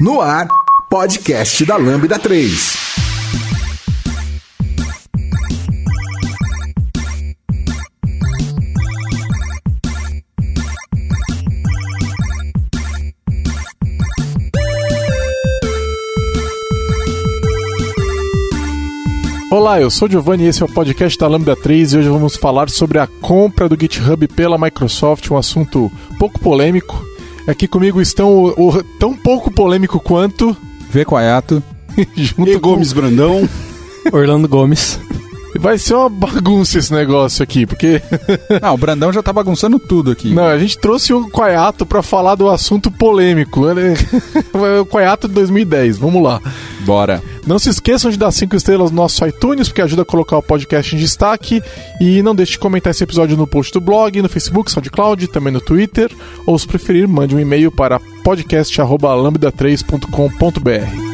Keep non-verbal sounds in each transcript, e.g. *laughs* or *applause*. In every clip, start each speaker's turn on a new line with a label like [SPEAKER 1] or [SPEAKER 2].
[SPEAKER 1] No ar, podcast da Lambda 3.
[SPEAKER 2] Olá, eu sou Giovanni e esse é o podcast da Lambda 3 e hoje vamos falar sobre a compra do GitHub pela Microsoft, um assunto pouco polêmico. Aqui comigo estão o, o tão pouco polêmico quanto
[SPEAKER 3] V Quaiato *laughs*
[SPEAKER 2] junto
[SPEAKER 4] E
[SPEAKER 2] com-
[SPEAKER 4] Gomes Brandão. *laughs*
[SPEAKER 5] Orlando Gomes.
[SPEAKER 2] Vai ser uma bagunça esse negócio aqui, porque
[SPEAKER 3] Não, *laughs* o Brandão já tá bagunçando tudo aqui.
[SPEAKER 2] não, a gente trouxe o Quaiato pra falar do assunto polêmico. *laughs* O Quaiato de 2010. Vamos lá.
[SPEAKER 3] Bora.
[SPEAKER 2] Não se esqueçam de dar 5 estrelas no nosso iTunes, porque ajuda a colocar o podcast em destaque. E não deixe de comentar esse episódio no post do blog, no Facebook, SoundCloud, também no Twitter. Ou se preferir, mande um e-mail para podcast.lambda3.com.br.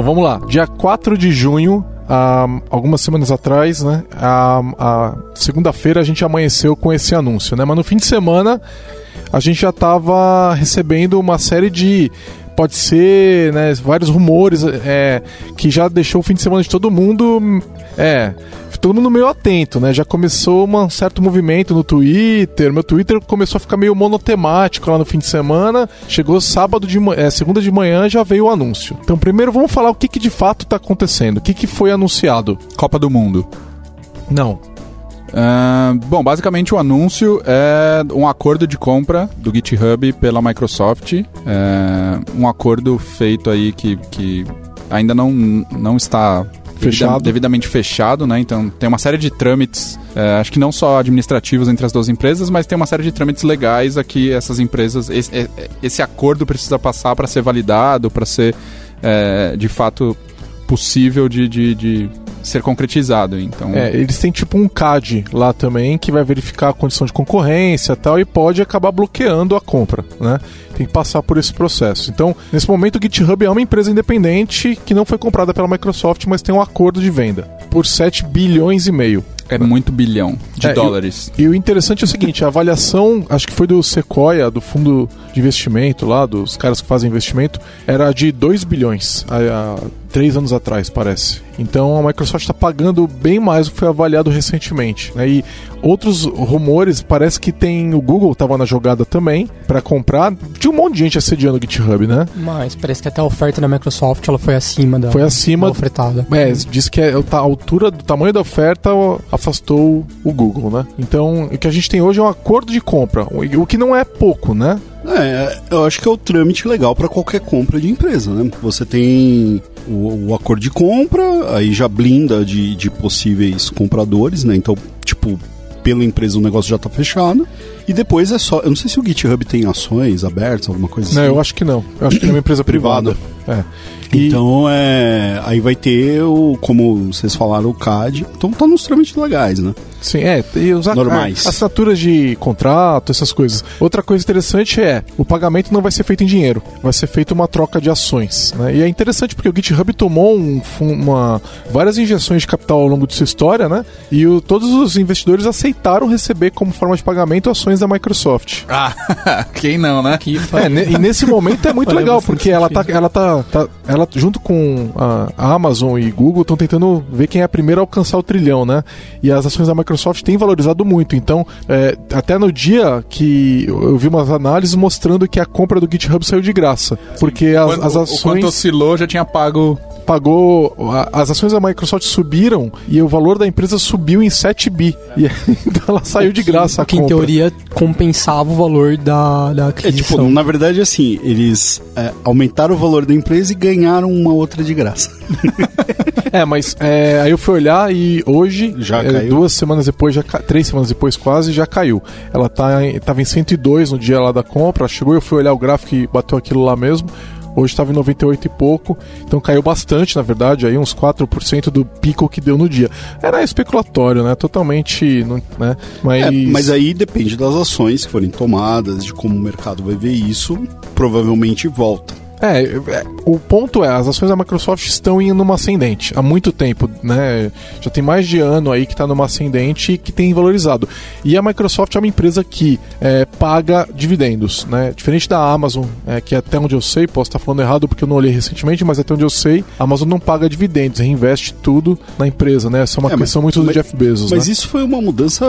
[SPEAKER 2] Bom, vamos lá. Dia 4 de junho, há algumas semanas atrás, né? A, a segunda-feira a gente amanheceu com esse anúncio, né? Mas no fim de semana a gente já estava recebendo uma série de. Pode ser, né? Vários rumores é, que já deixou o fim de semana de todo mundo. É. Todo mundo meio atento, né? Já começou uma- um certo movimento no Twitter. Meu Twitter começou a ficar meio monotemático lá no fim de semana. Chegou sábado de manhã, é, segunda de manhã já veio o anúncio. Então, primeiro vamos falar o que, que de fato está acontecendo. O que, que foi anunciado?
[SPEAKER 3] Copa do Mundo.
[SPEAKER 2] Não.
[SPEAKER 3] Ah, bom, basicamente o anúncio é um acordo de compra do GitHub pela Microsoft. É um acordo feito aí que, que ainda não, não está
[SPEAKER 2] Fechado.
[SPEAKER 3] devidamente fechado, né? Então tem uma série de trâmites, é, acho que não só administrativos entre as duas empresas, mas tem uma série de trâmites legais aqui essas empresas. Esse, é- é- esse acordo precisa passar para ser validado, para ser é, de fato possível de, de, de ser concretizado. Então,
[SPEAKER 2] É, eles têm tipo um CAD lá também que vai verificar a condição de concorrência e tal e pode acabar bloqueando a compra, né? Tem que passar por esse processo. Então, nesse momento, o GitHub é uma empresa independente que não foi comprada pela Microsoft, mas tem um acordo de venda por 7 bilhões e meio.
[SPEAKER 3] é muito bilhão de
[SPEAKER 2] É,
[SPEAKER 3] dólares.
[SPEAKER 2] E o interessante é o seguinte, a avaliação, acho que foi do Sequoia, do fundo de investimento lá, dos caras que fazem investimento, era de 2 bilhões há, há três anos atrás, parece. Então a Microsoft está pagando bem mais do que foi avaliado recentemente. Né? E outros rumores, parece que tem o Google estava na jogada também para comprar. Tinha um monte de gente assediando o GitHub, né?
[SPEAKER 5] Mas parece que até a oferta da Microsoft ela foi acima da,
[SPEAKER 2] Foi acima
[SPEAKER 5] da ofertada.
[SPEAKER 2] É, diz que é- a altura do tamanho da oferta afastou o Google, né? Então, o que a gente tem hoje é um acordo de compra, o que não é pouco, né?
[SPEAKER 4] É, eu acho que é o trâmite legal para qualquer compra de empresa, né? Você tem o, o acordo de compra, aí já blinda de, de possíveis compradores, né? Então, tipo, pela empresa o negócio já tá fechado. E depois é só. Eu não sei se o GitHub tem ações abertas, alguma coisa assim.
[SPEAKER 2] Não, eu acho que não. Eu acho que é uma empresa privada. É. E-
[SPEAKER 4] Então é. Aí vai ter o. Como vocês falaram, o CAD. Então tá nos trâmites legais, né?
[SPEAKER 2] Sim, é. E os
[SPEAKER 4] Normais.
[SPEAKER 2] a- assinaturas de contrato, essas coisas. Outra coisa interessante é, o pagamento não vai ser feito em dinheiro, vai ser feito uma troca de ações. Né? E é interessante porque o GitHub tomou um uma, várias injeções de capital ao longo de sua história, né? E o- todos os investidores aceitaram receber como forma de pagamento ações da Microsoft. *laughs*
[SPEAKER 3] Ah, quem não, né?
[SPEAKER 5] Que
[SPEAKER 2] É, ne- e nesse momento é muito legal, porque ela tá, ela tá, tá- ela junto com a Amazon e Google estão tentando ver quem é a primeira a alcançar o trilhão, né? E as ações da Microsoft têm valorizado muito. Então, é, até no dia que eu vi umas análises mostrando que a compra do GitHub saiu de graça, porque as,
[SPEAKER 3] Quando-
[SPEAKER 2] as
[SPEAKER 3] o- O quanto
[SPEAKER 2] ações
[SPEAKER 3] oscilou já tinha pago
[SPEAKER 2] pagou. a- As ações da Microsoft subiram e o valor da empresa subiu em 7 bi. E aí, *laughs* então ela saiu de graça a
[SPEAKER 5] que em
[SPEAKER 2] compra.
[SPEAKER 5] teoria compensava o valor da, da
[SPEAKER 4] É
[SPEAKER 5] aquisição.
[SPEAKER 4] tipo, na verdade, assim, eles é, aumentaram o valor da empresa e ganharam uma outra de graça. *laughs*
[SPEAKER 2] É, mas é, aí eu fui olhar e hoje,
[SPEAKER 4] Já
[SPEAKER 2] é,
[SPEAKER 4] caiu?
[SPEAKER 2] duas semanas depois, já três semanas depois quase, já caiu. Ela tá em, tava em 102 no dia lá da compra, chegou, eu fui olhar o gráfico e bateu aquilo lá mesmo. Hoje estava em 98 e pouco, então caiu bastante, na verdade, aí uns 4% do pico que deu no dia. Era especulatório, né? Totalmente, não- né? Mas,
[SPEAKER 4] É, mas aí depende das ações que forem tomadas, de como o mercado vai ver isso, provavelmente volta.
[SPEAKER 2] É, é, o ponto é, as ações da Microsoft estão indo numa ascendente há muito tempo, né? Já tem mais de ano aí que está numa ascendente e que tem valorizado. E a Microsoft é uma empresa que é, paga dividendos, né? Diferente da Amazon, é, que até onde eu sei, posso estar falando errado porque eu não olhei recentemente, mas até onde eu sei, a Amazon não paga dividendos, reinveste tudo na empresa, né? Essa é uma
[SPEAKER 4] É, mas-
[SPEAKER 2] questão muito do
[SPEAKER 4] mas-
[SPEAKER 2] Jeff Bezos,
[SPEAKER 4] Mas
[SPEAKER 2] né?
[SPEAKER 4] isso foi uma mudança.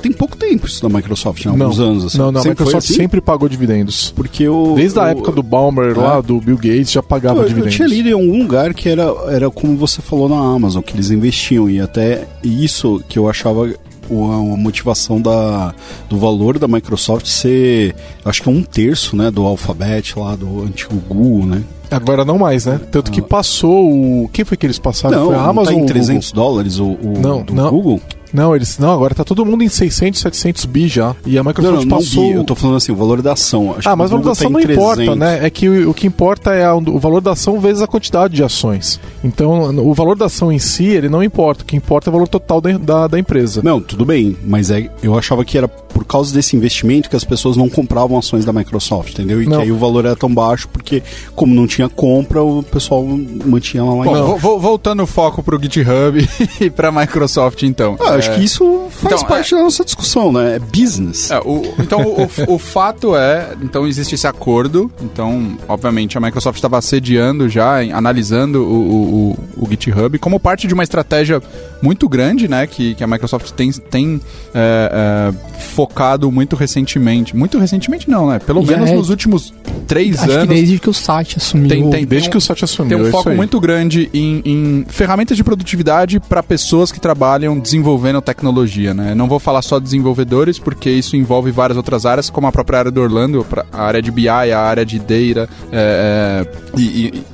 [SPEAKER 4] Tem pouco tempo isso da Microsoft, né?
[SPEAKER 2] não,
[SPEAKER 4] Alguns anos. Assim.
[SPEAKER 2] não, não, a
[SPEAKER 4] Sempre
[SPEAKER 2] Microsoft
[SPEAKER 4] assim?
[SPEAKER 2] sempre pagou dividendos.
[SPEAKER 4] Porque o.
[SPEAKER 2] Desde a época do Balmer lá, Do Bill Gates, já pagava
[SPEAKER 4] Eu, eu
[SPEAKER 2] dividendos.
[SPEAKER 4] tinha lido em algum lugar que era, era como você falou na Amazon, que eles investiam e até isso que eu achava uma, motivação da, do valor da Microsoft ser, acho que é um terço, né, do Alphabet lá, do antigo Google, né?
[SPEAKER 2] Agora não mais, né? Tanto que passou o. Quem foi que eles passaram?
[SPEAKER 4] não,
[SPEAKER 2] foi a
[SPEAKER 4] não
[SPEAKER 2] Amazon
[SPEAKER 4] tá
[SPEAKER 2] ou
[SPEAKER 4] em
[SPEAKER 2] o
[SPEAKER 4] 300 dólares o, o
[SPEAKER 2] Não,
[SPEAKER 4] do
[SPEAKER 2] não.
[SPEAKER 4] Google?
[SPEAKER 2] Não, eles. Não, agora tá todo mundo em 600, 700 bi já. E a
[SPEAKER 4] Não,
[SPEAKER 2] Microsoft
[SPEAKER 4] não, não
[SPEAKER 2] passou.
[SPEAKER 4] bi, eu tô falando assim, o valor da ação. Acho
[SPEAKER 2] Ah, mas a
[SPEAKER 4] o Google
[SPEAKER 2] valorização
[SPEAKER 4] tá
[SPEAKER 2] não importa,
[SPEAKER 4] 300.
[SPEAKER 2] né? É que o, o que importa é a- o valor da ação vezes a quantidade de ações. Então, o valor da ação em si, ele não importa. O que importa é o valor total da, da, da empresa.
[SPEAKER 4] Não, tudo bem, mas é, eu achava que era por causa desse investimento que as pessoas não compravam ações da Microsoft, entendeu? E
[SPEAKER 2] Não.
[SPEAKER 4] que aí o valor era tão baixo porque, como não tinha compra, o pessoal mantinha lá lá
[SPEAKER 3] Bom,
[SPEAKER 4] em
[SPEAKER 3] vo- vo- voltando o foco pro GitHub *laughs* e pra Microsoft, então.
[SPEAKER 4] Ah, acho
[SPEAKER 3] É,
[SPEAKER 4] que isso faz
[SPEAKER 3] então,
[SPEAKER 4] parte da nossa discussão, né? É business.
[SPEAKER 3] É, o- então, o, o fato é, então existe esse acordo. Então, obviamente, a Microsoft estava assediando já, em- analisando o, o- o- o GitHub como parte de uma estratégia muito grande, né? Que, que a Microsoft tem, tem é, é, focado muito recentemente. Muito recentemente não, né? Pelo
[SPEAKER 5] Já
[SPEAKER 3] menos
[SPEAKER 5] é-
[SPEAKER 3] nos últimos três
[SPEAKER 5] Acho que
[SPEAKER 3] anos.
[SPEAKER 5] desde que o Satya assumiu.
[SPEAKER 3] Tem- tem-
[SPEAKER 2] Desde
[SPEAKER 3] um-
[SPEAKER 2] que o Satya assumiu.
[SPEAKER 3] Tem um
[SPEAKER 2] é
[SPEAKER 3] foco muito grande em, em ferramentas de produtividade para pessoas que trabalham desenvolvendo tecnologia, né? Não vou falar só desenvolvedores, porque isso envolve várias outras áreas, como a própria área do Orlando, a área de BI, a área de Data é, é, e, e-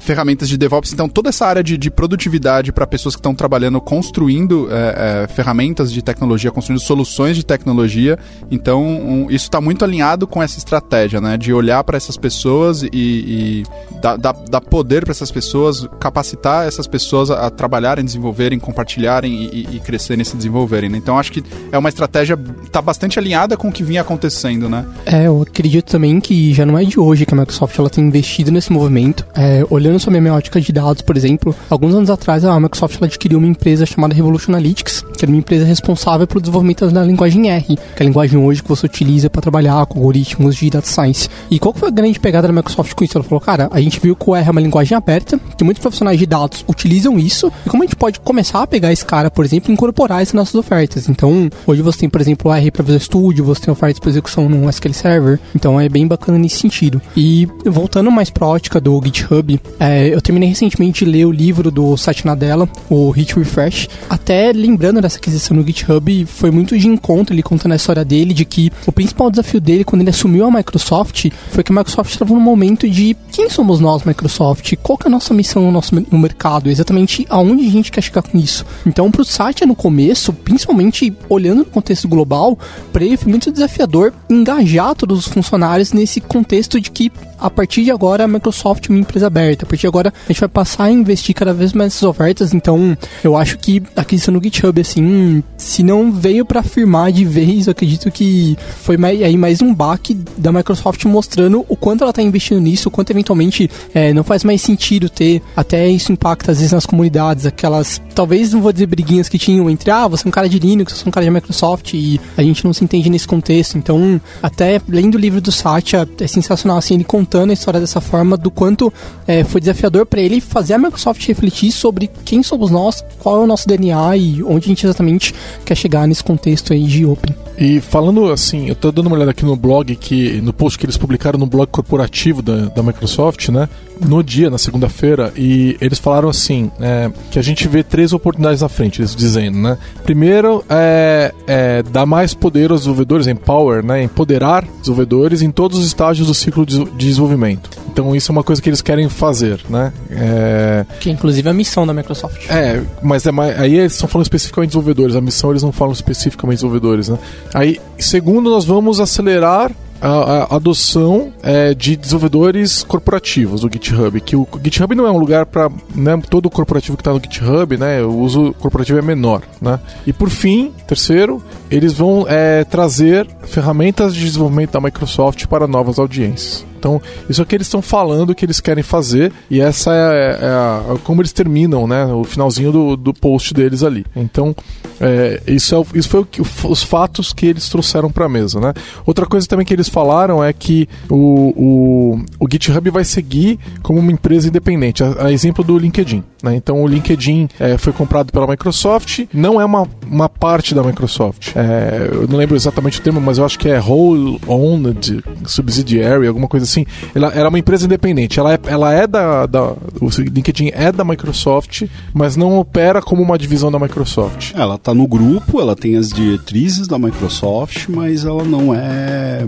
[SPEAKER 3] ferramentas de DevOps. Então, toda essa área de, de produtividade para pessoas que estão trabalhando, construindo é, é, ferramentas de tecnologia, construindo soluções de tecnologia. Então, um, isso está muito alinhado com essa estratégia, né? De olhar para essas pessoas e, e dar, dar- dar poder para essas pessoas, capacitar essas pessoas a, a trabalharem, desenvolverem, compartilharem e, e- e crescerem e se desenvolverem. né? Então, acho que é uma estratégia está bastante alinhada com o que vinha acontecendo, né?
[SPEAKER 5] É, eu acredito também que já não é de hoje que a Microsoft ela tem investido nesse movimento. É, olhando sobre a semiótica de dados, por exemplo, alguns anos atrás a Microsoft adquiriu uma empresa chamada Revolution Analytics, que era uma empresa responsável pelo desenvolvimento da linguagem R, que é a linguagem hoje que você utiliza para trabalhar com algoritmos de data science. E qual foi a grande pegada da Microsoft com isso? Ela falou, cara, a gente viu que o R é uma linguagem aberta, que muitos profissionais de dados utilizam isso, e como a gente pode começar a pegar esse cara, por exemplo, e incorporar isso nas nossas ofertas. Então, hoje você tem, por exemplo, o R para Visual Studio, você tem ofertas para execução no SQL Server, então é bem bacana nesse sentido. E voltando mais para a ótica do GitHub, é, eu terminei recentemente de ler o livro do Satya Nadella, o Hit Refresh, até lembrando dessa aquisição no GitHub, foi muito de encontro ele contando a história dele, de que o principal desafio dele quando ele assumiu a Microsoft foi que a Microsoft estava num momento de quem somos nós, Microsoft? Qual que é a nossa missão no nosso no mercado? Exatamente aonde a gente quer chegar com isso? Então, para o Satya no começo, principalmente olhando no contexto global, para ele foi muito desafiador engajar todos os funcionários nesse contexto de que a partir de agora a Microsoft é uma empresa aberta, partir de agora a gente vai passar a investir cada vez mais nessas ofertas, então eu acho que a aquisição no GitHub, assim, se não veio para afirmar de vez, eu acredito que foi mais, aí mais um baque da Microsoft mostrando o quanto ela está investindo nisso, o quanto eventualmente é, não faz mais sentido ter, até isso impacta às vezes nas comunidades, aquelas, talvez não vou dizer briguinhas que tinham entre, ah, você é um cara de Linux, você é um cara de Microsoft e a gente não se entende nesse contexto, então até lendo o livro do Satya, é sensacional, assim, ele contando a história dessa forma, do quanto é, foi foi desafiador para ele fazer a Microsoft refletir sobre quem somos nós, qual é o nosso DNA e onde a gente exatamente quer chegar nesse contexto aí de Open.
[SPEAKER 2] E falando assim, eu tô dando uma olhada aqui no blog, que no post que eles publicaram no blog corporativo da, da Microsoft, né? No dia, na segunda-feira, e eles falaram assim, é, que a gente vê três oportunidades na frente, eles dizendo, né? Primeiro, é, é dar mais poder aos desenvolvedores, empower, né? Empoderar desenvolvedores em todos os estágios do ciclo de desenvolvimento. Então isso é uma coisa que eles querem fazer, né? É...
[SPEAKER 5] Que é inclusive a missão da Microsoft.
[SPEAKER 2] É, mas é aí eles estão falando especificamente de desenvolvedores, a missão eles não falam especificamente de desenvolvedores, né? Aí, segundo, nós vamos acelerar a, a adoção é, de desenvolvedores corporativos do GitHub, que o GitHub não é um lugar para né, todo corporativo que está no GitHub, né, o uso corporativo é menor, né? E por fim, terceiro, eles vão é, trazer ferramentas de desenvolvimento da Microsoft para novas audiências. Então, isso é o que eles estão falando que eles querem fazer, e essa é, é, a, como eles terminam, né? O finalzinho do, do post deles ali. Então, é, isso, é, isso foi que, os fatos que eles trouxeram para a mesa, né? Outra coisa também que eles falaram é que o, o, o GitHub vai seguir como uma empresa independente, a, a exemplo do LinkedIn. Né? Então, o LinkedIn é, foi comprado pela Microsoft, não é uma, uma parte da Microsoft. É, eu não lembro exatamente o termo, mas eu acho que é whole owned subsidiary, alguma coisa assim, ela, ela é uma empresa independente. Ela é, ela é da, da. O LinkedIn é da Microsoft, mas não opera como uma divisão da Microsoft.
[SPEAKER 4] Ela está no grupo, ela tem as diretrizes da Microsoft, mas ela não é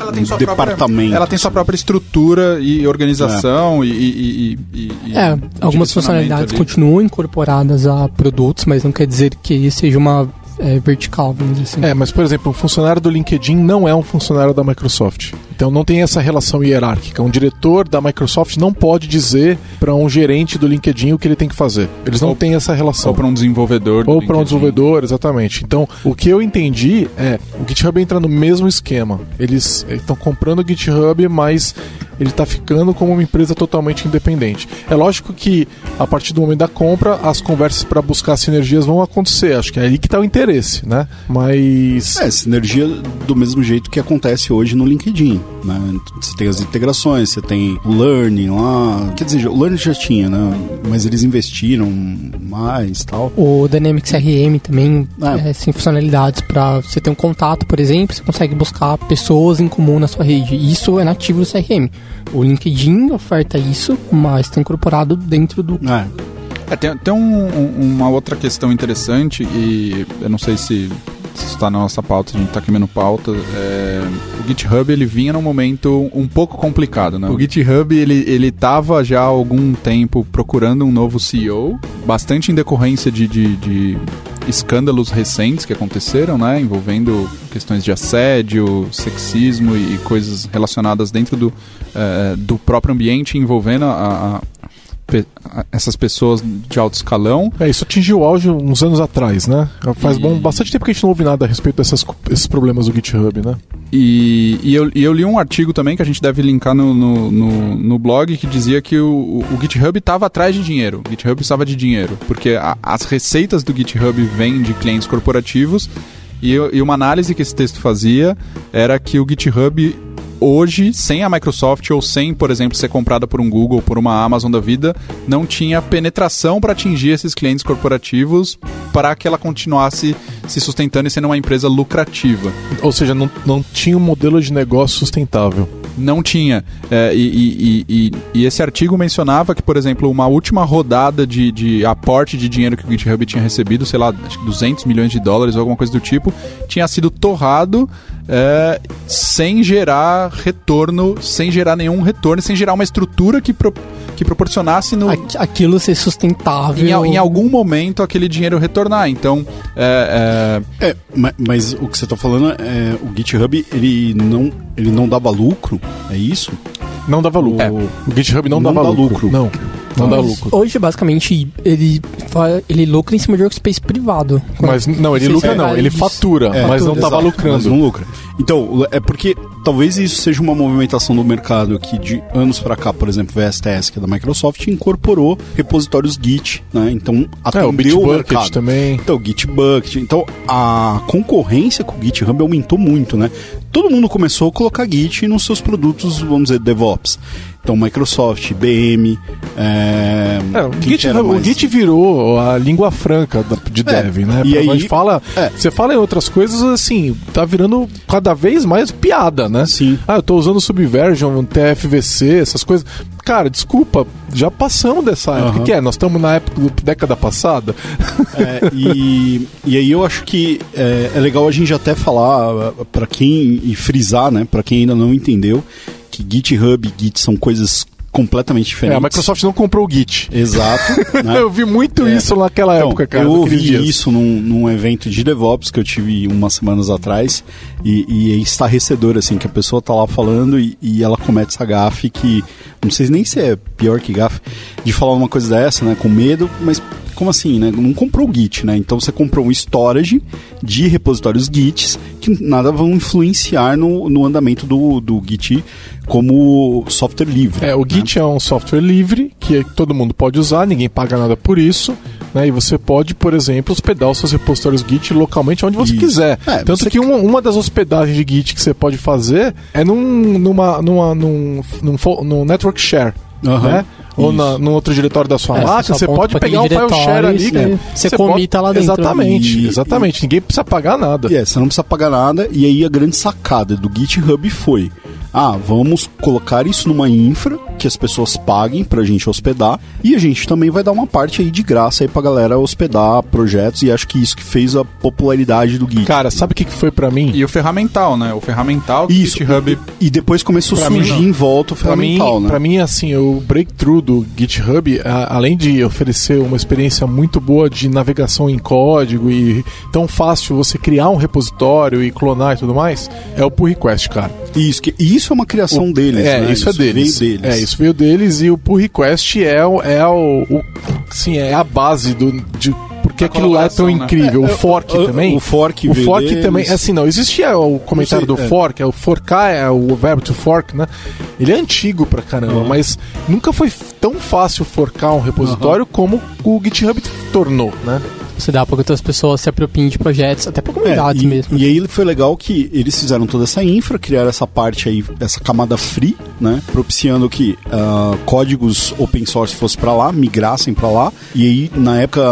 [SPEAKER 3] ela tem, sua própria, ela tem sua própria estrutura e organização é. e, e, e,
[SPEAKER 5] e, É, algumas funcionalidades ali. continuam incorporadas a produtos, mas não quer dizer que seja uma é, vertical, vamos dizer assim.
[SPEAKER 2] É, mas por exemplo, um funcionário do LinkedIn não é um funcionário da Microsoft. Então não tem essa relação hierárquica. Um diretor da Microsoft não pode dizer para um gerente do LinkedIn o que ele tem que fazer. Eles não ou, têm essa relação.
[SPEAKER 3] Ou para um desenvolvedor.
[SPEAKER 2] Ou para um desenvolvedor, exatamente. Então, o que eu entendi é o GitHub entra no mesmo esquema. Eles estão comprando o GitHub, mas ele está ficando como uma empresa totalmente independente. É lógico que a partir do momento da compra, as conversas para buscar sinergias vão acontecer. Acho que é aí que está o interesse, né? Mas
[SPEAKER 4] é sinergia do mesmo jeito que acontece hoje no LinkedIn. Né? Você tem as integrações, você tem o learning lá. Quer dizer, o learning já tinha, né? Mas eles investiram mais tal.
[SPEAKER 5] O Dynamics CRM também é. É, tem funcionalidades para você ter um contato, por exemplo, você consegue buscar pessoas em comum na sua rede. Isso é nativo do CRM. O LinkedIn oferta isso, mas está incorporado dentro do.
[SPEAKER 3] É. É, tem, tem um, um, uma outra questão interessante, e eu não sei se se está na nossa pauta, a gente está queimando pauta. É, o GitHub ele vinha num momento um pouco complicado, né? O GitHub ele ele estava já há algum tempo procurando um novo CEO, bastante em decorrência de, de, de escândalos recentes que aconteceram, né, envolvendo questões de assédio, sexismo e, coisas relacionadas dentro do, uh, do próprio ambiente envolvendo a, essas pessoas de alto escalão.
[SPEAKER 2] É, isso atingiu o auge uns anos atrás, né? Faz e... bom, bastante tempo que a gente não ouve nada a respeito dessas, desses problemas do GitHub, né?
[SPEAKER 3] E, e, eu, e eu li um artigo também que a gente deve linkar no, no, no, no blog que dizia que o, o GitHub estava atrás de dinheiro. O GitHub precisava de dinheiro, porque a, as receitas do GitHub vêm de clientes corporativos e, e uma análise que esse texto fazia era que o GitHub hoje, sem a Microsoft ou sem, por exemplo, ser comprada por um Google, por uma Amazon da vida, não tinha penetração para atingir esses clientes corporativos para que ela continuasse se sustentando e sendo uma empresa lucrativa.
[SPEAKER 2] Ou seja, não, não tinha um modelo de negócio sustentável.
[SPEAKER 3] Não tinha. É, e, e, e, e, esse artigo mencionava que, por exemplo, uma última rodada de, de aporte de dinheiro que o GitHub tinha recebido, sei lá, acho que 200 milhões de dólares ou alguma coisa do tipo, tinha sido torrado é, sem gerar retorno, sem gerar nenhum retorno, sem gerar uma estrutura que, pro, que proporcionasse no.
[SPEAKER 5] Aquilo ser sustentável.
[SPEAKER 3] Em, em algum momento aquele dinheiro retornar. Então.
[SPEAKER 4] É, é... é mas o que você está falando é. O GitHub ele não, ele não dava lucro, é isso?
[SPEAKER 2] Não dava lucro. É. O GitHub não, não dava lucro. lucro. Não. Não dá lucro.
[SPEAKER 5] Hoje, basicamente, ele, ele lucra em cima de workspace privado.
[SPEAKER 2] Mas não, ele lucra não, ele fatura, é, mas não estava lucrando. Mas
[SPEAKER 4] não lucra. Então, é porque talvez isso seja uma movimentação do mercado que de anos para cá, por exemplo, o VSTS, que é da Microsoft, incorporou repositórios Git, né? Então, atendeu é, o, o mercado.
[SPEAKER 2] também.
[SPEAKER 4] Então, o Gitbucket. Então, a concorrência com o GitHub aumentou muito, né? Todo mundo começou a colocar Git nos seus produtos, vamos dizer, DevOps. Então, Microsoft, IBM. É,
[SPEAKER 2] É, o, Git, o? Git virou a língua franca de
[SPEAKER 4] É,
[SPEAKER 2] dev, né?
[SPEAKER 4] e aí-
[SPEAKER 2] fala,
[SPEAKER 4] é.
[SPEAKER 2] Você fala em outras coisas, assim, tá virando cada vez mais piada, né?
[SPEAKER 4] Sim.
[SPEAKER 2] Ah, eu tô usando Subversion, TFVC, essas coisas. Cara, desculpa, já passamos dessa época.
[SPEAKER 4] Aham.
[SPEAKER 2] que é? Nós estamos na época da década passada.
[SPEAKER 4] É, e, e aí eu acho que é, é legal a gente até falar para quem e frisar, né, para quem ainda não entendeu, que GitHub e Git são coisas completamente
[SPEAKER 2] É,
[SPEAKER 4] diferentes.
[SPEAKER 2] a Microsoft não comprou o Git.
[SPEAKER 4] Exato. *laughs* né?
[SPEAKER 2] Eu vi muito
[SPEAKER 4] É.
[SPEAKER 2] isso naquela
[SPEAKER 4] Então,
[SPEAKER 2] época, cara.
[SPEAKER 4] eu ouvi isso num, num evento de DevOps que eu tive umas semanas atrás e, e é estarrecedor, assim, que a pessoa tá lá falando e, e ela comete essa gafe que, não sei nem se é pior que gafe, de falar uma coisa dessa, né, com medo, mas como assim, né, não comprou o Git, né, então você comprou um storage de repositórios Gits que nada vão influenciar no, no andamento do, do Git como software livre.
[SPEAKER 2] É, o
[SPEAKER 4] né?
[SPEAKER 2] Git é um software livre que todo mundo pode usar, ninguém paga nada por isso, né? E você pode, por exemplo, hospedar os seus repositórios Git localmente onde você
[SPEAKER 4] Isso.
[SPEAKER 2] quiser.
[SPEAKER 4] É,
[SPEAKER 2] Tanto
[SPEAKER 4] você-
[SPEAKER 2] que uma, uma das hospedagens de Git que você pode fazer é num, numa, numa, num, num, num network share.
[SPEAKER 4] Aham.
[SPEAKER 2] Né? Ou na, num outro diretório da sua
[SPEAKER 5] É,
[SPEAKER 2] máquina,
[SPEAKER 5] você
[SPEAKER 2] você pode pegar um file share ali.
[SPEAKER 5] e
[SPEAKER 2] que
[SPEAKER 5] você
[SPEAKER 2] pode-
[SPEAKER 5] comita lá dentro.
[SPEAKER 2] Exatamente,
[SPEAKER 4] E-
[SPEAKER 2] exatamente. Ninguém precisa pagar nada.
[SPEAKER 4] E é, você não precisa pagar nada. E aí a grande sacada do GitHub foi: ah, vamos colocar isso numa infra que as pessoas paguem pra gente hospedar. E a gente também vai dar uma parte aí de graça aí pra galera hospedar projetos. E acho que isso que fez a popularidade do Git.
[SPEAKER 2] Cara, sabe o que que foi pra mim?
[SPEAKER 3] E o ferramental, né? O ferramental que o
[SPEAKER 4] isso.
[SPEAKER 3] GitHub
[SPEAKER 4] E depois começou a
[SPEAKER 2] mim,
[SPEAKER 4] surgir
[SPEAKER 2] não.
[SPEAKER 4] em volta o
[SPEAKER 2] Pra mim,
[SPEAKER 4] ferramental, né?
[SPEAKER 2] pra mim, assim, o breakthrough do GitHub, a- além de oferecer uma experiência muito boa de navegação em código e tão fácil você criar um repositório e clonar e tudo mais, é o pull request, cara.
[SPEAKER 4] Isso, que, e isso é uma criação deles,
[SPEAKER 2] é,
[SPEAKER 4] né?
[SPEAKER 2] isso é deles.
[SPEAKER 4] Veio deles.
[SPEAKER 2] É, isso veio deles e o pull request é o, é o, o sim, é a base do de porque aquilo lá é tão
[SPEAKER 3] né?
[SPEAKER 2] incrível.
[SPEAKER 4] É,
[SPEAKER 2] o fork
[SPEAKER 4] o-
[SPEAKER 2] também.
[SPEAKER 4] o fork
[SPEAKER 2] o fork
[SPEAKER 4] deles.
[SPEAKER 2] também, assim, não existia o comentário
[SPEAKER 4] sei,
[SPEAKER 2] do
[SPEAKER 4] é.
[SPEAKER 2] fork, é o forcar, é o verbo to fork, né? Ele é antigo pra caramba,
[SPEAKER 4] Uhum.
[SPEAKER 2] mas nunca foi tão fácil forcar um repositório como o GitHub tornou, né?
[SPEAKER 5] Você dá para que outras pessoas se apropriem de projetos, até para
[SPEAKER 4] É,
[SPEAKER 5] comunidades
[SPEAKER 4] e,
[SPEAKER 5] mesmo.
[SPEAKER 4] e aí foi legal que eles fizeram toda essa infra, criaram essa parte aí, essa camada free, né? Propiciando que ah, códigos open source fossem pra lá, migrassem pra lá. E aí, na época,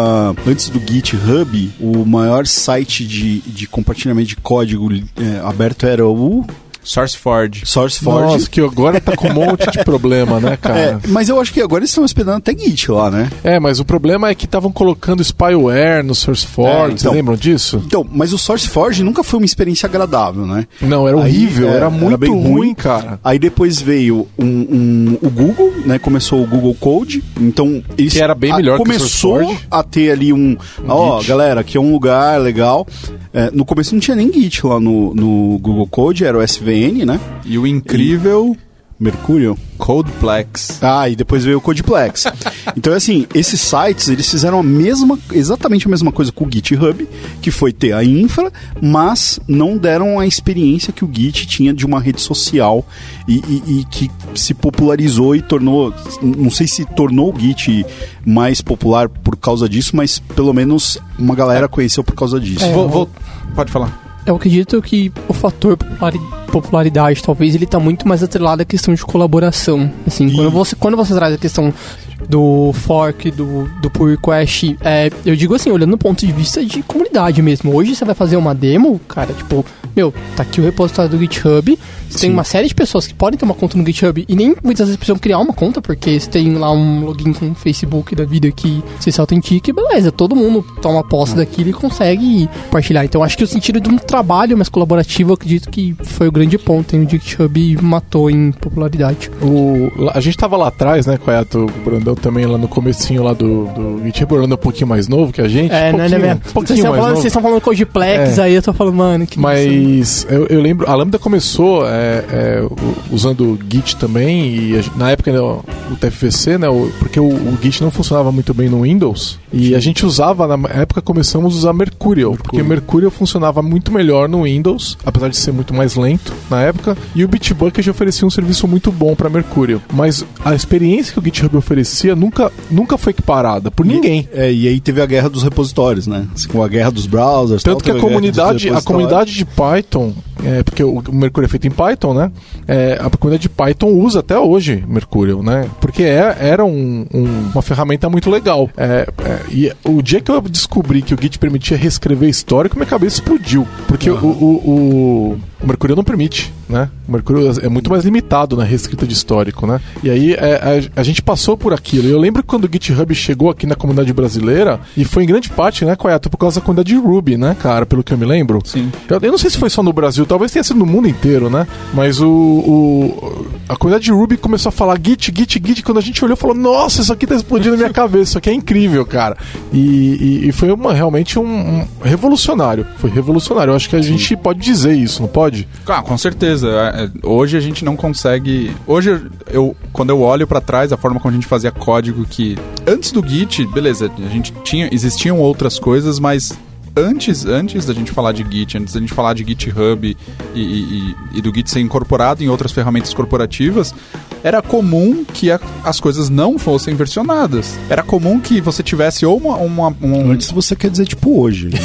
[SPEAKER 4] antes do GitHub, o maior site de, de compartilhamento de código eh, aberto era o
[SPEAKER 3] SourceForge.
[SPEAKER 4] SourceForge.
[SPEAKER 2] Nossa, que agora tá com um monte de problema, né, *laughs* cara?
[SPEAKER 4] É, mas eu acho que agora eles estão hospedando até Git lá, né?
[SPEAKER 2] É, mas o problema é que estavam colocando spyware no SourceForge,
[SPEAKER 4] É,
[SPEAKER 2] vocês
[SPEAKER 4] então.
[SPEAKER 2] lembram disso?
[SPEAKER 4] Então, mas o SourceForge nunca foi uma experiência agradável, né?
[SPEAKER 2] Não, era
[SPEAKER 4] Aí,
[SPEAKER 2] horrível,
[SPEAKER 4] é,
[SPEAKER 2] era
[SPEAKER 4] era
[SPEAKER 2] muito
[SPEAKER 4] bem
[SPEAKER 2] ruim,
[SPEAKER 4] ruim.
[SPEAKER 2] cara.
[SPEAKER 4] Aí depois veio um, um- o Google, né? Começou o Google Code. Então eles
[SPEAKER 2] Que era bem melhor que o
[SPEAKER 4] começou a ter ali um, ó,
[SPEAKER 2] Git.
[SPEAKER 4] galera, aqui é um lugar legal. É, no começo não tinha nem Git lá no, no Google Code, era o SVN, né?
[SPEAKER 3] E o incrível
[SPEAKER 4] Mercurial.
[SPEAKER 3] Codeplex.
[SPEAKER 4] Ah, e depois veio o Codeplex. *laughs* então, assim, esses sites, eles fizeram a mesma, exatamente a mesma coisa com o GitHub, que foi ter a infra, mas não deram a experiência que o Git tinha de uma rede social e, e- e que se popularizou e tornou, não sei se tornou o Git mais popular por causa disso, mas pelo menos uma galera conheceu por causa disso.
[SPEAKER 5] É,
[SPEAKER 3] Vou- vou- Pode falar.
[SPEAKER 5] Eu acredito que o fator populari- popularidade, talvez, ele tá muito mais atrelado à questão de colaboração. Assim,
[SPEAKER 4] E-
[SPEAKER 5] quando você, quando você traz a questão do fork, do, do pull request, é, eu digo assim, olhando do ponto de vista de comunidade mesmo. Hoje você vai fazer uma demo, cara, tipo, meu, tá aqui o repositório do GitHub, você tem uma série de pessoas que podem ter uma conta no GitHub e nem muitas vezes precisam criar uma conta, porque você tem lá um login com o Facebook da vida que você se autentica e beleza, todo mundo toma posse daquilo e consegue compartilhar. Então acho que o sentido de um trabalho mais colaborativo, eu acredito que foi o grande ponto em o GitHub matou em popularidade.
[SPEAKER 2] O, a gente tava lá atrás, né, Coyato, o Brandão também lá no comecinho lá do, do Brandão é um pouquinho mais novo que a gente.
[SPEAKER 5] É,
[SPEAKER 2] pouquinho,
[SPEAKER 5] mesmo?
[SPEAKER 2] um
[SPEAKER 5] Vocês
[SPEAKER 2] pouquinho
[SPEAKER 5] estão
[SPEAKER 2] mais
[SPEAKER 5] falando, vocês estão falando Codeplex,
[SPEAKER 2] É.
[SPEAKER 5] aí eu tô falando, mano, que
[SPEAKER 2] Mas eu, eu lembro, a Lambda começou é, é, usando o Git também, e a na época né, o o TFVC, né, o- porque o, o Git não funcionava muito bem no Windows, e a gente usava, na época começamos a usar Mercurial, porque Mercurial funcionava muito melhor no Windows, apesar de ser muito mais lento na época, e o Bitbucket oferecia um serviço muito bom para Mercurial. Mas a experiência que o GitHub oferecia nunca, nunca foi equiparada por ninguém.
[SPEAKER 4] É, e aí teve a guerra dos repositórios, né? Assim, com a guerra dos browsers.
[SPEAKER 2] Tanto
[SPEAKER 4] tal,
[SPEAKER 2] que a comunidade, a
[SPEAKER 4] repositórios.
[SPEAKER 2] comunidade de Python é, porque o, o Mercurial é feito em Python, né? É, a comunidade de Python usa até hoje Mercurial, né? Porque é, era um, um, uma ferramenta muito legal. É, é, e o dia que eu descobri que o Git permitia reescrever histórico, minha cabeça explodiu. Porque uhum. o, o, o, o Mercurial não permite, né? O Mercurial é muito mais limitado na reescrita de histórico, né? E aí é, a, a, gente passou por aquilo. Eu lembro quando o GitHub chegou aqui na comunidade brasileira, e foi em grande parte, né, Coeto, por causa da comunidade de Ruby, né, cara? Pelo que eu me lembro.
[SPEAKER 3] Sim.
[SPEAKER 2] Eu, eu não sei se foi só no Brasil, talvez tenha sido no mundo inteiro, né? Mas o, o a comunidade de Ruby começou a falar Git, Git, Git. Quando a gente olhou, falou: Nossa, isso aqui tá explodindo na minha cabeça, isso aqui é incrível, cara. E, e, e foi uma, realmente um, um, revolucionário. Foi revolucionário. Eu acho que a Sim. gente pode dizer isso, não pode?
[SPEAKER 3] Ah, com certeza. É, é, hoje a gente não consegue. Hoje, eu, quando eu olho para trás, a forma como a gente fazia código que. Antes do Git, beleza, a gente tinha. Existiam outras coisas, mas antes, antes da gente falar de Git, antes da gente falar de GitHub e, e, e, do Git ser incorporado em outras ferramentas corporativas, era comum que a, as coisas não fossem versionadas. Era comum que você tivesse ou uma. uma um...
[SPEAKER 4] Antes você quer dizer tipo hoje. Né?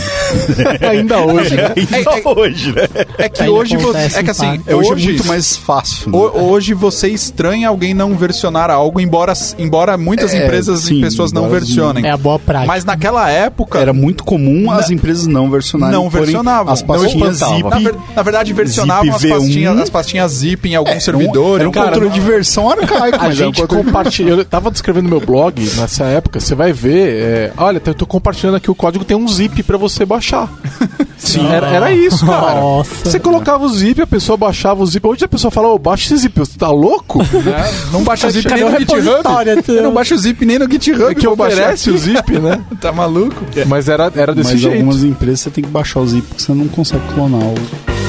[SPEAKER 4] *laughs*
[SPEAKER 2] Ainda hoje. Né?
[SPEAKER 4] Ainda é, hoje, né?
[SPEAKER 3] É que Ainda hoje você. É que assim,
[SPEAKER 4] é hoje, hoje é muito mais fácil.
[SPEAKER 3] Né? Hoje você estranha alguém não versionar algo, embora, embora muitas é, empresas sim, e pessoas não versionem.
[SPEAKER 5] É a boa prática.
[SPEAKER 3] Mas naquela época.
[SPEAKER 4] Era muito comum as empresas não versionarem.
[SPEAKER 3] Não versionavam.
[SPEAKER 4] As pastinhas zip.
[SPEAKER 3] Na, ver, na, verdade, versionavam as pastinhas, as pastinhas zip em algum é, servidor.
[SPEAKER 4] Era um, era um controle de versão arcaico. *laughs*
[SPEAKER 2] A gente um compartilha. Eu tava descrevendo meu blog nessa época. Você vai ver. É, olha, eu tô compartilhando aqui o código. Tem um zip para você baixar. *laughs* Sim, era, era, isso, cara. Nossa. Você colocava o zip, a pessoa baixava o zip. Hoje a pessoa fala, ô, oh, baixa esse zip. Você tá louco? *laughs*
[SPEAKER 3] É, não baixa o zip nem no GitHub. Eu não baixa o zip nem no GitHub. É
[SPEAKER 2] que oferece o zip, né? *laughs*
[SPEAKER 3] tá maluco?
[SPEAKER 2] Mas era, era desse
[SPEAKER 4] Mas
[SPEAKER 2] jeito.
[SPEAKER 4] algumas empresas você tem que baixar o zip porque você não consegue clonar o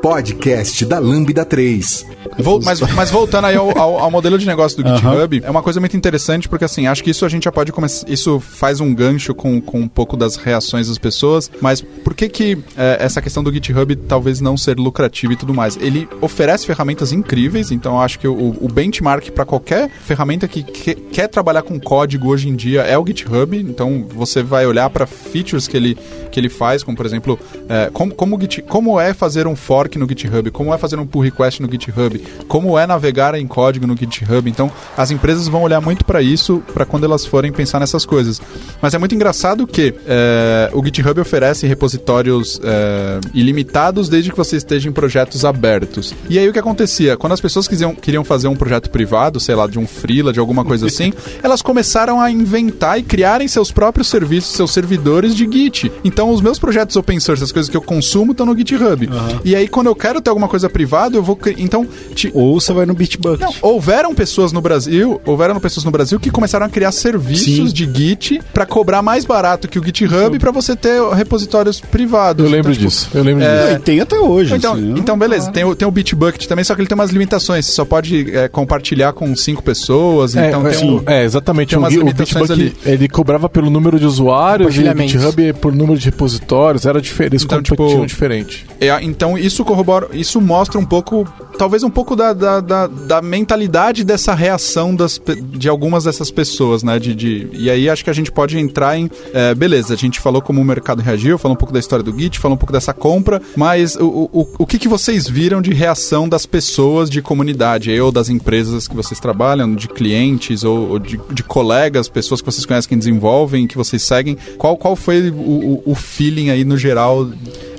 [SPEAKER 1] podcast da Lambda 3.
[SPEAKER 3] Vol mas, mas voltando aí ao, ao, ao, modelo de negócio do GitHub, é uma coisa muito interessante porque assim, acho que isso a gente já pode começar. Isso faz um gancho com, com um pouco das reações das pessoas, mas por que que é, essa questão do GitHub talvez não ser lucrativo e tudo mais? Ele oferece ferramentas incríveis, então acho que o, o benchmark para qualquer ferramenta que, que, quer trabalhar com código hoje em dia é o GitHub, então você vai olhar para features que ele, que ele faz, como por exemplo, é, como, como, Git, como é fazer um fork no GitHub, como é fazer um pull request no GitHub, como é navegar em código no GitHub. Então, as empresas vão olhar muito para isso para quando elas forem pensar nessas coisas. Mas é muito engraçado que é, o GitHub oferece repositórios é, ilimitados desde que você esteja em projetos abertos. E aí o que acontecia? Quando as pessoas quisiam, queriam fazer um projeto privado, sei lá, de um freela, de alguma coisa assim, *laughs* elas começaram a inventar e criarem seus próprios serviços, seus servidores de Git. Então, os meus projetos open source, as coisas que eu consumo, estão no GitHub. Uhum. E aí, quando eu quero ter alguma coisa privada, eu vou. Então,
[SPEAKER 4] te... Ou você vai no Bitbucket. Não,
[SPEAKER 3] houveram pessoas no Brasil, houveram pessoas no Brasil que começaram a criar serviços Sim. de Git para cobrar mais barato que o GitHub para você ter repositórios privados.
[SPEAKER 2] Eu lembro então, tipo, disso. eu lembro é... disso.
[SPEAKER 4] E tem até hoje.
[SPEAKER 3] Então,
[SPEAKER 4] assim,
[SPEAKER 3] então beleza. Tem o, tem o Bitbucket também, só que ele tem umas limitações. Você só pode é, compartilhar com cinco pessoas.
[SPEAKER 2] É,
[SPEAKER 3] então
[SPEAKER 2] tem um, é exatamente. Tem umas o, limitações o ali. Ele cobrava pelo número de usuários e o GitHub por número de repositórios. Era diferente. Eles então, tipo, diferente.
[SPEAKER 3] É, então isso corrobora, isso mostra um pouco talvez um pouco da, da, da, da, mentalidade dessa reação das, de algumas dessas pessoas, né? De, de, e aí acho que a gente pode entrar em. É, beleza, a gente falou como o mercado reagiu, falou um pouco da história do Git, falou um pouco dessa compra, mas o, o, o que, que vocês viram de reação das pessoas de comunidade, ou das empresas que vocês trabalham, de clientes, ou, ou de, de, colegas, pessoas que vocês conhecem que desenvolvem, que vocês seguem? Qual, qual foi o, o feeling aí no geral?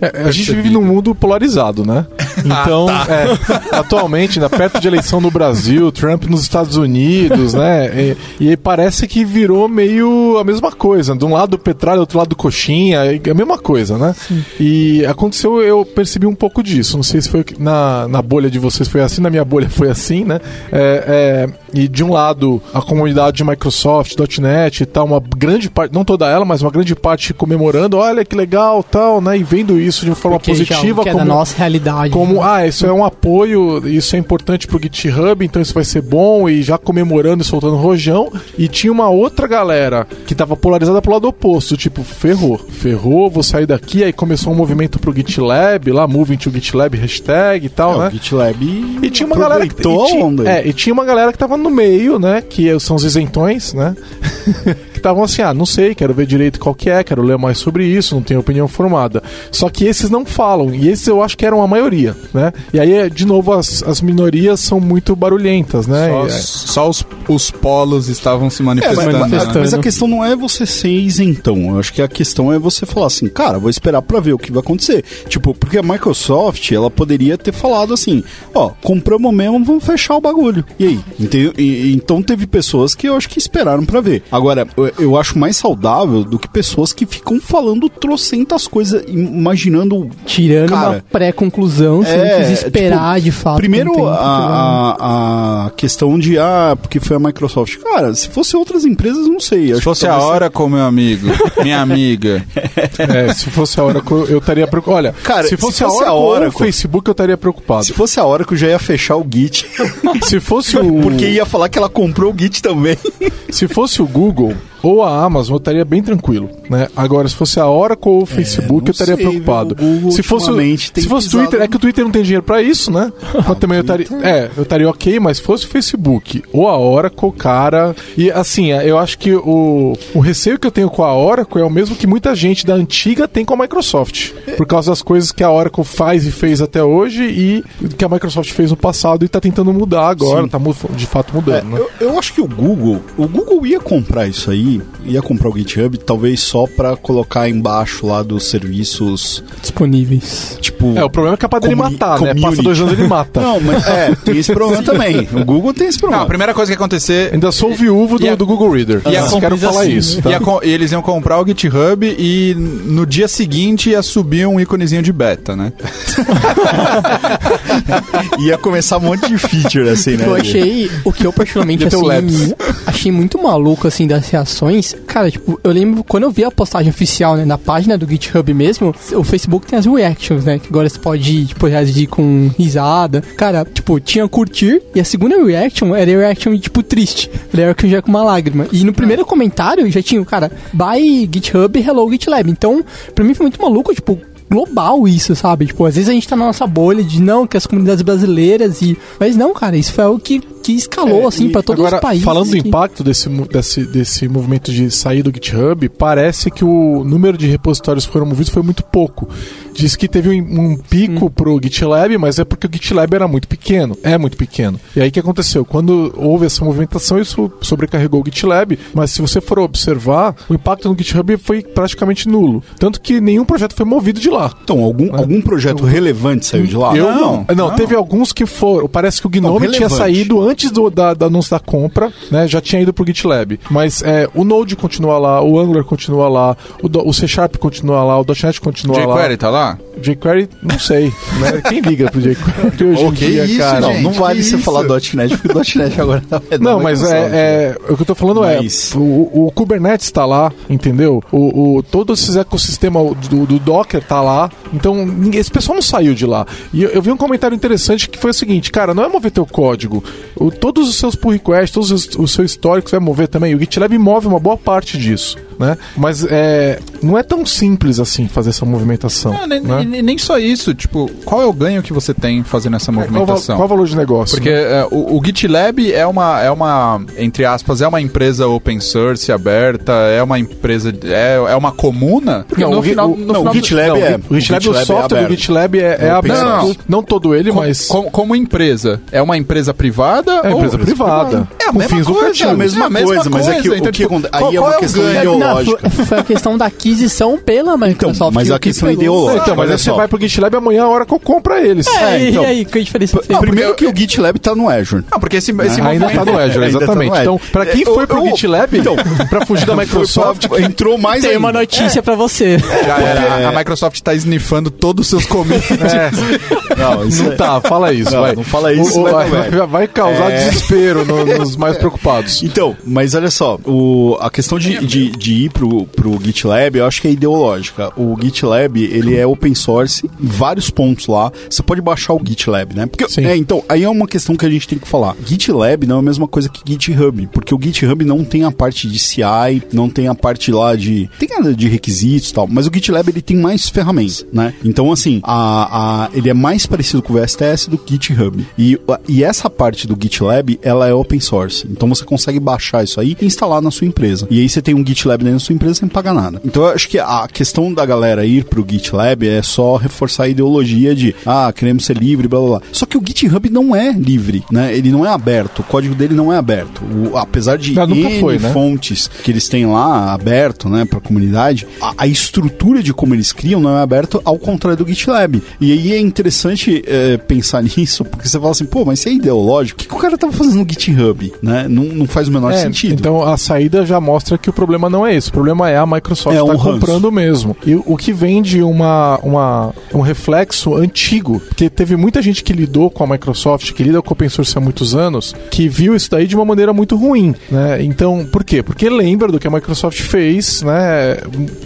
[SPEAKER 2] É, a gente vive num mundo polarizado, né? *laughs* Então, ah, tá. é, atualmente, né, perto de eleição no Brasil, Trump nos Estados Unidos, né? E, e parece que virou meio a mesma coisa. De um lado o petróleo, do outro lado coxinha, é a mesma coisa, né? Sim. E aconteceu, eu percebi um pouco disso. Não sei se foi na, na bolha de vocês foi assim, na minha bolha *laughs* foi assim, né? É, é, e de um lado, a comunidade de Microsoft, .NET e tal, uma grande parte, não toda ela, mas uma grande parte comemorando, olha que legal, tal, né? E vendo isso de forma Porque positiva.
[SPEAKER 5] Já,
[SPEAKER 2] é como,
[SPEAKER 5] é da nossa realidade.
[SPEAKER 2] Como, né? ah, isso é um apoio, isso é importante pro GitHub, então isso vai ser bom, e já comemorando e soltando rojão. E tinha uma outra galera que tava polarizada pro lado oposto, tipo, ferrou, ferrou, vou sair daqui. Aí começou um movimento pro GitLab, lá, moving to GitLab, hashtag e tal, é, né?
[SPEAKER 4] O GitLab
[SPEAKER 2] e tinha uma galera que, e tinha, é, e tinha uma galera que tava no meio, né? Que são os isentões, né? *laughs* que estavam assim, ah, não sei, quero ver direito qual que é, quero ler mais sobre isso, não tenho opinião formada. Só que esses não falam, e esses eu acho que eram a maioria, né? E aí, de novo, as, as minorias são muito barulhentas, né?
[SPEAKER 3] Só,
[SPEAKER 2] E, é,
[SPEAKER 3] só os, os polos estavam se manifestando.
[SPEAKER 4] mas,
[SPEAKER 3] né?
[SPEAKER 4] mas- mas a questão não é você ser isentão. Eu acho que a questão é você falar assim, cara, vou esperar pra ver o que vai acontecer. Tipo, porque a Microsoft, ela poderia ter falado assim, ó, compramos mesmo, vamos fechar o bagulho. E aí? Entendeu? E- então teve pessoas que eu acho que esperaram pra ver. Agora, eu, acho mais saudável do que pessoas que ficam falando trocentas coisas, imaginando
[SPEAKER 5] Tirando
[SPEAKER 4] Cara,
[SPEAKER 5] uma pré-conclusão, sem
[SPEAKER 4] é,
[SPEAKER 5] quis esperar
[SPEAKER 4] tipo,
[SPEAKER 5] de fato.
[SPEAKER 4] Primeiro,
[SPEAKER 5] um
[SPEAKER 4] a, a, questão de, ah, porque foi a Microsoft. Cara, se fosse outras empresas, não sei.
[SPEAKER 3] Se
[SPEAKER 4] acho
[SPEAKER 3] fosse
[SPEAKER 4] que
[SPEAKER 3] a hora, com meu amigo, minha *laughs* amiga.
[SPEAKER 2] é, se fosse a Oracle, eu estaria preocupado. Olha,
[SPEAKER 4] Cara,
[SPEAKER 2] se fosse,
[SPEAKER 4] se fosse
[SPEAKER 2] a
[SPEAKER 4] a
[SPEAKER 2] Oracle, ou o Facebook, eu estaria preocupado.
[SPEAKER 4] Se fosse a hora que eu já ia fechar o Git,
[SPEAKER 2] Se fosse o. *laughs*
[SPEAKER 4] porque ia falar que ela comprou o Git também.
[SPEAKER 2] Se fosse o Google ou a Amazon, eu estaria bem tranquilo, né? Agora, se fosse a Oracle ou o Facebook,
[SPEAKER 4] não
[SPEAKER 2] eu estaria
[SPEAKER 4] sei,
[SPEAKER 2] preocupado.
[SPEAKER 4] Google,
[SPEAKER 2] se fosse, se fosse Twitter, é que o Twitter não tem dinheiro pra isso, né? *laughs* Mas também eu estaria, é, eu estaria ok, mas se fosse o Facebook ou a Oracle, cara, e assim, é, eu acho que o, o receio que eu tenho com a Oracle é o mesmo que muita gente da antiga tem com a Microsoft, por causa das coisas que a Oracle faz e fez até hoje e que a Microsoft fez no passado e tá tentando mudar agora, tá mu- de fato
[SPEAKER 4] É,
[SPEAKER 2] mudando, né?
[SPEAKER 4] eu, eu acho que o Google, o Google ia comprar isso aí, ia comprar o GitHub, talvez só pra colocar embaixo lá dos serviços,
[SPEAKER 5] Disponíveis.
[SPEAKER 4] tipo...
[SPEAKER 2] É, o problema é capaz dele
[SPEAKER 4] Comuni-
[SPEAKER 2] matar, né? Passa
[SPEAKER 4] community.
[SPEAKER 2] dois anos ele mata.
[SPEAKER 4] Não, mas é, *laughs* tem esse problema também. O Google tem esse
[SPEAKER 3] Não,
[SPEAKER 4] problema.
[SPEAKER 3] a primeira coisa que ia acontecer.
[SPEAKER 2] Ainda sou viúvo do,
[SPEAKER 3] E a-
[SPEAKER 2] do Google Reader.
[SPEAKER 3] e a
[SPEAKER 2] Eu quero falar
[SPEAKER 3] assim,
[SPEAKER 2] isso. Tá?
[SPEAKER 3] ia co- eles iam comprar o GitHub e no dia seguinte ia subir um íconezinho de beta, né? *laughs*
[SPEAKER 4] Ia começar um monte de feature assim, né?
[SPEAKER 5] Eu achei, o que eu particularmente assim, achei muito maluco assim das reações. Cara, tipo, eu lembro quando eu vi a postagem oficial, né, na página do GitHub mesmo, o Facebook tem as reactions, né, que agora você pode, tipo, reagir com risada. Cara, tipo, tinha curtir e a segunda reaction era reaction tipo triste. Reaction já com uma lágrima. E no primeiro comentário já tinha, o cara, bye GitHub, hello GitLab. Então, pra mim foi muito maluco, tipo, global isso, sabe? Tipo, às vezes a gente tá na nossa bolha de não, que as comunidades brasileiras e. Mas não, cara, isso foi algo que, que escalou,
[SPEAKER 4] É,
[SPEAKER 5] assim, pra todos
[SPEAKER 2] Agora,
[SPEAKER 5] os países.
[SPEAKER 2] falando do
[SPEAKER 5] que-
[SPEAKER 2] impacto desse, desse, desse movimento de sair do GitHub, parece que o número de repositórios que foram movidos foi muito pouco. Diz que teve um, um pico pro GitLab, mas é porque o GitLab era muito pequeno. É muito pequeno. E aí o que aconteceu? Quando houve essa movimentação, isso sobrecarregou o GitLab, mas se você for observar, o impacto no GitHub foi praticamente nulo. Tanto que nenhum projeto foi movido de lá.
[SPEAKER 4] Então, algum, algum projeto relevante saiu de lá?
[SPEAKER 2] Eu
[SPEAKER 3] não,
[SPEAKER 2] não. Não,
[SPEAKER 3] não.
[SPEAKER 2] teve alguns que foram. Parece que o Gnome
[SPEAKER 4] Não,
[SPEAKER 2] tinha saído antes do da, da anúncio da compra, né? Já tinha ido pro GitLab. Mas é, o Node continua lá, o Angular continua lá, o, do- o C Sharp continua lá, o .NET continua lá.
[SPEAKER 3] jQuery tá lá?
[SPEAKER 2] jQuery, não sei. né? Quem liga pro jQuery *laughs* hoje
[SPEAKER 3] Ô,
[SPEAKER 2] em
[SPEAKER 3] que
[SPEAKER 2] dia,
[SPEAKER 3] isso,
[SPEAKER 2] cara?
[SPEAKER 4] Não, não vale você
[SPEAKER 3] isso?
[SPEAKER 4] falar .NET, porque o .NET agora tá é da
[SPEAKER 2] Não, mas é, é- o que eu tô falando
[SPEAKER 4] Mas-
[SPEAKER 2] é o, o Kubernetes está lá, entendeu? O, o todo esse ecossistema do, do Docker tá lá. Então ninguém, esse pessoal não saiu de lá. E eu, eu vi um comentário interessante que foi o seguinte, cara, não é mover teu código. Todos os seus pull requests, todos os, o seu histórico você vai mover também. O GitLab move uma boa parte disso, né? Mas é, não é tão simples assim fazer essa movimentação.
[SPEAKER 3] Não, nem,
[SPEAKER 2] né?
[SPEAKER 3] nem- nem só isso. Tipo, qual é o ganho que você tem fazendo essa
[SPEAKER 2] Qual, o val-
[SPEAKER 3] movimentação?
[SPEAKER 2] qual o valor de negócio?
[SPEAKER 3] Porque
[SPEAKER 2] né?
[SPEAKER 3] é, o, o GitLab é uma, é uma, entre aspas, é uma empresa open source, aberta, é uma empresa, é, é uma comuna. Porque
[SPEAKER 2] Não,
[SPEAKER 3] no
[SPEAKER 2] o
[SPEAKER 3] final,
[SPEAKER 2] o-
[SPEAKER 3] no
[SPEAKER 4] não,
[SPEAKER 3] final
[SPEAKER 4] o GitLab
[SPEAKER 2] Não,
[SPEAKER 4] é-
[SPEAKER 2] o GitLab, o,
[SPEAKER 4] o GitLab é
[SPEAKER 2] software do. GitLab é, é
[SPEAKER 4] É
[SPEAKER 2] aberto.
[SPEAKER 3] Não,
[SPEAKER 2] Não, todo ele,
[SPEAKER 3] como,
[SPEAKER 2] mas.
[SPEAKER 3] como, como empresa, é uma empresa privada
[SPEAKER 2] É
[SPEAKER 3] ou
[SPEAKER 2] empresa privada.
[SPEAKER 3] É a
[SPEAKER 2] com
[SPEAKER 3] mesma
[SPEAKER 2] fins
[SPEAKER 3] coisa.
[SPEAKER 4] É a mesma
[SPEAKER 3] mesma
[SPEAKER 4] coisa, mas é que o que
[SPEAKER 3] tipo, qual-
[SPEAKER 4] aí é
[SPEAKER 3] qual
[SPEAKER 4] uma
[SPEAKER 3] é o
[SPEAKER 4] questão
[SPEAKER 3] ganho?
[SPEAKER 5] Não,
[SPEAKER 4] ideológica.
[SPEAKER 5] foi, foi a questão da aquisição pela Microsoft.
[SPEAKER 4] mas
[SPEAKER 5] que
[SPEAKER 4] a questão ideológica.
[SPEAKER 2] Então, mas aí você vai pro GitLab amanhã a hora que eu compro eles.
[SPEAKER 5] É,
[SPEAKER 4] É, então.
[SPEAKER 5] e aí, que diferença tem?
[SPEAKER 4] Primeiro que o GitLab tá no Azure.
[SPEAKER 3] Não, porque esse, esse
[SPEAKER 2] Ainda
[SPEAKER 3] movimento-
[SPEAKER 2] tá no Azure, *laughs*
[SPEAKER 4] Ainda tá
[SPEAKER 2] exatamente.
[SPEAKER 4] no Azure.
[SPEAKER 2] Então, pra quem
[SPEAKER 4] É,
[SPEAKER 2] foi
[SPEAKER 4] eu-
[SPEAKER 2] pro
[SPEAKER 4] eu-
[SPEAKER 2] GitLab,
[SPEAKER 4] então,
[SPEAKER 2] pra fugir da *laughs* Microsoft,
[SPEAKER 4] entrou mais
[SPEAKER 5] Tem
[SPEAKER 4] ainda.
[SPEAKER 5] uma notícia pra você.
[SPEAKER 3] Já era. A, a Microsoft tá sniffando todos os seus commits. *laughs*
[SPEAKER 2] é,
[SPEAKER 4] Não, isso
[SPEAKER 2] não
[SPEAKER 4] é-
[SPEAKER 2] tá, fala isso,
[SPEAKER 4] Não,
[SPEAKER 2] vai.
[SPEAKER 4] não fala isso,
[SPEAKER 2] O- o-
[SPEAKER 4] vai,
[SPEAKER 2] vai,
[SPEAKER 4] vai.
[SPEAKER 2] vai causar
[SPEAKER 4] É.
[SPEAKER 2] desespero no- nos mais preocupados.
[SPEAKER 4] Então, mas olha só, o, a questão de, de, de ir pro, pro GitLab, eu acho que é ideológica. O GitLab, ele é open source, em vários pontos lá. Você pode baixar o GitLab, né? Porque,
[SPEAKER 2] Sim.
[SPEAKER 4] é, então, aí é uma questão que a gente tem que falar. GitLab não é a mesma coisa que GitHub, porque o GitHub não tem a parte de CI, não tem a parte lá de. Tem a de requisitos e tal, mas o GitLab ele tem mais ferramentas, né? Então, assim, a, a, ele é mais parecido com o VSTS do que GitHub. E, e essa parte do GitLab, ela é open source. Então você consegue baixar isso aí e instalar na sua empresa. E aí você tem um GitLab da sua empresa sem pagar nada. Então eu acho que a questão da galera ir pro GitLab é só reforçar a ideologia de ah, queremos ser livre, blá blá blá. Só que o GitHub não é livre, né? Ele não é aberto. O código dele não é aberto. O- apesar de
[SPEAKER 2] Não,
[SPEAKER 4] N
[SPEAKER 2] foi, né?
[SPEAKER 4] fontes que eles têm lá aberto, né, pra comunidade, a, a estrutura de como eles criam não é aberto ao contrário do GitLab. E aí é interessante é, pensar *laughs* nisso, porque você fala assim, pô, mas se é ideológico, o que, que o cara tava fazendo no GitHub, né? Não, não faz o menor
[SPEAKER 2] É,
[SPEAKER 4] sentido.
[SPEAKER 2] Então a saída já mostra que o problema não é esse. O problema é a Microsoft
[SPEAKER 4] É um ranço.
[SPEAKER 2] comprando mesmo. E o que vem de uma, uma, um reflexo antigo, porque teve muita gente que lidou com a Microsoft, que lida com o open source há muitos anos, que viu isso daí de uma maneira muito ruim. Né? Então, por quê? Porque lembra do que a Microsoft fez, né?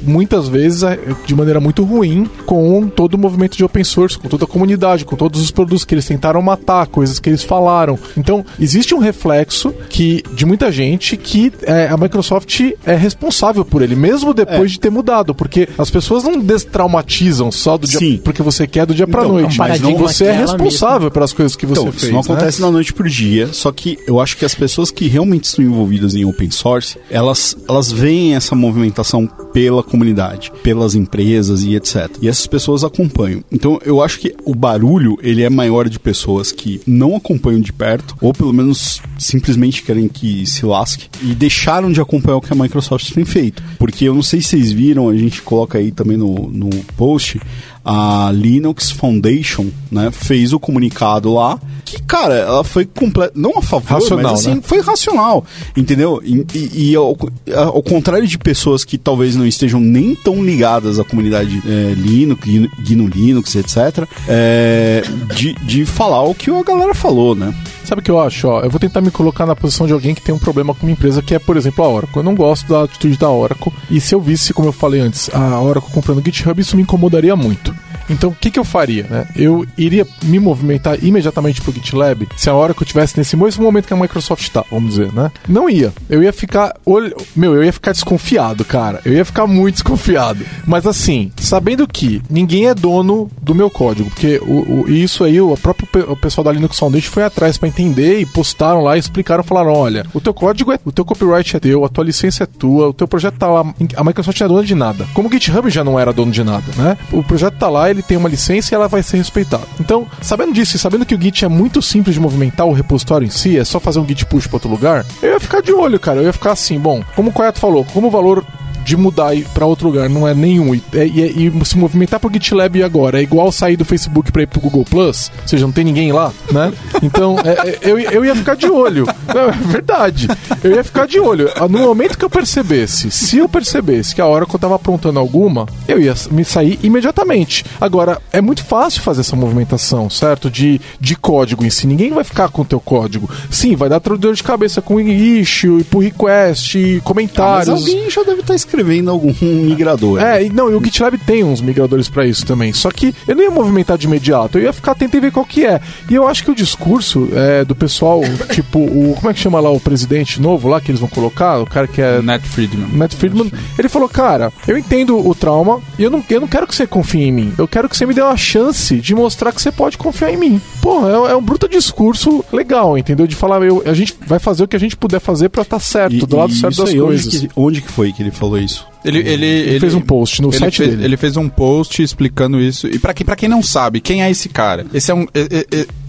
[SPEAKER 2] Muitas vezes é, de maneira muito ruim com todo o movimento de open source, com toda a comunidade, com todos os produtos que eles tentaram matar, coisas que eles falaram. Então, existe um reflexo que de muita gente que é, a Microsoft é responsável por ele, mesmo depois
[SPEAKER 4] É.
[SPEAKER 2] de ter mudado, porque as pessoas não destraumatizam só do dia
[SPEAKER 4] Sim.
[SPEAKER 2] porque você quer do dia pra
[SPEAKER 4] Então,
[SPEAKER 2] noite,
[SPEAKER 5] mas não-
[SPEAKER 2] você é responsável pelas coisas que você
[SPEAKER 4] Então,
[SPEAKER 2] fez.
[SPEAKER 4] isso não
[SPEAKER 2] né?
[SPEAKER 4] acontece da noite pro dia, só que eu acho que as pessoas que realmente estão envolvidas em open source, elas, elas veem essa movimentação pela comunidade, pelas empresas e etc. E essas pessoas acompanham. Então, eu acho que o barulho, ele é maior de pessoas que não acompanham de perto, ou pelo menos simplesmente querem que se lasque, e deixaram de acompanhar o que a Microsoft tem feito. Porque eu não sei se vocês viram, a gente coloca aí também no, no post, a Linux Foundation, né, fez o comunicado lá, que, cara, ela foi completa, não a favor,
[SPEAKER 2] Racional,
[SPEAKER 4] mas assim,
[SPEAKER 2] né?
[SPEAKER 4] foi racional, entendeu? E, e- e ao, ao contrário de pessoas que talvez não estejam nem tão ligadas à comunidade é, Linux, Gnu- GNU Linux, etc., é, de, de falar o que a galera falou, né?
[SPEAKER 2] Sabe o que eu acho? Ó, eu vou tentar me colocar na posição de alguém que tem um problema com uma empresa que é, por exemplo, a Oracle. Eu não gosto da atitude da Oracle. E se eu visse, como eu falei antes, a Oracle comprando GitHub, isso me incomodaria muito. Então, o que, que eu faria? Né? Eu iria me movimentar imediatamente pro GitLab se a Oracle tivesse nesse mesmo momento que a Microsoft tá, vamos dizer, né? Não ia. Eu ia ficar. olh- Meu, eu ia ficar desconfiado, cara. Eu ia ficar muito desconfiado. Mas assim, sabendo que ninguém é dono do meu código, porque o, o- isso aí, o próprio pe- o pessoal da Linux Foundation foi atrás pra entender e postaram lá, e explicaram, falaram: olha, o teu código é. O teu copyright é teu, a tua licença é tua, o teu projeto tá lá. A Microsoft não é dona de nada. Como o GitHub já não era dono de nada, né? O projeto tá lá, ele tem uma licença e ela vai ser respeitada. Então, sabendo disso e sabendo que o Git é muito simples de movimentar o repositório em si, é só fazer um Git push pra outro lugar, eu ia ficar de olho, cara. Eu ia ficar assim, bom, como o Coyato falou, como o valor de mudar pra outro lugar não é nenhum. E, e- e se movimentar pro GitLab agora é igual sair do Facebook pra ir pro Google Plus, ou seja, não tem ninguém lá, né? Então é- é- eu, eu ia ficar de olho. Não, é verdade. Eu ia ficar de olho. Ah, No momento que eu percebesse, se eu percebesse que a hora que eu tava aprontando alguma, eu ia me sair imediatamente. Agora, é muito fácil fazer essa movimentação, certo? De, de código em si. Ninguém vai ficar com o teu código. Sim, vai dar dor de cabeça com issue, e pull request, e
[SPEAKER 4] Ah, mas
[SPEAKER 2] comentários.
[SPEAKER 4] alguém já deve estar escrevendo algum *laughs* migrador. né?
[SPEAKER 2] É, e não, e o GitLab tem uns migradores pra isso também. Só que eu não ia movimentar de imediato, eu ia ficar atento e ver qual que é. E eu acho que o discurso é, do pessoal, *laughs* tipo, o. Como é que chama lá o presidente novo lá que eles vão colocar? O cara que é.
[SPEAKER 3] Matt Friedman.
[SPEAKER 2] Matt Friedman, ele falou, cara, eu entendo o trauma e eu não, eu não quero que você confie em mim. Eu quero que você me dê uma chance de mostrar que você pode confiar em mim. Pô, é, é um bruto discurso legal, entendeu? De falar, eu, a gente vai fazer o que a gente puder fazer pra estar certo,
[SPEAKER 4] E-
[SPEAKER 2] do lado certo das
[SPEAKER 4] aí,
[SPEAKER 2] coisas.
[SPEAKER 4] Onde que, onde que foi que ele falou isso? É isso.
[SPEAKER 3] Ele, ele,
[SPEAKER 2] Ele fez um post no
[SPEAKER 3] ele
[SPEAKER 2] site
[SPEAKER 3] fez,
[SPEAKER 2] dele.
[SPEAKER 3] Ele fez um post explicando isso. E pra quem, pra quem não sabe, quem é esse cara? Esse é um,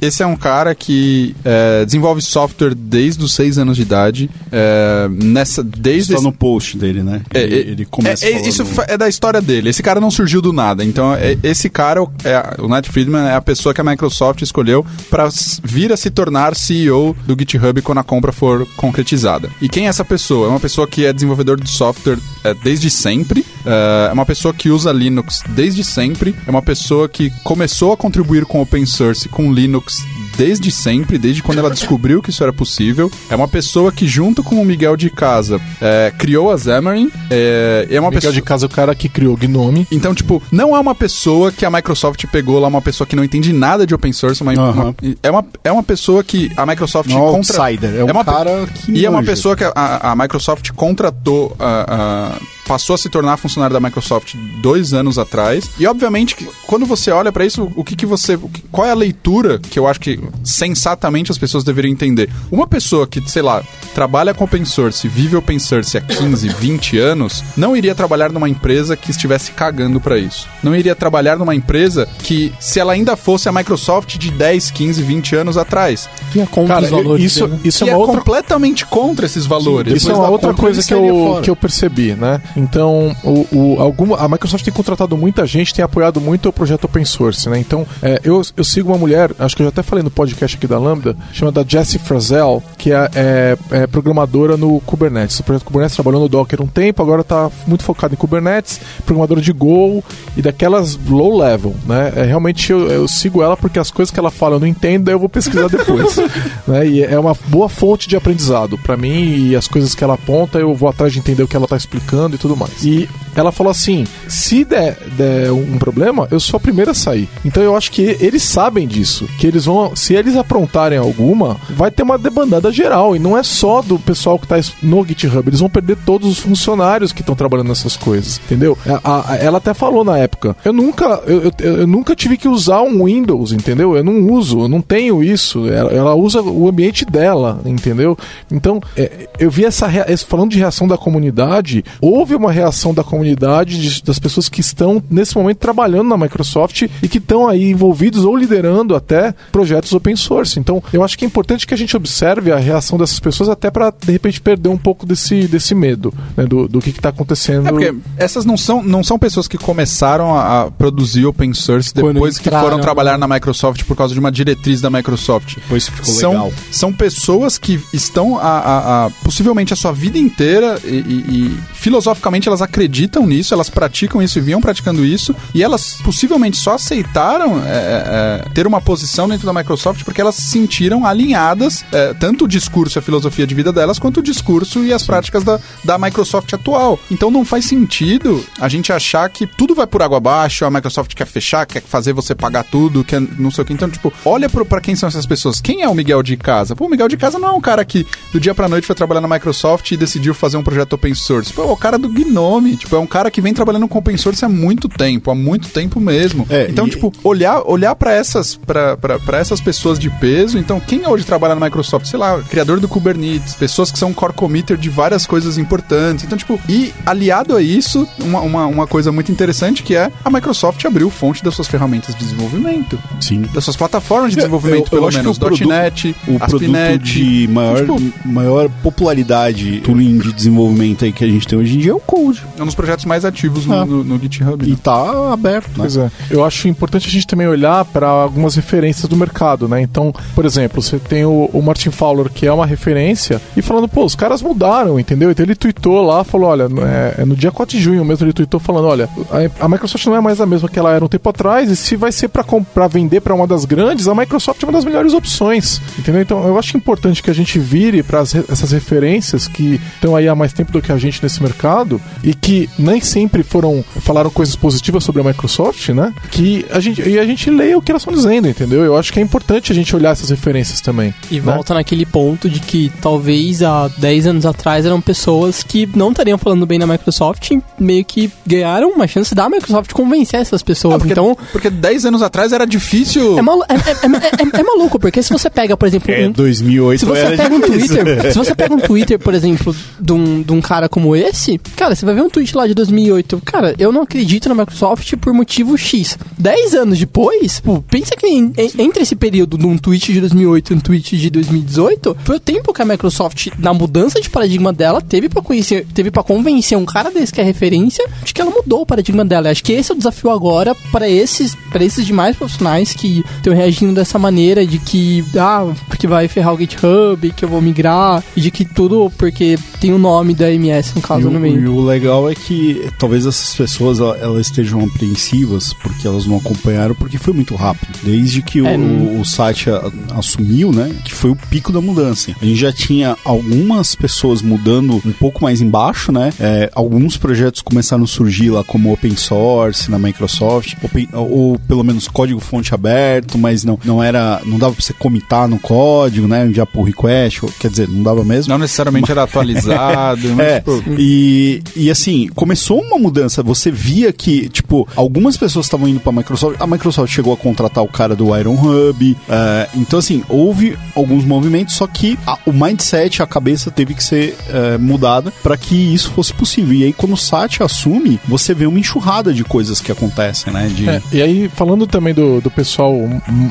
[SPEAKER 3] esse é um cara que é, desenvolve software desde os 6 anos de idade. é, nessa, desde
[SPEAKER 4] Está
[SPEAKER 3] esse-
[SPEAKER 4] no post dele, né?
[SPEAKER 3] É,
[SPEAKER 4] ele,
[SPEAKER 3] é,
[SPEAKER 4] ele começa
[SPEAKER 3] é, é,
[SPEAKER 4] falando...
[SPEAKER 3] Isso é da história dele. Esse cara não surgiu do nada. Então, esse cara, é, o Nat Friedman, é a pessoa que a Microsoft escolheu para vir a se tornar CEO do GitHub quando a compra for concretizada. E quem é essa pessoa? É uma pessoa que é desenvolvedor de software é, desde sempre. É uma pessoa que usa Linux desde sempre. É uma pessoa que começou a contribuir com open source, com Linux desde sempre, desde quando ela descobriu que isso era possível. É uma pessoa que, junto com o Miguel de Casa, é, criou a Xamarin. É, é uma
[SPEAKER 2] Miguel
[SPEAKER 3] pessoa...
[SPEAKER 2] de casa é o cara que criou o Gnome.
[SPEAKER 3] Então, tipo, não é uma pessoa que a Microsoft pegou lá, uma pessoa que não entende nada de open source, uma,
[SPEAKER 4] Aham.
[SPEAKER 3] uma- é, uma, é uma pessoa que a Microsoft
[SPEAKER 4] é um
[SPEAKER 3] contra-
[SPEAKER 4] outsider, é um
[SPEAKER 3] uma pe-
[SPEAKER 4] cara que
[SPEAKER 3] E é uma pessoa que a, a- a Microsoft contratou, a- a- passou a se tornar funcionário da Microsoft dois anos atrás. E obviamente, que quando você olha pra isso, o que, que você. que- qual é a leitura que eu acho que sensatamente as pessoas deveriam entender? Uma pessoa que, sei lá, trabalha com open source, vive open source há 15, 20 anos, não iria trabalhar numa empresa que estivesse cagando pra isso. Não iria trabalhar numa empresa que, se ela ainda fosse a Microsoft de 10, 15, 20 anos atrás,
[SPEAKER 5] Que é contra
[SPEAKER 2] Cara,
[SPEAKER 5] os valores
[SPEAKER 2] isso,
[SPEAKER 5] dele, né?
[SPEAKER 2] isso
[SPEAKER 3] que
[SPEAKER 2] é uma outra
[SPEAKER 3] completamente contra esses valores.
[SPEAKER 2] Isso é uma outra coisa que eu,
[SPEAKER 4] fora.
[SPEAKER 2] que eu percebi, né? Então, o, o- alguma, a Microsoft tem contratado muita gente, tem apoiado muito o projeto open source, né? Então, é, eu, eu sigo uma mulher, acho que eu já até falei no podcast aqui da Lambda, chamada Jessie Frazel, que é, é- é programadora no Kubernetes. O projeto Kubernetes trabalhou no Docker um tempo, agora está muito focado em Kubernetes, programadora de Go e daquelas low level, né? É, realmente eu, eu sigo ela porque as coisas que ela fala eu não entendo, daí eu vou pesquisar depois. *laughs* né? E é uma boa fonte de aprendizado para mim e as coisas que ela aponta eu vou atrás de entender o que ela tá explicando e tudo mais. E ela falou assim: se der, der um problema, eu sou a primeira a sair. Então eu acho que eles sabem disso, que eles vão, se eles aprontarem alguma, vai ter uma debandada geral e não é só do pessoal que tá no GitHub, eles vão perder todos os funcionários que estão trabalhando nessas coisas, entendeu? A- a- ela até falou na época: eu nunca, eu, eu- eu nunca tive que usar um Windows, entendeu? Eu não uso, eu não tenho isso. Ela, ela usa o ambiente dela, entendeu? Então, é, eu vi essa falando de reação da comunidade, houve uma reação da comunidade de- das pessoas que estão nesse momento trabalhando na Microsoft e que estão aí envolvidos ou liderando até projetos open source. Então, eu acho que é importante que a gente observe a reação dessas pessoas até para de repente perder um pouco desse, desse medo né, do, do que está acontecendo.
[SPEAKER 3] É porque essas não são, não são pessoas que começaram a, a produzir open source depois que foram trabalhar na Microsoft por causa de uma diretriz da Microsoft.
[SPEAKER 4] Depois ficou
[SPEAKER 3] São,
[SPEAKER 4] legal.
[SPEAKER 3] são pessoas que estão a, a- a- possivelmente a sua vida inteira e, e- e filosoficamente elas acreditam nisso, elas praticam isso e vinham praticando isso e elas possivelmente só aceitaram é, é, ter uma posição dentro da Microsoft porque elas se sentiram alinhadas é, tanto o discurso e a filosofia de vida delas quanto o discurso e as práticas da, da Microsoft atual. Então não faz sentido a gente achar que tudo vai por água abaixo, a Microsoft quer fechar, quer fazer você pagar tudo, quer não sei o que. Então, tipo, olha pro, pra quem são essas pessoas. Quem é o Miguel de Casa? Pô, o Miguel de Casa não é um cara que do dia pra noite foi trabalhar na Microsoft e decidiu fazer um projeto open source. Pô, é o cara do Gnome. Tipo, é um cara que vem trabalhando com open source há muito tempo, há muito tempo mesmo.
[SPEAKER 4] É,
[SPEAKER 3] então,
[SPEAKER 4] e-
[SPEAKER 3] tipo, olhar, olhar para essas pra, pra, pra essas pessoas de peso. Então, quem hoje trabalha na Microsoft? Sei lá, criador do Kubernetes, pessoas que são core committer de várias coisas importantes. Então, tipo, e aliado a isso, uma, uma, uma coisa muito interessante que é a Microsoft abriu fonte das suas ferramentas de desenvolvimento,
[SPEAKER 4] Sim.
[SPEAKER 3] das suas plataformas de desenvolvimento,
[SPEAKER 4] eu
[SPEAKER 3] pelo
[SPEAKER 4] acho que
[SPEAKER 3] menos,
[SPEAKER 4] o produto-
[SPEAKER 3] .NET,
[SPEAKER 4] O produto de maior,
[SPEAKER 3] Então, tipo,
[SPEAKER 4] maior popularidade, tooling de desenvolvimento aí que a gente tem hoje em dia é o Code.
[SPEAKER 3] é um dos projetos mais ativos no,
[SPEAKER 4] Ah.
[SPEAKER 3] no- no GitHub.
[SPEAKER 4] E
[SPEAKER 3] né?
[SPEAKER 4] tá aberto, né?
[SPEAKER 2] Pois é. Eu acho importante a gente também olhar para algumas referências do mercado, né? Então, por exemplo, você tem o, o Martin Fowler, que é uma referência, e falando, pô, os caras mudaram, entendeu? Então ele tweetou lá, falou, olha, é, é no dia 4 de junho mesmo, ele tweetou falando, olha, a, a Microsoft não é mais a mesma que ela era um tempo atrás, e se vai ser para comprar, vender para uma das grandes, a Microsoft é uma das melhores opções, entendeu? Então, eu acho importante que a gente vire para essas referências que estão aí há mais tempo do que a gente nesse mercado e que nem sempre foram falaram coisas positivas sobre a Microsoft, né? Que a gente e a gente leia o que elas estão dizendo, entendeu? Eu acho que é importante a gente olhar essas referências também.
[SPEAKER 5] E
[SPEAKER 2] né?
[SPEAKER 5] volta naquele ponto de que talvez há 10 anos atrás eram pessoas que não estariam falando bem da Microsoft e meio que ganharam uma chance da Microsoft convencer essas pessoas.
[SPEAKER 3] Ah, porque,
[SPEAKER 5] então,
[SPEAKER 3] porque 10 anos atrás era difícil.
[SPEAKER 5] é, malu é, é- é- é- é maluco, porque se você pega, por exemplo,
[SPEAKER 4] É,
[SPEAKER 5] um,
[SPEAKER 4] 2008
[SPEAKER 5] se você pega um. Twitter, *laughs* se você pega um Twitter, por exemplo, de um, de um cara como esse, cara, você vai ver um tweet lá de 2008. Cara, eu não acredito na Microsoft por motivo X. Dez anos depois, pô, pensa que em- em- entre esse período de um tweet de 2008 e um tweet de 2018, foi o tempo que a Microsoft, na mudança de paradigma dela, teve pra conhecer, teve para convencer um cara desse que é referência de que ela mudou o paradigma dela. Acho que esse é o desafio agora para esses, para esses demais profissionais que estão reagindo dessa maneira de que, ah, porque vai ferrar o GitHub, que eu vou migrar, e de que tudo porque tem o nome da MS, no caso,
[SPEAKER 4] E
[SPEAKER 5] no meio.
[SPEAKER 4] E o legal é que talvez essas pessoas ela- elas estejam apreensivas porque elas não acompanharam, porque foi muito rápido. Desde que o,
[SPEAKER 5] É,
[SPEAKER 4] o, o site a- assumiu, né? Que foi o pico da mudança. A gente já tinha algumas pessoas mudando um pouco mais embaixo, né? É, alguns projetos começaram a surgir lá como open source na Microsoft, open- ou pelo menos código fonte aberto, mas não, não era. não dava pra você comitar no código, né? Enviar pull request, ou- quer dizer, não dava mesmo.
[SPEAKER 3] Não necessariamente era atualizado, mas, *laughs*
[SPEAKER 4] É,
[SPEAKER 3] tipo,
[SPEAKER 4] e, e assim, começou uma mudança. Você via que, tipo, algumas pessoas estavam indo pra Microsoft. A Microsoft chegou a contratar o cara do Iron Hub. é, então, assim, houve alguns movimentos, só que a- o mindset, a cabeça teve que ser é, mudada para que isso fosse possível. E aí, quando o Satya assume, você vê uma enxurrada de coisas que acontecem, né? De,
[SPEAKER 2] É, e aí, falando também do, do pessoal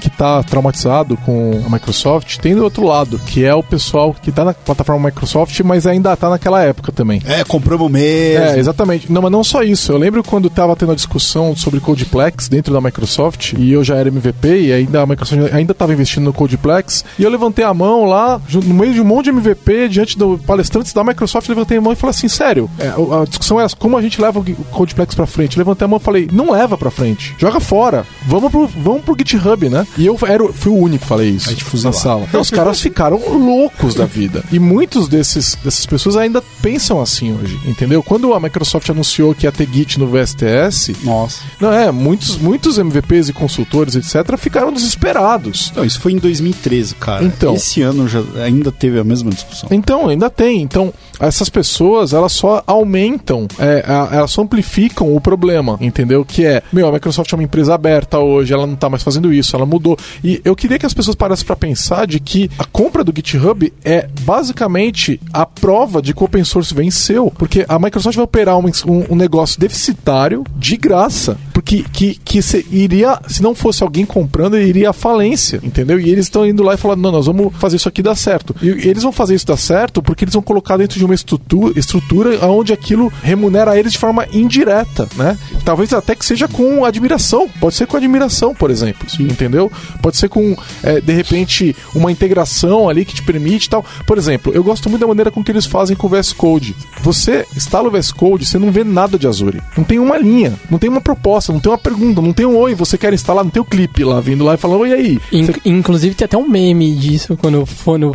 [SPEAKER 2] que tá traumatizado com a Microsoft, tem do outro lado, que é o pessoal que tá na plataforma Microsoft, mas ainda tá naquela época também.
[SPEAKER 4] É, compramos mesmo.
[SPEAKER 2] É, exatamente. Não, mas não só isso. Eu lembro quando tava tendo a discussão sobre Codeplex dentro da Microsoft, e eu já era MVP, e ainda a Microsoft ainda tava investindo no Codeplex, e eu levantei a mão lá, no meio de um monte de MVP, diante do palestrantes da Microsoft, levantei a mão e falei assim, sério, é, a discussão é como a gente leva o Codeplex pra frente? Eu levantei a mão e falei, não leva pra frente, joga fora, vamos pro, vamos pro GitHub, né? E eu era, fui o único que falei isso na
[SPEAKER 4] fuzilaram.
[SPEAKER 2] sala. Os caras ficaram loucos da vida. E muitos desses, dessas pessoas ainda pensam assim hoje, entendeu? Quando a Microsoft anunciou que ia ter Git no VSTS,
[SPEAKER 4] Nossa.
[SPEAKER 2] não é, muitos, muitos MVPs e consultores, etc, ficaram desesperados.
[SPEAKER 4] Não, isso foi em 2013, cara.
[SPEAKER 2] Então.
[SPEAKER 4] Esse ano já ainda teve a mesma discussão.
[SPEAKER 2] Então, ainda tem. Então, essas pessoas, elas só aumentam, é, a- elas só amplificam o problema, entendeu? Que é, meu, a Microsoft é uma empresa aberta hoje, ela não tá mais fazendo isso, ela mudou. E eu queria que as pessoas parassem pra pensar de que a compra do GitHub é basicamente a prova de que o open source venceu, porque a Microsoft vai operar um, um- um negócio deficitário de graça, porque que, que se iria, se não fosse alguém comprando, iria à falência, entendeu? E eles estão indo lá e falando, não, nós vamos fazer isso aqui dar certo. E eles vão fazer isso dar certo porque eles vão colocar dentro de uma estrutura, estrutura onde aquilo remunera eles de forma indireta, né? Talvez até que seja com admiração, pode ser com admiração, por exemplo, entendeu? Pode ser com, é, de repente, uma integração ali que te permite tal. Por exemplo, eu gosto muito da maneira com que eles fazem com o VS Code. Você instala o VS Code, você não vê nada de Azure. Não tem uma linha, não tem uma proposta, não tem uma pergunta, não tem um oi, você quer instalar, não tem o clipe lá vindo lá e falando, oi aí.
[SPEAKER 5] In-
[SPEAKER 2] Você-
[SPEAKER 5] Inclusive tem até um meme disso quando,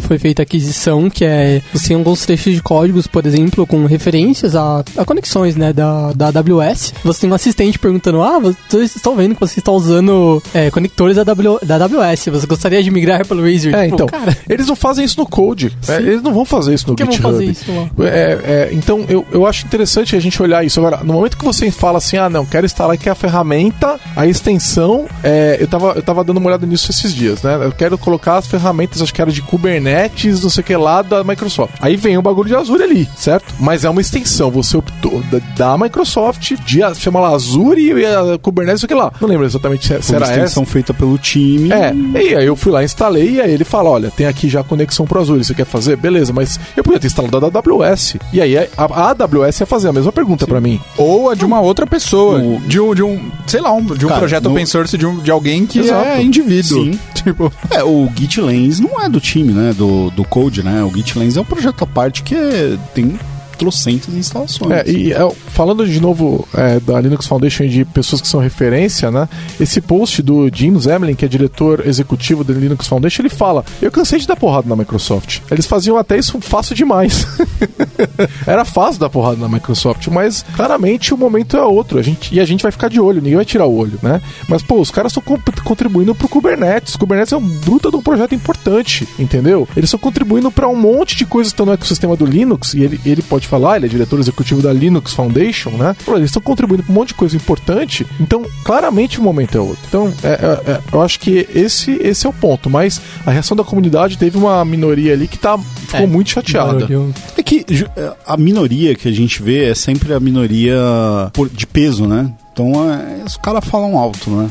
[SPEAKER 5] foi feita a aquisição, que é você tem alguns trechos de códigos, por exemplo, com referências a, a conexões né, da, da AWS. Você tem um assistente perguntando: Ah, vocês estão vendo que você está usando é, conectores da, w, da AWS. Você gostaria de migrar pelo Azure?
[SPEAKER 2] É,
[SPEAKER 5] Tipo,
[SPEAKER 2] então,
[SPEAKER 5] cara,
[SPEAKER 2] eles não fazem isso no Code. É, eles não vão fazer isso no
[SPEAKER 5] por que vão
[SPEAKER 2] GitHub.
[SPEAKER 5] fazer isso lá?
[SPEAKER 2] É, é, então, eu, eu acho interessante a gente olhar isso. Agora, no momento que você fala assim, ah, não, quero instalar aqui a ferramenta, a extensão, é, eu, tava, eu tava dando uma olhada nisso esses dias, né? Eu quero colocar as ferramentas, acho que era de Kubernetes, não sei o que lá, da Microsoft. Aí vem o bagulho de Azure ali, certo? Mas é uma extensão, você optou da, da Microsoft, de, chama lá Azure e a Kubernetes, sei o que lá. Não lembro exatamente se, se
[SPEAKER 4] Foi uma
[SPEAKER 2] era essa.
[SPEAKER 4] extensão feita pelo time.
[SPEAKER 2] É, e aí eu fui lá, instalei, e aí ele fala: olha, tem aqui já a conexão pro Azure, você quer fazer? Beleza, mas eu podia ter instalado a AWS. E aí a, a AWS ia fazer a mesma pergunta pra mim.
[SPEAKER 3] Ou a de uma outra pessoa.
[SPEAKER 4] O-
[SPEAKER 3] De, um, de um, sei lá, um, de um
[SPEAKER 4] Cara,
[SPEAKER 3] projeto
[SPEAKER 4] no-
[SPEAKER 3] open source de, um, de alguém que
[SPEAKER 2] Exato.
[SPEAKER 3] é indivíduo.
[SPEAKER 4] Sim. *laughs*
[SPEAKER 3] Tipo,
[SPEAKER 4] É, o GitLens não é do time, né? Do, do Code, né? O GitLens é um projeto à parte que é- tem trocentas instalações.
[SPEAKER 2] É, e é, falando de novo é, da Linux Foundation e de pessoas que são referência, né? Esse post do Jim Zemlin, que é diretor executivo da Linux Foundation, ele fala: Eu cansei de dar porrada na Microsoft. Eles faziam até isso fácil demais. *laughs* Era fácil dar porrada na Microsoft, mas claramente o momento é outro. A gente, e a gente vai ficar de olho, ninguém vai tirar o olho, né? Mas, pô, os caras estão contribuindo pro Kubernetes. Kubernetes é um bruta de um projeto importante, entendeu? Eles estão contribuindo para um monte de coisas que estão no ecossistema do Linux, e ele, ele pode falar, ele é diretor executivo da Linux Foundation, né? Pô, eles estão contribuindo para um monte de coisa importante, então claramente o momento é outro. Então, é, é, é, eu acho que esse, esse é o ponto, mas a reação da comunidade teve uma minoria ali que tá, ficou
[SPEAKER 5] É,
[SPEAKER 2] muito chateada.
[SPEAKER 5] Barulho.
[SPEAKER 4] É que ju- a minoria que a gente vê é sempre a minoria de peso, né? Então é, os caras falam alto, né?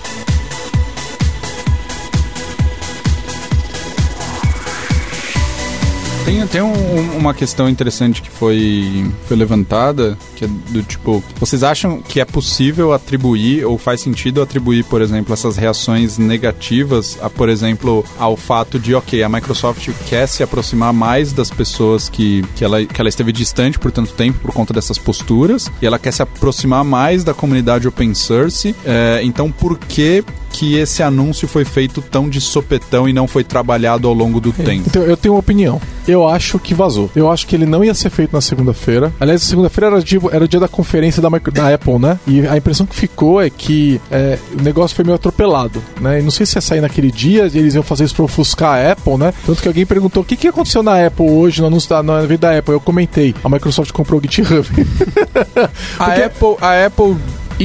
[SPEAKER 3] Tem, tem um- uma questão interessante que foi, foi levantada, que é do tipo, vocês acham que é possível atribuir, ou faz sentido atribuir, por exemplo, essas reações negativas a, por exemplo, ao fato de, ok, a Microsoft quer se aproximar mais das pessoas que, que, ela, que ela esteve distante por tanto tempo por conta dessas posturas, e ela quer se aproximar mais da comunidade open source, é, então por que que esse anúncio foi feito tão de sopetão e não foi trabalhado ao longo do tempo?
[SPEAKER 2] Então, eu tenho uma opinião. Eu acho que vazou. Eu acho que ele não ia ser feito na segunda-feira. Aliás, segunda-feira era, dia- era o dia da conferência da, micro- da Apple, né? E a impressão que ficou é que é, o negócio foi meio atropelado, né? E não sei se ia sair naquele dia, eles iam fazer isso pra ofuscar a Apple, né? Tanto que alguém perguntou o que, que aconteceu na Apple hoje, no anúncio da, no evento da Apple. Eu comentei, a Microsoft comprou o GitHub. *laughs*
[SPEAKER 3] A Apple, a Apple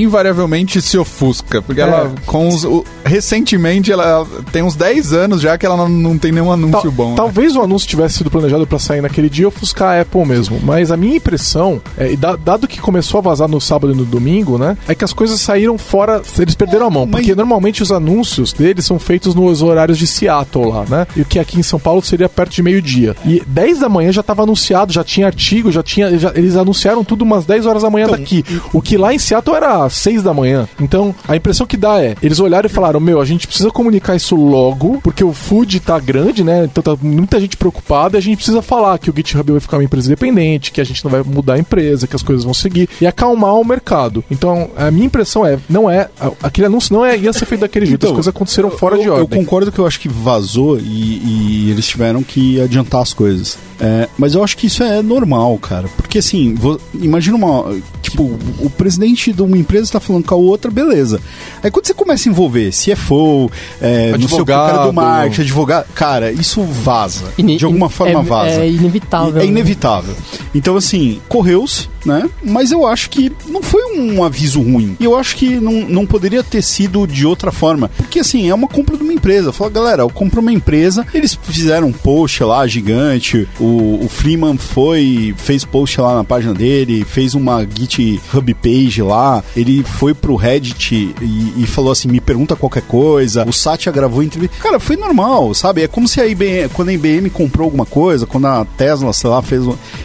[SPEAKER 3] invariavelmente se ofusca, porque ela com os, o- recentemente ela tem uns 10 anos já que ela não, não tem nenhum anúncio
[SPEAKER 2] Tal-
[SPEAKER 3] bom. né?
[SPEAKER 2] Talvez o anúncio tivesse sido planejado pra sair naquele dia e ofuscar a Apple mesmo. Mas a minha impressão, é, da- dado que começou a vazar no sábado e no domingo, né? É que as coisas saíram fora. Eles perderam a mão.
[SPEAKER 4] mas-
[SPEAKER 2] Porque normalmente os anúncios deles são feitos nos horários de Seattle lá, né? E o que aqui em São Paulo seria perto de meio-dia. E 10 da manhã já estava anunciado, já tinha artigo, já tinha. já- eles anunciaram tudo umas 10 horas da manhã
[SPEAKER 4] Então,
[SPEAKER 2] daqui. O que lá em Seattle era 6 da manhã. Então, a impressão que dá é, eles olharam e falaram: Meu, a gente precisa comunicar isso logo, porque o food tá grande, né? Então tá muita gente preocupada e a gente precisa falar que o GitHub vai ficar uma empresa independente, que a gente não vai mudar a empresa, que as coisas vão seguir e acalmar o mercado. Então, a minha impressão é, não é. Aquele anúncio não é, ia ser feito daquele jeito.
[SPEAKER 4] Então,
[SPEAKER 2] as coisas aconteceram fora
[SPEAKER 4] eu,
[SPEAKER 2] de
[SPEAKER 4] Eu
[SPEAKER 2] ordem.
[SPEAKER 4] concordo que eu acho que vazou e, e eles tiveram que adiantar as coisas. É, mas eu acho que isso é normal, cara. Porque assim, vo- imagina uma. Tipo, o presidente de uma empresa está falando com a outra, beleza. Aí quando você começa a envolver CFO, é, não sei o que, o cara
[SPEAKER 2] Advogado.
[SPEAKER 4] do marketing, advogado. Cara, isso vaza.
[SPEAKER 5] Ine-
[SPEAKER 4] de alguma forma
[SPEAKER 5] é,
[SPEAKER 4] vaza.
[SPEAKER 5] É inevitável.
[SPEAKER 4] É
[SPEAKER 5] né?
[SPEAKER 4] inevitável. Então, assim, correu-se, né? Mas eu acho que não foi um aviso ruim. E eu acho que não, não poderia ter sido de outra forma. Porque, assim, é uma compra de uma empresa. Fala, galera, eu compro uma empresa, eles fizeram um post lá gigante. O, o Freeman foi, fez post lá na página dele, fez uma GitHub page lá. Ele foi pro Reddit e, e falou assim: me pergunta qualquer coisa. O Satya gravou entrevista. Cara, foi normal, sabe? É como se a IBM, quando a IBM comprou alguma coisa, quando a Tesla, sei lá, fez.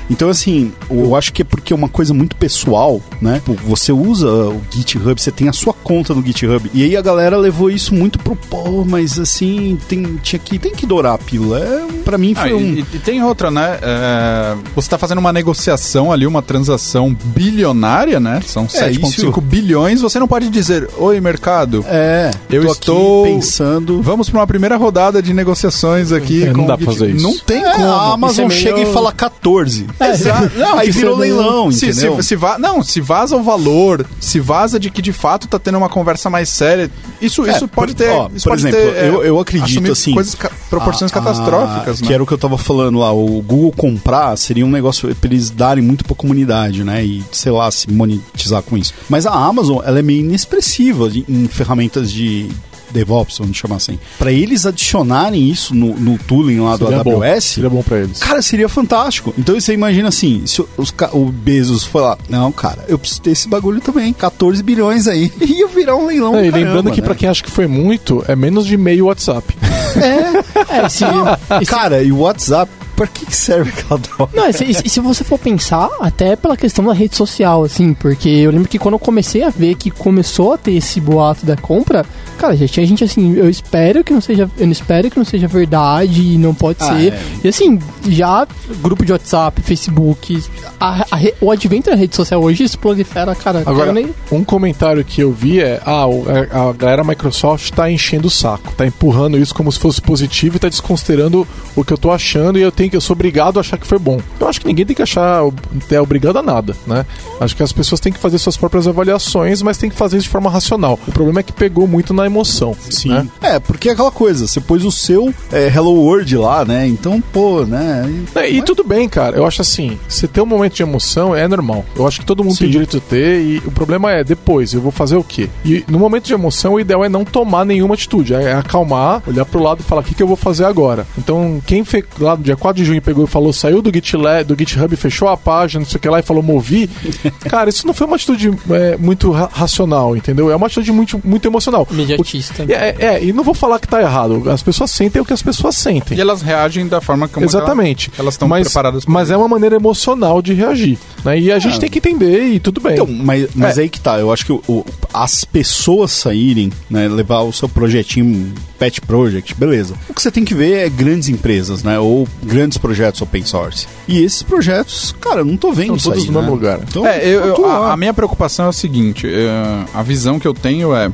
[SPEAKER 4] Então, assim, eu acho que é porque é uma coisa muito pessoal, né? Tipo, você usa o GitHub, você tem a sua conta no GitHub. E aí a galera levou isso muito pro pô, mas assim, tem, tinha que, tem que dourar a pílula. É, pra mim
[SPEAKER 3] Ah,
[SPEAKER 4] foi
[SPEAKER 3] e,
[SPEAKER 4] um.
[SPEAKER 3] e- e tem outra, né? É, você está fazendo uma negociação ali, uma transação bilionária, né? São 7,5
[SPEAKER 4] isso.
[SPEAKER 3] bilhões. Você não pode dizer, oi, mercado,
[SPEAKER 4] É,
[SPEAKER 3] Eu
[SPEAKER 4] tô
[SPEAKER 3] estou-
[SPEAKER 4] aqui pensando.
[SPEAKER 3] vamos para uma primeira rodada de negociações aqui.
[SPEAKER 2] É, não dá pra fazer isso.
[SPEAKER 3] Não tem
[SPEAKER 4] É,
[SPEAKER 3] como.
[SPEAKER 4] a Amazon
[SPEAKER 5] Isso é
[SPEAKER 4] chega
[SPEAKER 5] meio-
[SPEAKER 4] e fala 14.
[SPEAKER 3] Exato. Não,
[SPEAKER 4] Aí virou
[SPEAKER 3] é meio-
[SPEAKER 4] leilão,
[SPEAKER 3] se,
[SPEAKER 4] entendeu?
[SPEAKER 3] se, se va- não, se vaza o valor, se vaza de que de fato tá tendo uma conversa mais séria, isso,
[SPEAKER 4] É,
[SPEAKER 3] isso pode
[SPEAKER 4] por-
[SPEAKER 3] ter.
[SPEAKER 4] ó,
[SPEAKER 3] isso
[SPEAKER 4] por
[SPEAKER 3] pode
[SPEAKER 4] exemplo,
[SPEAKER 3] ter, é,
[SPEAKER 4] eu- eu acredito, assim,
[SPEAKER 3] Coisas, proporções
[SPEAKER 4] Ah,
[SPEAKER 3] catastróficas,
[SPEAKER 4] ah,
[SPEAKER 3] né?
[SPEAKER 4] Que era o que eu tava falando lá. O Google comprar seria um negócio pra eles darem muito pra comunidade, né? E, sei lá, se monetizar com isso. Mas a Amazon, ela é meio inexpressiva em ferramentas de DevOps, vamos chamar assim. Pra eles adicionarem isso no, no tooling lá do
[SPEAKER 2] Seria bom.
[SPEAKER 4] AWS,
[SPEAKER 2] Seria bom pra eles.
[SPEAKER 4] Cara, seria fantástico. Então você imagina assim, se os, o Bezos foi lá, não, cara, eu preciso ter esse bagulho também, 14 bilhões aí. *laughs* Ia virar um leilão.
[SPEAKER 2] É, e
[SPEAKER 4] caramba,
[SPEAKER 2] lembrando que
[SPEAKER 4] né?
[SPEAKER 2] pra quem acha que foi muito, é menos de meio WhatsApp.
[SPEAKER 5] É, *laughs* esse, esse-
[SPEAKER 4] Cara, e o WhatsApp, pra que serve aquela droga?
[SPEAKER 5] Não, e se, e se- você for pensar, até pela questão da rede social, assim, porque eu lembro que quando eu comecei a ver que começou a ter esse boato da compra, cara, já tinha gente assim, eu espero que não seja, eu não espero que não seja verdade, e não pode
[SPEAKER 4] Ah,
[SPEAKER 5] ser.
[SPEAKER 4] é.
[SPEAKER 5] E assim, já grupo de WhatsApp, Facebook, a- a o advento da rede social hoje isso prolifera, cara.
[SPEAKER 2] Agora,
[SPEAKER 5] nem-
[SPEAKER 2] um comentário que eu vi é: ah, a, a galera Microsoft tá enchendo o saco, tá empurrando isso como se fosse positivo e tá desconsiderando o que eu tô achando e eu tenho que eu sou obrigado a achar que foi bom. Eu acho que ninguém tem que achar é obrigado a nada, né? Acho que as pessoas têm que fazer suas próprias avaliações, mas tem que fazer isso de forma racional. O problema é que pegou muito na emoção. Né?
[SPEAKER 4] É, porque é aquela coisa, você pôs o seu é, Hello World lá, né? Então, pô, né?
[SPEAKER 2] É, E tudo bem, cara. Eu acho assim, você ter um momento de emoção é normal. Eu acho que todo mundo
[SPEAKER 4] Sim.
[SPEAKER 2] tem direito de ter e o problema é depois, eu vou fazer o quê? E no momento de emoção, o ideal é não tomar nenhuma atitude, é acalmar, olhar pro lado e falar o que, que eu vou fazer agora. Então, quem fez lá no dia 4 4 de junho pegou e falou, saiu do, GitLab, do GitHub, fechou a página, não sei o que lá, e falou movi, *laughs* cara, isso não foi uma atitude é, muito ra racional, entendeu? É uma atitude muito, muito emocional.
[SPEAKER 5] Imediatista.
[SPEAKER 2] O, é, é, e não vou falar que tá errado. As pessoas sentem o que as pessoas sentem.
[SPEAKER 3] E elas reagem da forma como
[SPEAKER 2] Exatamente.
[SPEAKER 3] elas estão
[SPEAKER 2] mas,
[SPEAKER 3] preparadas
[SPEAKER 2] Mas é uma maneira emocional de reagir. Né? E a gente tem que entender e tudo bem.
[SPEAKER 4] Então, mas, mas aí que tá, eu acho que o- o- as pessoas saírem, né, levar o seu projetinho pet project, beleza. O que você tem que ver é grandes empresas, né, ou grandes projetos open source. E esses projetos, cara, eu não tô vendo
[SPEAKER 2] Estão
[SPEAKER 4] isso
[SPEAKER 2] todos
[SPEAKER 4] aí,
[SPEAKER 2] no
[SPEAKER 4] né?
[SPEAKER 2] mesmo lugar.
[SPEAKER 4] Então,
[SPEAKER 3] É, eu, eu- a, a minha preocupação é o seguinte: é, a visão que eu tenho é. é,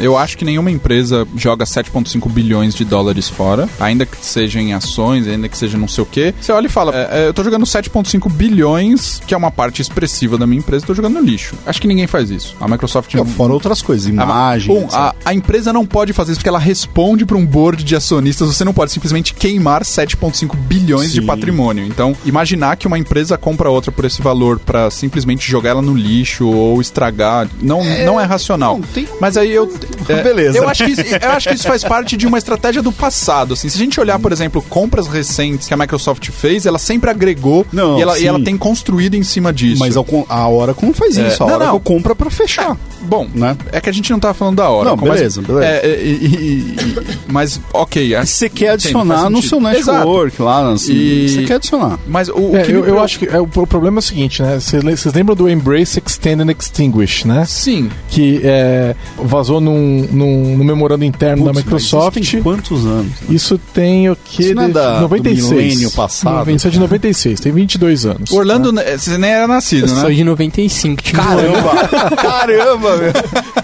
[SPEAKER 3] eu acho que nenhuma empresa joga 7,5 bilhões de dólares fora, ainda que seja em ações, ainda que seja não sei o quê. Você olha e fala: é, é, eu tô jogando 7,5 bilhões, que é uma parte expressiva da minha empresa, tô jogando no lixo. Acho que ninguém faz isso. A Microsoft.
[SPEAKER 4] É, fora outras coisas, imagem.
[SPEAKER 3] Bom, a, a empresa não pode fazer isso porque ela responde para um board de acionistas. Você não pode simplesmente queimar 7,5 bilhões de
[SPEAKER 4] Sim.
[SPEAKER 3] patrimônio. Então, imaginar que uma empresa compra outra por esse valor para simplesmente jogar ela no lixo ou estragar, não é, não é racional.
[SPEAKER 4] não, tem-
[SPEAKER 3] Mas aí eu. é,
[SPEAKER 4] Beleza.
[SPEAKER 3] Eu acho, que isso, eu acho que isso faz parte de uma estratégia do passado. Assim, se a gente olhar, por exemplo, compras recentes que a Microsoft fez, ela sempre agregou
[SPEAKER 4] Não,
[SPEAKER 3] e, ela, e ela tem construído em cima disso.
[SPEAKER 4] Mas a Oracle não faz
[SPEAKER 3] É,
[SPEAKER 4] isso, a
[SPEAKER 3] não,
[SPEAKER 4] Oracle
[SPEAKER 3] não.
[SPEAKER 4] compra pra fechar.
[SPEAKER 3] Bom,
[SPEAKER 4] Né?
[SPEAKER 3] é que a gente não tava falando da hora.
[SPEAKER 4] Não, beleza, beleza.
[SPEAKER 3] É, e- e- e- mas, ok. é-
[SPEAKER 4] Você quer adicionar no seu network lá, assim,
[SPEAKER 3] E-
[SPEAKER 4] você quer adicionar.
[SPEAKER 3] Mas o, o
[SPEAKER 2] É,
[SPEAKER 3] que
[SPEAKER 2] eu,
[SPEAKER 3] me
[SPEAKER 2] eu acho que é, o, o problema é o seguinte, né? Vocês le- vocês lembram do Embrace, Extend and Extinguish, né?
[SPEAKER 3] Sim.
[SPEAKER 2] Que é, vazou num, num, num memorando interno da
[SPEAKER 4] Putz,
[SPEAKER 2] Microsoft.
[SPEAKER 4] isso tem quantos anos?
[SPEAKER 2] Isso tem o que?
[SPEAKER 4] Isso não é da- do
[SPEAKER 2] 96.
[SPEAKER 4] milênio passado?
[SPEAKER 2] Isso é de 96, tem 22 anos.
[SPEAKER 3] Orlando, né, você nem era nascido,
[SPEAKER 5] Eu
[SPEAKER 3] né?
[SPEAKER 5] sou de 95, tipo,
[SPEAKER 4] Caramba! *laughs* Caramba, meu!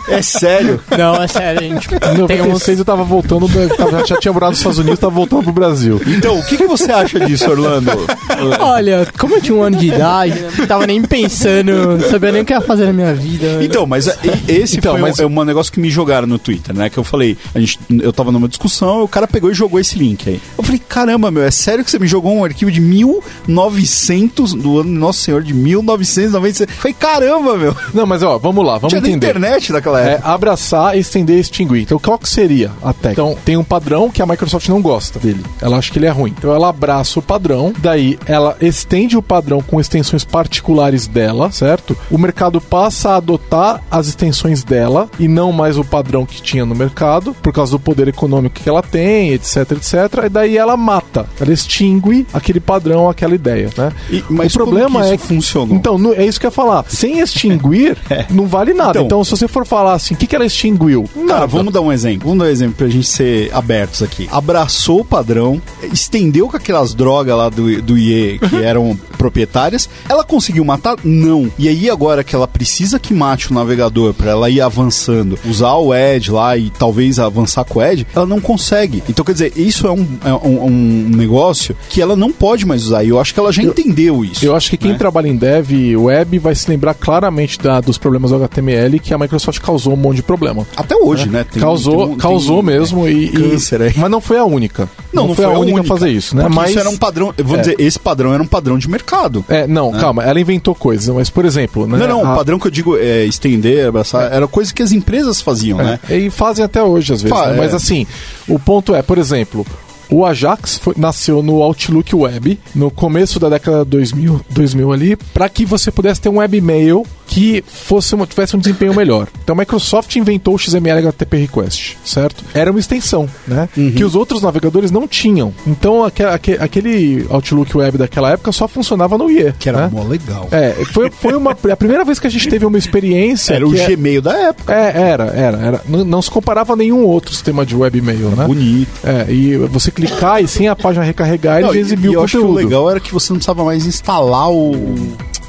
[SPEAKER 4] É sério.
[SPEAKER 5] Não, é sério, gente.
[SPEAKER 2] Em
[SPEAKER 5] Tem uns...
[SPEAKER 2] 96 eu tava voltando, da- tava- já tinha morado nos Estados Unidos, tava voltando pro Brasil.
[SPEAKER 4] Então, o que, que você acha disso, Orlando? *laughs*
[SPEAKER 5] Olha, como eu tinha um ano de idade, né, não tava nem pensando, não sabia nem o que ia fazer na minha vida.
[SPEAKER 4] Então, mas é- e- esse
[SPEAKER 2] Então,
[SPEAKER 4] foi
[SPEAKER 2] mas-
[SPEAKER 4] um, é um negócio que me jogaram no Twitter, né? Que eu falei, a gente, eu tava numa discussão, o cara pegou e jogou esse link aí. Eu falei, caramba, meu, é sério que você me jogou um arquivo de 1900, do ano Nosso Senhor, de 1996? Eu falei, caramba, meu.
[SPEAKER 2] Não, mas ó, vamos lá, vamos
[SPEAKER 4] Tinha
[SPEAKER 2] entender.
[SPEAKER 4] internet naquela
[SPEAKER 2] É,
[SPEAKER 4] época.
[SPEAKER 2] abraçar, extender e extinguir. Então, qual que seria a técnica? Então, tem um padrão que a Microsoft não gosta dele. Ela acha que ele é ruim. Então, ela abraça o padrão, daí ela estende o padrão com extensões particulares dela, certo? O mercado passa a adotar as extensões dela e não mais o padrão que tinha no mercado, por causa do poder econômico que ela tem, etc, etc. E daí ela mata, ela extingue aquele padrão, aquela ideia, né?
[SPEAKER 4] E- mas
[SPEAKER 2] o problema
[SPEAKER 4] que
[SPEAKER 2] é
[SPEAKER 4] isso funcionou?
[SPEAKER 2] Então, é isso que eu ia falar. Sem extinguir, *laughs* não vale nada.
[SPEAKER 4] Então-
[SPEAKER 2] Então, se você for falar assim, o que, que ela extinguiu?
[SPEAKER 4] Cara,
[SPEAKER 2] Nada.
[SPEAKER 4] vamos dar um exemplo. Vamos dar um exemplo pra gente ser abertos aqui. Abraçou o padrão, estendeu com aquelas drogas lá do, do IE que eram proprietárias. Ela conseguiu matar? Não. E aí, agora que ela precisa que mate o navegador pra ela ir avançando, usar o Edge lá e talvez avançar com o Edge, ela não consegue. Então, quer dizer, isso é um, é um, um negócio que ela não pode mais usar. E eu acho que ela já entendeu isso.
[SPEAKER 2] Eu acho que quem
[SPEAKER 4] né?
[SPEAKER 2] trabalha em dev web vai se lembrar claramente da- dos problemas do HTML que a Microsoft causou um monte de problema.
[SPEAKER 4] Até hoje, né? Tem-
[SPEAKER 2] causou
[SPEAKER 4] tem
[SPEAKER 2] causou
[SPEAKER 4] tem,
[SPEAKER 2] mesmo
[SPEAKER 4] é,
[SPEAKER 2] e, e-
[SPEAKER 4] câncer aí.
[SPEAKER 2] Mas não foi a única.
[SPEAKER 4] Não, não,
[SPEAKER 2] foi, a única, a fazer isso, né?
[SPEAKER 4] Porque
[SPEAKER 2] Mas
[SPEAKER 4] isso era um padrão. Vou
[SPEAKER 2] É.
[SPEAKER 4] dizer, esse padrão era um padrão de mercado.
[SPEAKER 2] É, não, calma, ela inventou coisas, mas por exemplo, né?
[SPEAKER 4] Não, não,
[SPEAKER 2] a-
[SPEAKER 4] o padrão que eu digo é estender, abraçar, era coisa que as empresas faziam, né?
[SPEAKER 2] É, E fazem até hoje, às vezes.
[SPEAKER 4] Fa-
[SPEAKER 2] né?
[SPEAKER 4] é.
[SPEAKER 2] Mas assim, o ponto é, por exemplo, o Ajax foi- nasceu no Outlook Web, no começo da década 2000, 2000 ali, para que você pudesse ter um webmail que fosse uma- tivesse um desempenho melhor. Então a Microsoft inventou o XML HTTP Request, certo? Era uma extensão, né?
[SPEAKER 4] Uhum.
[SPEAKER 2] Que os outros navegadores não tinham. Então aque- aque- aquele Outlook Web daquela época só funcionava no IE.
[SPEAKER 4] Que era
[SPEAKER 2] né?
[SPEAKER 4] mó legal.
[SPEAKER 2] É, foi, foi uma, a primeira vez que a gente teve uma experiência.
[SPEAKER 4] Era o
[SPEAKER 2] que é-
[SPEAKER 4] Gmail da época.
[SPEAKER 2] é, era, era, era. Não, não se comparava a nenhum outro sistema de webmail, né?
[SPEAKER 4] Bonito.
[SPEAKER 2] É, e você clicar e sem a página recarregar, ele
[SPEAKER 4] Não,
[SPEAKER 2] exibiu o
[SPEAKER 4] que o
[SPEAKER 2] conteúdo.
[SPEAKER 4] legal era que você não precisava mais instalar o.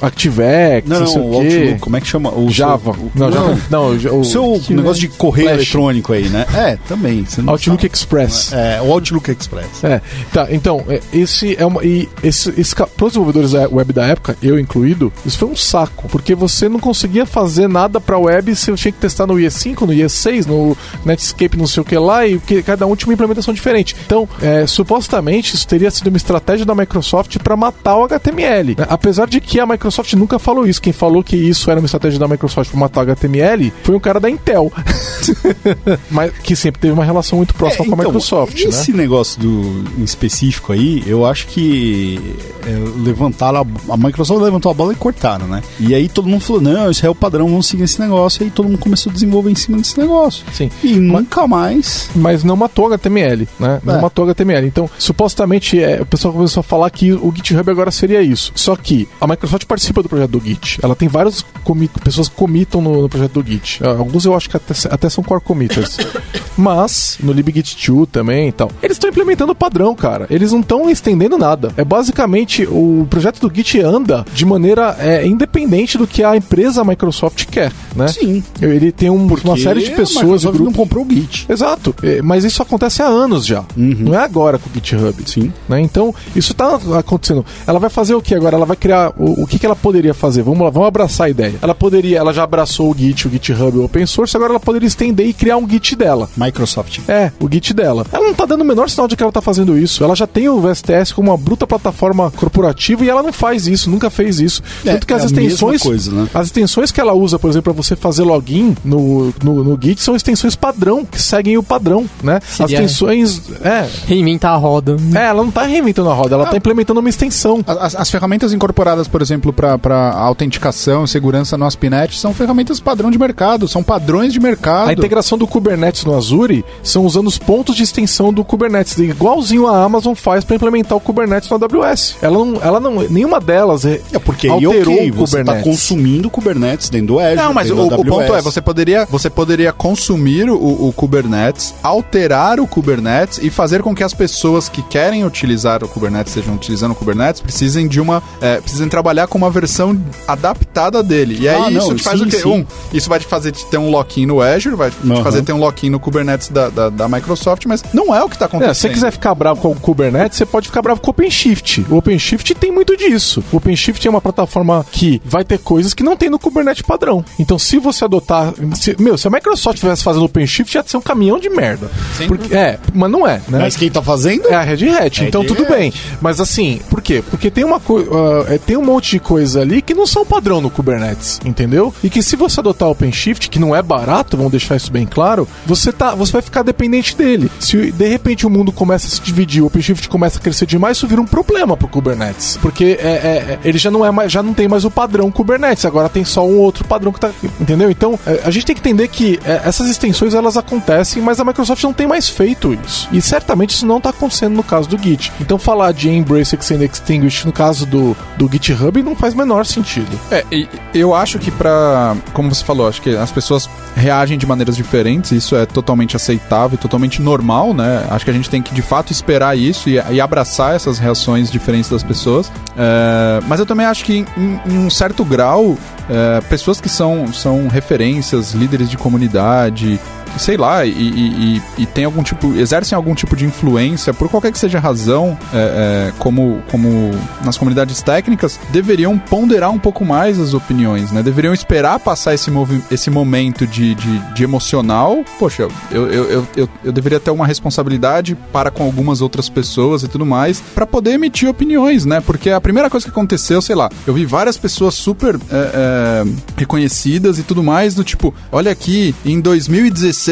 [SPEAKER 2] ActiveX,
[SPEAKER 4] Não,
[SPEAKER 2] não, sei
[SPEAKER 4] o
[SPEAKER 2] quê.
[SPEAKER 4] Outlook, como é que chama? O
[SPEAKER 2] Java.
[SPEAKER 4] seu- o-
[SPEAKER 2] não, Java. Não, o,
[SPEAKER 4] O seu
[SPEAKER 2] Active-
[SPEAKER 4] negócio de correio
[SPEAKER 2] Flash.
[SPEAKER 4] eletrônico aí, né? É, também.
[SPEAKER 2] Outlook
[SPEAKER 4] precisava-
[SPEAKER 2] Express.
[SPEAKER 4] É, o Outlook Express.
[SPEAKER 2] É, tá, então, é, esse é uma. E esse, esse, ca- pros desenvolvedores da web da época, eu incluído, isso foi um saco. Porque você não conseguia fazer nada pra web se eu tinha que testar no IE5, no IE6, no Netscape, não sei o que lá, e que cada um tinha uma implementação diferente. Então, é, supostamente, isso teria sido uma estratégia da Microsoft pra matar o HTML. né? Apesar de que a Microsoft Microsoft nunca falou isso. Quem falou que isso era uma estratégia da Microsoft para matar HTML foi um cara da Intel. *laughs* Mas que sempre teve uma relação muito próxima
[SPEAKER 4] É,
[SPEAKER 2] com a
[SPEAKER 4] então,
[SPEAKER 2] Microsoft,
[SPEAKER 4] Esse
[SPEAKER 2] né?
[SPEAKER 4] negócio do em específico aí, eu acho que é, levantaram a, a Microsoft levantou a bola e cortaram, né? E aí todo mundo falou: "Não, isso é o padrão, vamos seguir esse negócio". E aí todo mundo começou a desenvolver em cima desse negócio.
[SPEAKER 2] Sim.
[SPEAKER 4] E nunca mais
[SPEAKER 2] Mas não matou HTML, né? Não
[SPEAKER 4] É.
[SPEAKER 2] matou HTML. Então, supostamente, é, o pessoal começou a falar que o GitHub agora seria isso. Só que a Microsoft participa do projeto do Git. Ela tem várias comi- pessoas que comitam no, no projeto do Git. Ah, Alguns eu acho que até, até são core committers. *laughs* Mas, no libgit2 também e tal. Eles estão implementando o padrão, cara. Eles não estão estendendo nada. É basicamente, o projeto do Git anda de maneira é, independente do que a empresa Microsoft quer, né?
[SPEAKER 4] Sim.
[SPEAKER 2] Ele tem um- uma série de
[SPEAKER 4] a
[SPEAKER 2] pessoas e
[SPEAKER 4] Microsoft não comprou o Git.
[SPEAKER 2] Exato, É, mas isso acontece há anos já. Não é agora com o GitHub.
[SPEAKER 4] Sim.
[SPEAKER 2] Né? Então, isso está acontecendo. Ela vai fazer o que agora? Ela vai criar. O, o que, que ela poderia fazer? Vamos lá, vamos abraçar a ideia. Ela poderia, ela já abraçou o Git, o GitHub, o open source, agora ela poderia estender e criar um Git dela.
[SPEAKER 4] Microsoft.
[SPEAKER 2] É, o Git dela. Ela não tá dando o menor sinal de que ela tá fazendo isso. Ela já tem o VSTS como uma bruta plataforma corporativa e ela não faz isso, nunca fez isso.
[SPEAKER 4] É,
[SPEAKER 2] Tanto que
[SPEAKER 4] é
[SPEAKER 2] as extensões.
[SPEAKER 4] coisa, né?
[SPEAKER 2] As extensões que ela usa, por exemplo, para você fazer login no, no, no Git são extensões padrão, que seguem o padrão, né? As
[SPEAKER 5] Seria-
[SPEAKER 2] extensões. É,
[SPEAKER 5] Reinventar a roda.
[SPEAKER 2] é, ela não tá reinventando a roda, ela tá implementando uma extensão.
[SPEAKER 3] As, as ferramentas incorporadas, por exemplo, para autenticação e segurança no ASP.NET são ferramentas padrão de mercado, são padrões de mercado.
[SPEAKER 2] A integração do Kubernetes no Azure são usando os pontos de extensão do Kubernetes, igualzinho a Amazon faz para implementar o Kubernetes no AWS. Ela não, ela não, nenhuma delas é,
[SPEAKER 4] É porque aí,
[SPEAKER 2] alterou
[SPEAKER 4] ok,
[SPEAKER 2] o
[SPEAKER 4] você tá
[SPEAKER 2] Kubernetes.
[SPEAKER 4] consumindo Kubernetes dentro do Azure.
[SPEAKER 3] Não, mas o, o ponto é, você poderia, você poderia consumir o, o Kubernetes, alterar o Kubernetes e fazer com que as pessoas que querem utilizar o Kubernetes, estejam utilizando o Kubernetes, precisem de uma. É, precisem trabalhar com uma versão adaptada dele. E aí
[SPEAKER 4] Ah, não,
[SPEAKER 3] isso te faz
[SPEAKER 4] sim,
[SPEAKER 3] o quê?
[SPEAKER 4] sim.
[SPEAKER 3] Um, isso vai te fazer te ter um lock-in no Azure, vai te
[SPEAKER 4] Aham.
[SPEAKER 3] fazer ter um lock-in no Kubernetes da, da, da Microsoft, mas não é o que está
[SPEAKER 2] É,
[SPEAKER 3] acontecendo.
[SPEAKER 2] se você quiser ficar bravo com o Kubernetes, você pode ficar bravo com o OpenShift. O OpenShift tem muito disso. O OpenShift é uma plataforma que vai ter coisas que não tem no Kubernetes padrão. Então, se você adotar. se- meu, se a Microsoft estivesse fazendo OpenShift, ia ser um caminhão de merda. Porque, é, mas não é, né?
[SPEAKER 4] Mas quem tá fazendo?
[SPEAKER 2] É a Red Hat, então
[SPEAKER 4] Red
[SPEAKER 2] tudo
[SPEAKER 4] Hat.
[SPEAKER 2] bem. Mas assim, por quê? Porque tem uma co- ah, é, tem um monte de coisa ali que não são padrão no Kubernetes, entendeu? E que se você adotar o OpenShift, que não é barato, vamos deixar isso bem claro, você tá, você vai ficar dependente dele. Se de repente o mundo começa a se dividir, o OpenShift começa a crescer demais, isso vira um problema pro Kubernetes, porque é, é- é- ele já não é mais, já não tem mais o padrão Kubernetes, agora tem só um outro padrão que tá, entendeu? Então é, a gente tem que entender que é, essas extensões elas acontecem, mas a Microsoft não tem mais feito isso. E certamente isso não está acontecendo no caso do Git. Então falar de Embrace Extend Extinguish no caso do, do GitHub não faz o menor sentido.
[SPEAKER 3] É, eu acho que pra. Como você falou, acho que as pessoas reagem de maneiras diferentes, isso é totalmente aceitável, totalmente normal, né? Acho que a gente tem que de fato esperar isso e, e abraçar essas reações diferentes das pessoas. É, mas eu também acho que em, em um certo grau, é, pessoas que são, são referências, líderes de comunidade, sei lá, e, e, e- e tem algum tipo, exercem algum tipo de influência, por qualquer que seja a razão, é, é, como, como nas comunidades técnicas, deveriam ponderar um pouco mais as opiniões, né? Deveriam esperar passar esse, esse momento de, de, de emocional. Poxa, eu, eu, eu, eu, eu deveria ter uma responsabilidade para com algumas outras pessoas e tudo mais, para poder emitir opiniões, né? Porque a primeira coisa que aconteceu, sei lá, eu vi várias pessoas super é, é, reconhecidas e tudo mais, do tipo, olha aqui, em 2016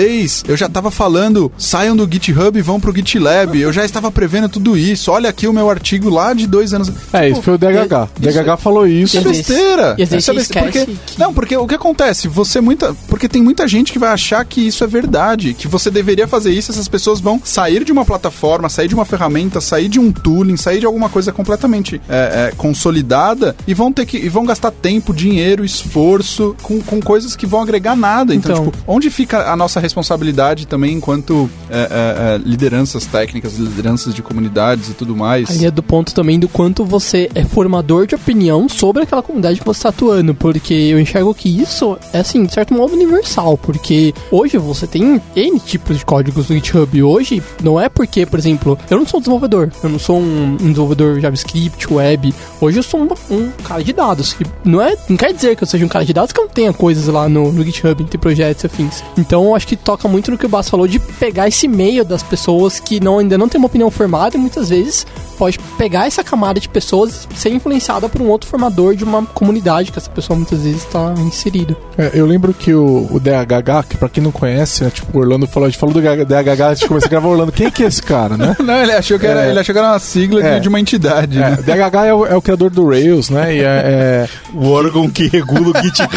[SPEAKER 3] eu já tava falando, saiam do GitHub e vão pro GitLab, eu já estava prevendo tudo isso, olha aqui o meu artigo lá de dois anos.
[SPEAKER 2] É,
[SPEAKER 3] Tipo,
[SPEAKER 2] isso foi o DHH.
[SPEAKER 3] e- isso
[SPEAKER 2] DHH falou isso.
[SPEAKER 3] isso é besteira. Isso é besteira, porque-
[SPEAKER 5] que-
[SPEAKER 3] Não, porque o que acontece? Você muita. Porque tem muita gente que vai achar que isso é verdade, que você deveria fazer isso, essas pessoas vão sair de uma plataforma, sair de uma ferramenta, sair de um tooling, sair de alguma coisa completamente é, é, consolidada e vão ter que. e vão gastar tempo, dinheiro, esforço com, com coisas que vão agregar nada. Então,
[SPEAKER 5] Então.
[SPEAKER 3] tipo, onde fica a nossa responsabilidade também enquanto é, é, é, lideranças técnicas, lideranças de comunidades e tudo mais?
[SPEAKER 5] Ali é do ponto também do quanto você é formador de opinião sobre aquela comunidade que você está atuando, porque eu enxergo que isso é, assim, de certo modo universal, porque hoje você tem N tipos de códigos no GitHub. Hoje, não é porque, por exemplo, eu não sou desenvolvedor, eu não sou um, um desenvolvedor JavaScript, web. Hoje eu sou um, um cara de dados. E não, é, não quer dizer que eu seja um cara de dados que eu não tenha coisas lá no, no GitHub, entre projetos e afins. Então, acho acho que toca muito no que o Bass falou de pegar esse meio das pessoas que não, ainda não tem uma opinião formada e muitas vezes pode pegar essa camada de pessoas e ser influenciada por um outro formador de uma comunidade que essa pessoa muitas vezes está inserida.
[SPEAKER 2] É, eu lembro que o, o DHH, que pra quem não conhece, né, tipo, o Orlando falou, a gente falou do DHH antes de começar a gravar, Orlando, quem que é esse cara, né? *laughs*
[SPEAKER 3] Não, ele achou que era,
[SPEAKER 2] É.
[SPEAKER 3] ele achou que era uma sigla de-
[SPEAKER 2] É.
[SPEAKER 3] de uma entidade.
[SPEAKER 2] É,
[SPEAKER 3] né?
[SPEAKER 2] o DHH é o, é o criador do Rails, né? E é, é
[SPEAKER 4] O órgão que regula o GitHub.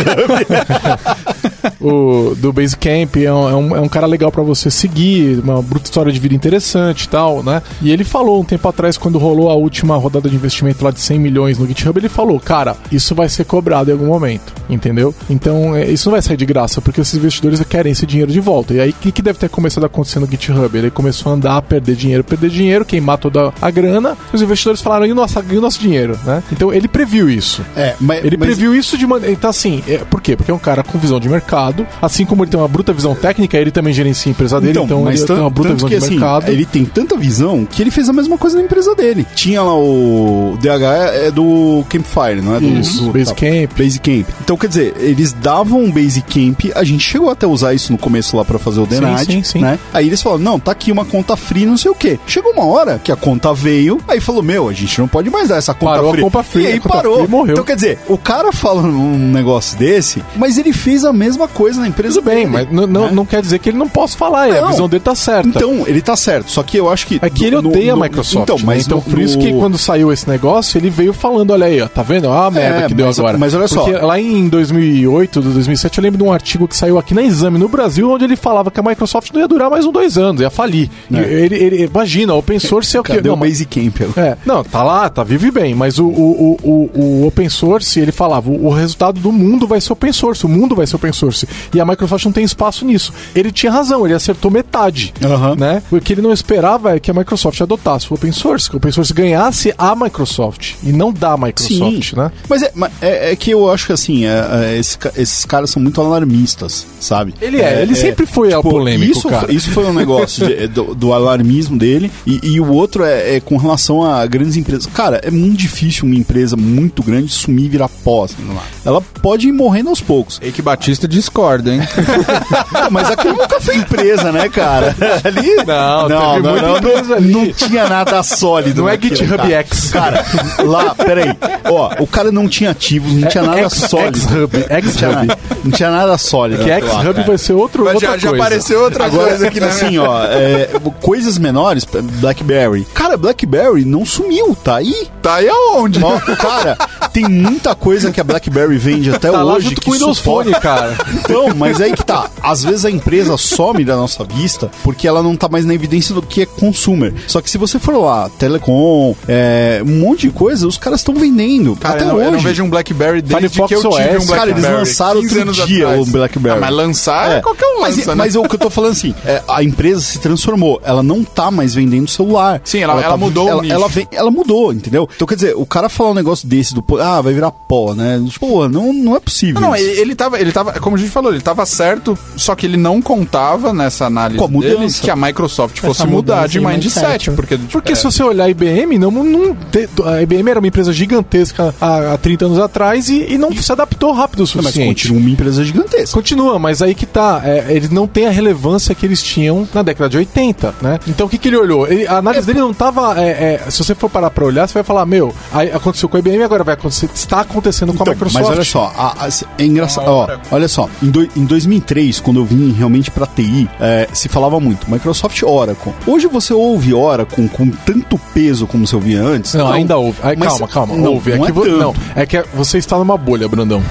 [SPEAKER 4] *laughs*
[SPEAKER 2] o do Basecamp, é um, é um, é um cara legal pra você seguir, uma bruta história de vida interessante e tal, né? E ele falou um tempo atrás, quando rolou a última rodada de investimento lá de 100 milhões no GitHub, ele falou, cara, isso vai ser cobrado em algum momento, entendeu? Então, é, isso não vai sair de graça, porque esses investidores querem esse dinheiro de volta. E aí, o que, que deve ter começado a acontecer no GitHub? Ele começou a andar, perder dinheiro, perder dinheiro, queimar toda a grana, e os investidores falaram, e o nosso, e o nosso dinheiro, né? Então, ele previu isso.
[SPEAKER 4] É, mas,
[SPEAKER 2] Ele
[SPEAKER 4] mas-
[SPEAKER 2] previu isso de maneira. Então, assim, é, por quê? Porque é um cara com visão de mercado. Assim como ele tem uma bruta visão técnica, ele também gerencia a empresa dele, então,
[SPEAKER 4] mas
[SPEAKER 2] ele tem uma bruta visão
[SPEAKER 4] que,
[SPEAKER 2] de
[SPEAKER 4] assim,
[SPEAKER 2] mercado.
[SPEAKER 4] Ele tem tanta visão que ele fez a mesma coisa na empresa dele. Tinha lá o DH é do Campfire, não é? Do,
[SPEAKER 2] Isso,
[SPEAKER 4] do,
[SPEAKER 2] Basecamp.
[SPEAKER 4] tá, Basecamp. Então, quer dizer, eles davam um Basecamp, a gente chegou até a usar isso no começo lá pra fazer o The
[SPEAKER 2] Sim,
[SPEAKER 4] Night,
[SPEAKER 2] sim, sim.
[SPEAKER 4] né? Aí eles falaram, não, tá aqui uma conta free, não sei o quê. Chegou uma hora que a conta veio, aí falou, meu, a gente não pode mais dar essa conta
[SPEAKER 2] Parou a
[SPEAKER 4] free.
[SPEAKER 2] conta free,
[SPEAKER 4] E aí
[SPEAKER 2] a
[SPEAKER 4] parou.
[SPEAKER 2] free morreu.
[SPEAKER 4] Então, quer dizer, o cara falando um negócio desse, mas ele fez a mesma coisa na empresa
[SPEAKER 2] Tudo bem,
[SPEAKER 4] dele,
[SPEAKER 2] mas n- não,
[SPEAKER 4] né?
[SPEAKER 2] Não quer dizer que ele não possa falar, é, a
[SPEAKER 4] Não.
[SPEAKER 2] visão dele tá certa.
[SPEAKER 4] Então, ele tá certo. Só que eu acho que.
[SPEAKER 2] é que ele
[SPEAKER 4] no-
[SPEAKER 2] odeia
[SPEAKER 4] no-
[SPEAKER 2] a Microsoft.
[SPEAKER 4] Então,
[SPEAKER 2] né?
[SPEAKER 4] mas
[SPEAKER 2] então
[SPEAKER 4] no-
[SPEAKER 2] por isso que quando saiu esse negócio, ele veio falando: olha aí, ó, tá vendo? Ah, a merda
[SPEAKER 4] É,
[SPEAKER 2] que deu
[SPEAKER 4] mas-
[SPEAKER 2] agora.
[SPEAKER 4] mas olha só.
[SPEAKER 2] Porque lá em 2008, 2007, eu lembro de um artigo que saiu aqui na Exame no Brasil, onde ele falava que a Microsoft não ia durar mais um dois anos, ia falir.
[SPEAKER 4] É.
[SPEAKER 2] ele, ele- imagina, open source é o que.
[SPEAKER 4] Cadê
[SPEAKER 2] não,
[SPEAKER 4] o Basecamp?
[SPEAKER 2] É, não, tá lá, tá vivo e bem, mas o, o, o, o, open source, ele falava, o, o resultado do mundo vai ser open source, o mundo vai ser open source. E a Microsoft não tem espaço nisso. Ele tinha razão, ele acertou metade,
[SPEAKER 4] Aham.
[SPEAKER 2] né? O que ele não esperava é que a Microsoft adotasse o open source, que o open source ganhasse a Microsoft e não da Microsoft, né?
[SPEAKER 4] Mas é, mas é, é que eu acho que assim, é, é, esse esses caras são muito alarmistas, sabe?
[SPEAKER 2] Ele é, ele sempre foi
[SPEAKER 4] tipo,
[SPEAKER 2] polêmico,
[SPEAKER 4] isso,
[SPEAKER 2] cara.
[SPEAKER 4] Isso foi um negócio de- *laughs* do, do alarmismo dele. E, e o outro é, é com relação a grandes empresas. Cara, é muito difícil uma empresa muito grande sumir e virar pó. assim. Ela pode ir morrendo aos poucos.
[SPEAKER 3] Eike Batista discorda, hein? *laughs* *laughs*
[SPEAKER 4] Mas aquilo nunca foi empresa, né, cara? *laughs* Ali.
[SPEAKER 2] Não,
[SPEAKER 4] não,
[SPEAKER 2] teve
[SPEAKER 4] não,
[SPEAKER 2] muita
[SPEAKER 4] não,
[SPEAKER 2] empresa
[SPEAKER 4] não,
[SPEAKER 2] ali.
[SPEAKER 4] não tinha nada sólido.
[SPEAKER 2] Não é GitHub
[SPEAKER 4] cara.
[SPEAKER 2] X.
[SPEAKER 4] Cara, lá, peraí. Ó, o cara não tinha ativos, não tinha nada
[SPEAKER 2] X-
[SPEAKER 4] sólido.
[SPEAKER 2] X-Hub, X-Hub.
[SPEAKER 4] nada- não tinha nada sólido.
[SPEAKER 2] Que X-Hub vai ser outro,
[SPEAKER 3] Mas
[SPEAKER 2] outra
[SPEAKER 3] já, já
[SPEAKER 2] coisa.
[SPEAKER 3] apareceu outra
[SPEAKER 4] Agora,
[SPEAKER 3] coisa aqui na
[SPEAKER 4] assim, ó, é, coisas menores, BlackBerry. Cara, BlackBerry não sumiu, tá aí.
[SPEAKER 3] Tá aí aonde?
[SPEAKER 4] Ó, cara, tem muita coisa que a BlackBerry vende até
[SPEAKER 2] Tá lá
[SPEAKER 4] hoje
[SPEAKER 2] junto
[SPEAKER 4] que
[SPEAKER 2] com Windows
[SPEAKER 4] suporta-
[SPEAKER 2] Phone, cara.
[SPEAKER 4] Então, mas aí que tá. Às vezes a empresa some da nossa vista porque ela não tá mais na evidência do que é consumer. Só que se você for lá, Telecom, é, um monte de coisa, os caras estão vendendo.
[SPEAKER 3] Cara,
[SPEAKER 4] até
[SPEAKER 3] eu, não,
[SPEAKER 4] hoje.
[SPEAKER 3] eu não vejo um BlackBerry desde
[SPEAKER 2] Firefox
[SPEAKER 3] que eu tive
[SPEAKER 2] OS.
[SPEAKER 3] um BlackBerry.
[SPEAKER 4] Cara, eles lançaram
[SPEAKER 3] 15
[SPEAKER 4] outro
[SPEAKER 3] anos
[SPEAKER 4] dia
[SPEAKER 3] atrás.
[SPEAKER 4] o BlackBerry.
[SPEAKER 3] Ah, mas lançar,
[SPEAKER 4] É.
[SPEAKER 3] qualquer um
[SPEAKER 4] mas,
[SPEAKER 3] lança, né?
[SPEAKER 4] mas o que eu tô falando assim, é, a empresa se transformou. Ela não tá mais vendendo celular.
[SPEAKER 3] Sim, ela- ela
[SPEAKER 4] tá-
[SPEAKER 3] mudou o
[SPEAKER 4] ela, ela, vem- ela mudou, entendeu? Então, quer dizer, o cara falar um negócio desse do pó, ah, vai virar pó, né? Pô, não, não é possível.
[SPEAKER 3] Não, não,
[SPEAKER 4] isso.
[SPEAKER 3] ele, ele tava, ele tava, como a gente falou, ele tava certo, só que ele não contava nessa análise
[SPEAKER 4] Com
[SPEAKER 3] deles que a Microsoft fosse
[SPEAKER 5] Essa
[SPEAKER 3] mudar de mindset,
[SPEAKER 5] mindset,
[SPEAKER 3] porque
[SPEAKER 2] Porque
[SPEAKER 3] é,
[SPEAKER 2] se você olhar a IBM, não, não a IBM era uma empresa gigantesca há, há 30 anos atrás e, e não se adaptou rápido o
[SPEAKER 4] Não, mas
[SPEAKER 2] suficiente.
[SPEAKER 4] continua uma empresa gigantesca.
[SPEAKER 2] Continua, mas aí que tá. é, eles não têm a relevância que eles tinham na década de 80, né? Então o que, que ele olhou? Ele- a análise dele não tava. é, é, se você for parar pra olhar, você vai falar: Meu, aí aconteceu com a IBM, agora vai acontecer. Está acontecendo com a
[SPEAKER 4] Então,
[SPEAKER 2] Microsoft.
[SPEAKER 4] mas olha só, a- a- é engraçado. Ó, olha só, em, doi- em 2003, quando eu vim realmente pra TI, é, se falava muito Microsoft Oracle. Hoje você ouve Oracle com tanto peso como você ouvia antes?
[SPEAKER 2] Não, ainda houve. Aí,
[SPEAKER 4] Mas-
[SPEAKER 2] calma, calma.
[SPEAKER 4] não,
[SPEAKER 2] houve. É
[SPEAKER 4] não
[SPEAKER 2] que
[SPEAKER 4] é
[SPEAKER 2] vo-
[SPEAKER 4] tanto.
[SPEAKER 2] não, é que você está numa bolha, Brandão.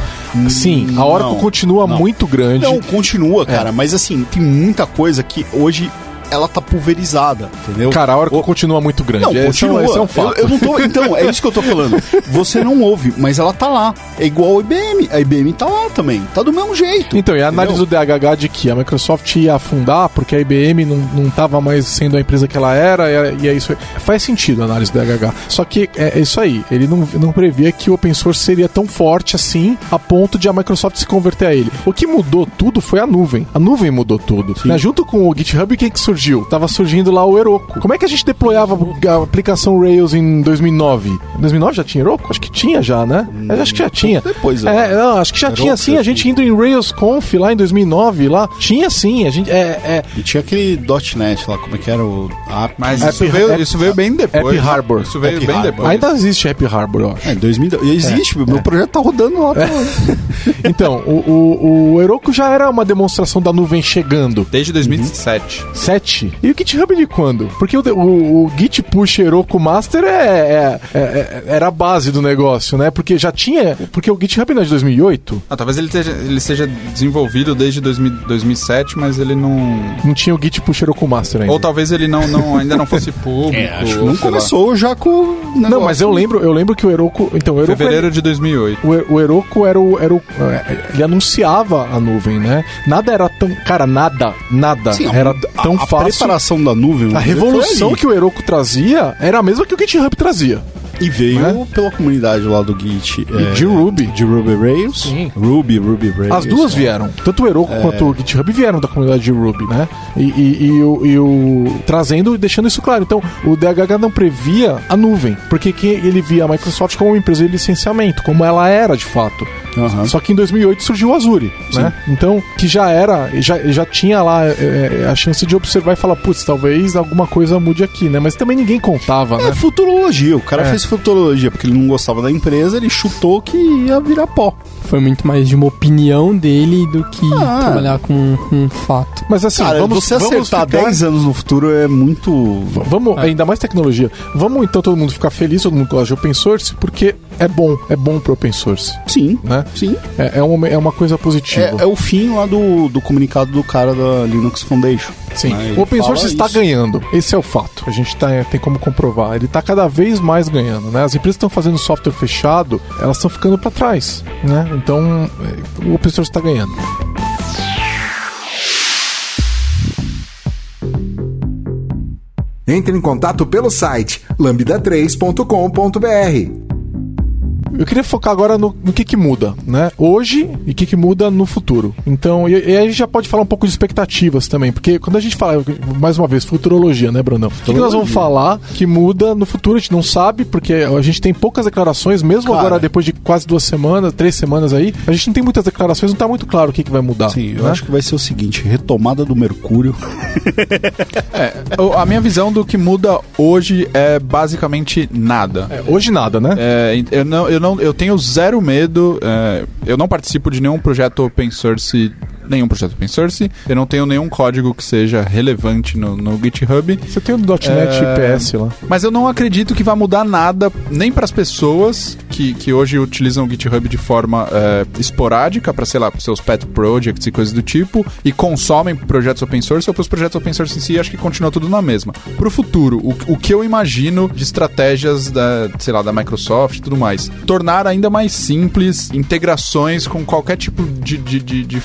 [SPEAKER 2] Sim, a Oracle continua muito grande.
[SPEAKER 4] Não, continua, cara, mas assim, tem muita coisa que hoje ela tá pulverizada, entendeu?
[SPEAKER 2] Cara, a Oracle
[SPEAKER 4] O-
[SPEAKER 2] continua muito grande.
[SPEAKER 4] Não,
[SPEAKER 2] Esse é um-
[SPEAKER 4] continua.
[SPEAKER 2] esse é um fato.
[SPEAKER 4] Eu, eu não tô. Então, é isso que eu tô falando. Você não ouve, mas ela tá lá. É igual a IBM. A IBM tá lá também. Tá do mesmo jeito.
[SPEAKER 2] Então, e a análise do DHH de que a Microsoft ia afundar porque a IBM não, não tava mais sendo a empresa que ela era, e, e é isso. Faz sentido a análise do DHH. Só que é, é isso aí, ele não, não previa que o open source seria tão forte assim a ponto de a Microsoft se converter a ele. O que mudou tudo foi a nuvem. A nuvem mudou tudo. Né? Junto com o GitHub, quem que surgiu? Surgiu? Tava surgindo lá o Heroku. Como é que a gente deployava a aplicação Rails em 2009? Em 2009 já tinha Heroku? Acho que tinha já, né? Eu acho que já tinha.
[SPEAKER 4] Depois, eu
[SPEAKER 2] É, não, acho que já
[SPEAKER 4] Heroku
[SPEAKER 2] tinha sim. A gente indo em Rails Conf lá em 2009, lá. Tinha sim. A gente, é, é,
[SPEAKER 4] E tinha aquele .NET lá, como é que era o app?
[SPEAKER 3] Mas
[SPEAKER 2] App-
[SPEAKER 3] isso, veio,
[SPEAKER 2] App-
[SPEAKER 3] isso veio bem depois.
[SPEAKER 2] App Harbor.
[SPEAKER 3] Isso veio
[SPEAKER 4] App
[SPEAKER 3] bem
[SPEAKER 4] Harbor.
[SPEAKER 3] depois.
[SPEAKER 2] ainda existe Happy Harbor, eu acho.
[SPEAKER 4] É, 2000, existe, meu projeto tá rodando lá. até hoje. *laughs*
[SPEAKER 2] Então, o, o, o Heroku já era uma demonstração da nuvem chegando.
[SPEAKER 3] Desde 2007.
[SPEAKER 2] 7. E o GitHub de quando? Porque o, o, o Git Push Heroku Master é, é- é- é- era a base do negócio, né? Porque já tinha. Porque o GitHub não é de 2008,
[SPEAKER 3] Ah, talvez ele, esteja, ele seja desenvolvido desde 2000, 2007, mas ele não.
[SPEAKER 2] não tinha o Git Push Heroku Master ainda.
[SPEAKER 3] Ou talvez ele não, não, ainda não fosse *laughs* público.
[SPEAKER 4] É, acho que não
[SPEAKER 3] lá.
[SPEAKER 4] começou já com o negócio.
[SPEAKER 2] Não, mas eu lembro, eu lembro que o Heroku. Então, o Heroku.
[SPEAKER 3] Fevereiro de 2008.
[SPEAKER 2] O, o Heroku era o, era o. é, Ele anunciava a nuvem, né? Nada era tão. Cara, nada, nada
[SPEAKER 4] Sim, a-
[SPEAKER 2] era tão
[SPEAKER 4] a, a
[SPEAKER 2] fácil.
[SPEAKER 4] Preparação da nuvem.
[SPEAKER 2] A revolução que o Heroku trazia era a mesma que o GitHub trazia.
[SPEAKER 4] E veio
[SPEAKER 2] né?
[SPEAKER 4] pela comunidade lá do Git. é,
[SPEAKER 2] de Ruby.
[SPEAKER 4] De Ruby Rails.
[SPEAKER 2] Sim.
[SPEAKER 4] Ruby, Ruby Rails.
[SPEAKER 2] As duas
[SPEAKER 4] é.
[SPEAKER 2] vieram. Tanto o Heroku quanto o GitHub vieram da comunidade de Ruby, né? E, e- e o, e o- Trazendo e deixando isso claro. Então, o DHH não previa a nuvem. Porque que ele via a Microsoft como uma empresa de licenciamento, como ela era de fato.
[SPEAKER 4] Aham.
[SPEAKER 2] Só que em 2008 surgiu o Azure, né? Então, que já era, já, já tinha lá é, é, a chance de observar e falar, putz, talvez alguma coisa mude aqui, né? Mas também ninguém contava,
[SPEAKER 4] É
[SPEAKER 2] né?
[SPEAKER 4] futurologia. O cara
[SPEAKER 2] É.
[SPEAKER 4] fez futurologia porque ele não gostava da empresa, ele chutou que ia virar pó.
[SPEAKER 5] Foi muito mais de uma opinião dele do que
[SPEAKER 4] Ah.
[SPEAKER 5] trabalhar com um fato.
[SPEAKER 2] Mas assim,
[SPEAKER 4] Cara,
[SPEAKER 2] vamos,
[SPEAKER 4] você
[SPEAKER 2] vamos
[SPEAKER 4] acertar
[SPEAKER 2] ficar-
[SPEAKER 4] 10 anos no futuro é muito.
[SPEAKER 2] Vamos, ainda mais tecnologia. Vamos então todo mundo ficar feliz, todo mundo gosta de open source, porque é bom, é bom pro open source,
[SPEAKER 4] Sim.
[SPEAKER 2] né?
[SPEAKER 4] Sim.
[SPEAKER 2] É, é, uma, é uma coisa positiva.
[SPEAKER 4] É, é o fim lá do, do comunicado do cara da Linux Foundation.
[SPEAKER 2] Sim,
[SPEAKER 4] né?
[SPEAKER 2] O open source está
[SPEAKER 4] isso.
[SPEAKER 2] ganhando. Esse é o fato. A gente tá, tem como comprovar. Ele está cada vez mais ganhando, né? As empresas estão fazendo software fechado, elas estão ficando para trás, né? Então, é, o open source está ganhando.
[SPEAKER 1] Entre em contato pelo site lambda3.com.br.
[SPEAKER 2] Eu queria focar agora no, no que que muda, né? Hoje e o que que muda no futuro. Então, e, e aí a gente já pode falar um pouco de expectativas também, porque quando a gente fala, mais uma vez, futurologia, né, Brunão? O que, que nós vamos falar que muda no futuro? A gente não sabe, porque a gente tem poucas declarações, mesmo
[SPEAKER 4] Cara.
[SPEAKER 2] agora, depois de quase duas semanas, três semanas aí, a gente não tem muitas declarações, não tá muito claro o que, que vai mudar.
[SPEAKER 4] Sim, eu
[SPEAKER 2] né?
[SPEAKER 4] acho que vai ser o seguinte: retomada do Mercúrio. *laughs*
[SPEAKER 3] É, a minha visão do que muda hoje é basicamente nada.
[SPEAKER 2] É, hoje nada, né?
[SPEAKER 3] É, eu, não, eu, não, eu tenho zero medo. é, eu não participo de nenhum projeto open source. Nenhum projeto open source. Eu não tenho nenhum código que seja relevante no, no GitHub.
[SPEAKER 2] Você tem o .NET
[SPEAKER 3] É,
[SPEAKER 2] PS lá.
[SPEAKER 3] Mas eu não acredito que vai mudar nada, nem para as pessoas que, que hoje utilizam o GitHub de forma é, esporádica, para, sei lá, seus pet projects e coisas do tipo, e consomem projetos open source, ou para os projetos open source em si, acho que continua tudo na mesma. Para o futuro, o, que eu imagino de estratégias da, sei lá, da Microsoft e tudo mais, tornar ainda mais simples integrações com qualquer tipo de, de, de, de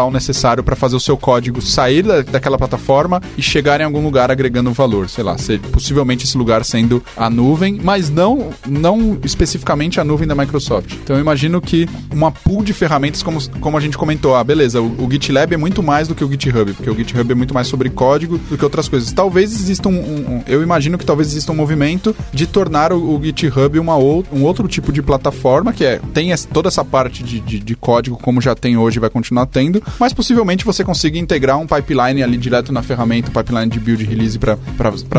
[SPEAKER 3] ferramental necessário para fazer o seu código sair da, daquela plataforma e chegar em algum lugar agregando valor, sei lá, possivelmente esse lugar sendo a nuvem, mas não, não especificamente a nuvem da Microsoft. Então eu imagino que uma pool de ferramentas, como, como a gente comentou, ah, beleza, o, o GitLab é muito mais do que o GitHub, porque o GitHub é muito mais sobre código do que outras coisas. Talvez exista um, um- um- eu imagino que talvez exista um movimento de tornar o, o GitHub uma ou, um outro tipo de plataforma, que é, tem essa- toda essa parte de, de, de código como já tem hoje vai continuar tendo, mas possivelmente você consiga integrar um pipeline ali direto na ferramenta, um pipeline de build release para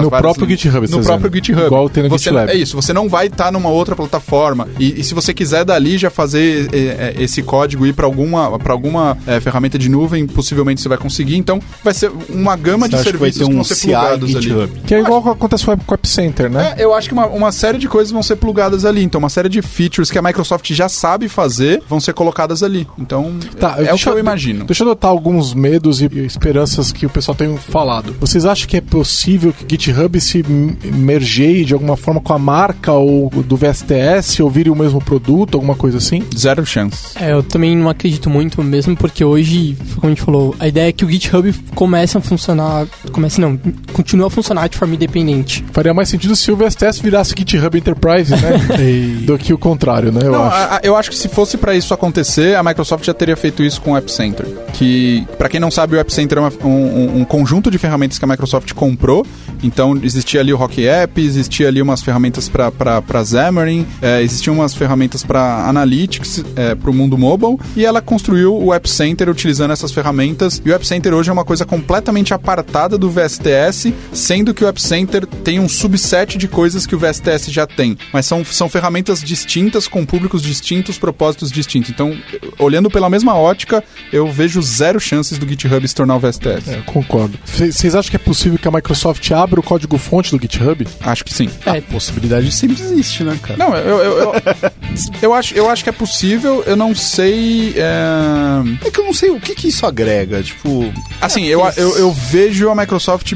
[SPEAKER 2] No próprio GitHub, você
[SPEAKER 3] No
[SPEAKER 2] tá
[SPEAKER 3] próprio
[SPEAKER 2] dizendo.
[SPEAKER 3] GitHub.
[SPEAKER 2] Igual tem no
[SPEAKER 3] Você-
[SPEAKER 2] GitLab.
[SPEAKER 3] É isso, você não vai estar numa outra plataforma. E, e se você quiser dali já fazer é, é, esse código ir para alguma, pra alguma é, ferramenta de nuvem, possivelmente você vai conseguir. Então vai ser uma gama
[SPEAKER 4] Você
[SPEAKER 3] de
[SPEAKER 4] que vai
[SPEAKER 3] serviços que
[SPEAKER 4] um
[SPEAKER 3] vão ser
[SPEAKER 4] CI
[SPEAKER 3] plugados ali.
[SPEAKER 4] GitHub?
[SPEAKER 2] Que é igual que acontece com o App Center, né?
[SPEAKER 3] É, eu acho que uma, uma série de coisas vão ser plugadas ali. Então, uma série de features que a Microsoft já sabe fazer vão ser colocadas ali. Então,
[SPEAKER 2] Tá,
[SPEAKER 3] é o que eu imagino.
[SPEAKER 2] Deixa eu notar alguns medos e esperanças que o pessoal tem falado. Vocês acham que é possível que GitHub se mergeie de alguma forma com a marca ou do VSTS ou vire o mesmo produto, alguma coisa assim?
[SPEAKER 3] Zero chance.
[SPEAKER 5] É, eu também não acredito muito mesmo, porque hoje, como a gente falou, a ideia é que o GitHub comece a funcionar. Comece não, continue a funcionar de forma independente.
[SPEAKER 2] Faria mais sentido se o VSTS virasse GitHub Enterprise, né? *laughs* do que o contrário, né? Eu
[SPEAKER 3] Não,
[SPEAKER 2] acho.
[SPEAKER 3] a- a- eu acho que se fosse pra isso acontecer, a Microsoft já teria feito isso com o App Center. Que, para quem não sabe, o App Center é uma, um, um, conjunto de ferramentas que a Microsoft comprou. Então, existia ali o Rock App, existia ali umas ferramentas para Xamarin, é, existiam umas ferramentas para Analytics, é, para o mundo mobile, e ela construiu o App Center utilizando essas ferramentas. E o App Center hoje é uma coisa completamente apartada do VSTS, sendo que o App Center tem um subset de coisas que o VSTS já tem. Mas são, são ferramentas distintas, com públicos distintos, propósitos distintos. Então, olhando pela mesma ótica, eu vejo zero chances do GitHub se tornar o VSTS.
[SPEAKER 2] É, concordo. Vocês acham que é possível que a Microsoft abra o código-fonte do GitHub?
[SPEAKER 3] Acho que sim.
[SPEAKER 4] É, a possibilidade sempre existe, né, cara?
[SPEAKER 3] Não, eu, eu, eu, *laughs* eu, acho, eu acho que é possível, eu não sei.
[SPEAKER 4] É, é que eu não sei o que, que isso agrega. Tipo.
[SPEAKER 3] Assim, eu, eu, eu vejo a Microsoft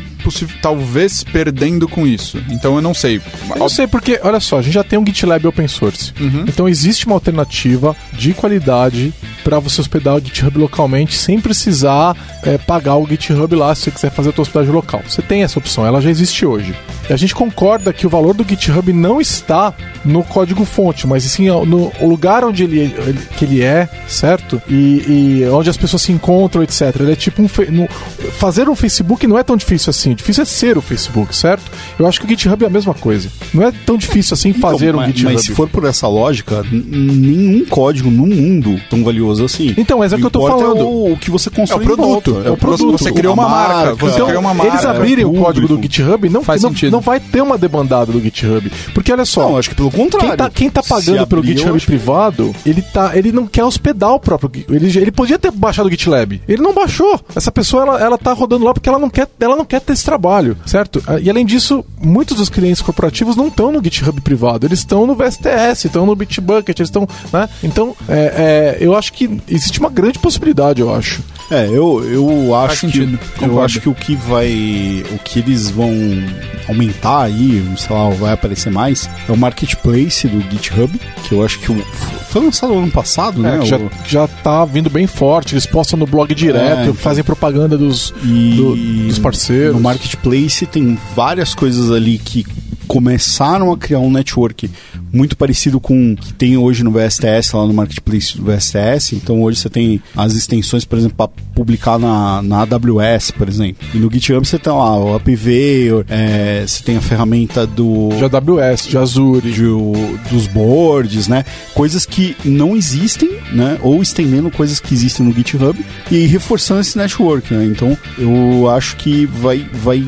[SPEAKER 3] talvez perdendo com isso. Então eu não sei.
[SPEAKER 2] Eu não sei porque, olha só, a gente já tem um GitLab open source. Uhum. Então existe uma alternativa de qualidade para você hospedar o GitHub localmente sem precisar é, pagar o GitHub lá se você quiser fazer a sua hospedagem local. Você tem essa opção, ela já existe hoje. A gente concorda que o valor do GitHub não está no código-fonte, mas sim no lugar onde ele, ele, que ele é, certo? E, e, onde as pessoas se encontram, etc. Ele é tipo um. No, fazer um Facebook não é tão difícil assim. O difícil é ser o Facebook, certo? Eu acho que o GitHub é a mesma coisa. Não é tão difícil assim então, fazer então, um
[SPEAKER 4] mas,
[SPEAKER 2] GitHub.
[SPEAKER 4] Mas se for por essa lógica, nenhum código no mundo tão valioso assim.
[SPEAKER 2] Então, mas é o que eu tô falando. É
[SPEAKER 4] o, o, que você construiu.
[SPEAKER 3] É o produto.
[SPEAKER 4] É o produto.
[SPEAKER 3] Você criou uma, marca. marca. Você
[SPEAKER 2] então,
[SPEAKER 3] criou uma marca.
[SPEAKER 2] Eles abrirem o código do GitHub não faz não, sentido. Não vai ter uma demandada do GitHub. Porque olha só.
[SPEAKER 4] Não, acho que pelo contrário.
[SPEAKER 2] Quem tá, quem tá pagando pelo GitHub privado, ele, tá, ele não quer hospedar o próprio. Ele, ele podia ter baixado o GitLab. Ele não baixou. Essa pessoa, ela, ela tá rodando lá porque ela não quer, ela não quer ter esse trabalho, certo? Ah, e além disso, muitos dos clientes corporativos não estão no GitHub privado. Eles estão no VSTS, estão no Bitbucket, eles estão. Né? Então, é, é, eu acho que existe uma grande possibilidade, eu acho.
[SPEAKER 4] É, eu, eu acho que eu acho que o que vai o que eles vão aumentar aí, sei lá, vai aparecer mais é o marketplace do GitHub, que eu acho que o, foi lançado ano passado, é,
[SPEAKER 2] né? Já,
[SPEAKER 4] o...
[SPEAKER 2] já tá vindo bem forte, eles postam no blog direto, é, então... fazem propaganda dos, e... do, dos parceiros.
[SPEAKER 4] No marketplace tem várias coisas ali que começaram a criar um network muito parecido com o que tem hoje no VSTS, lá no marketplace do VSTS. Então hoje você tem as extensões, por exemplo, para publicar na, na AWS, por exemplo. E no GitHub você tem lá o APV, é, você tem a ferramenta do.
[SPEAKER 2] De AWS, de Azure.
[SPEAKER 4] De, dos boards, né? Coisas que não existem, né? Ou estendendo coisas que existem no GitHub e reforçando esse network, né? Então eu acho que vai, vai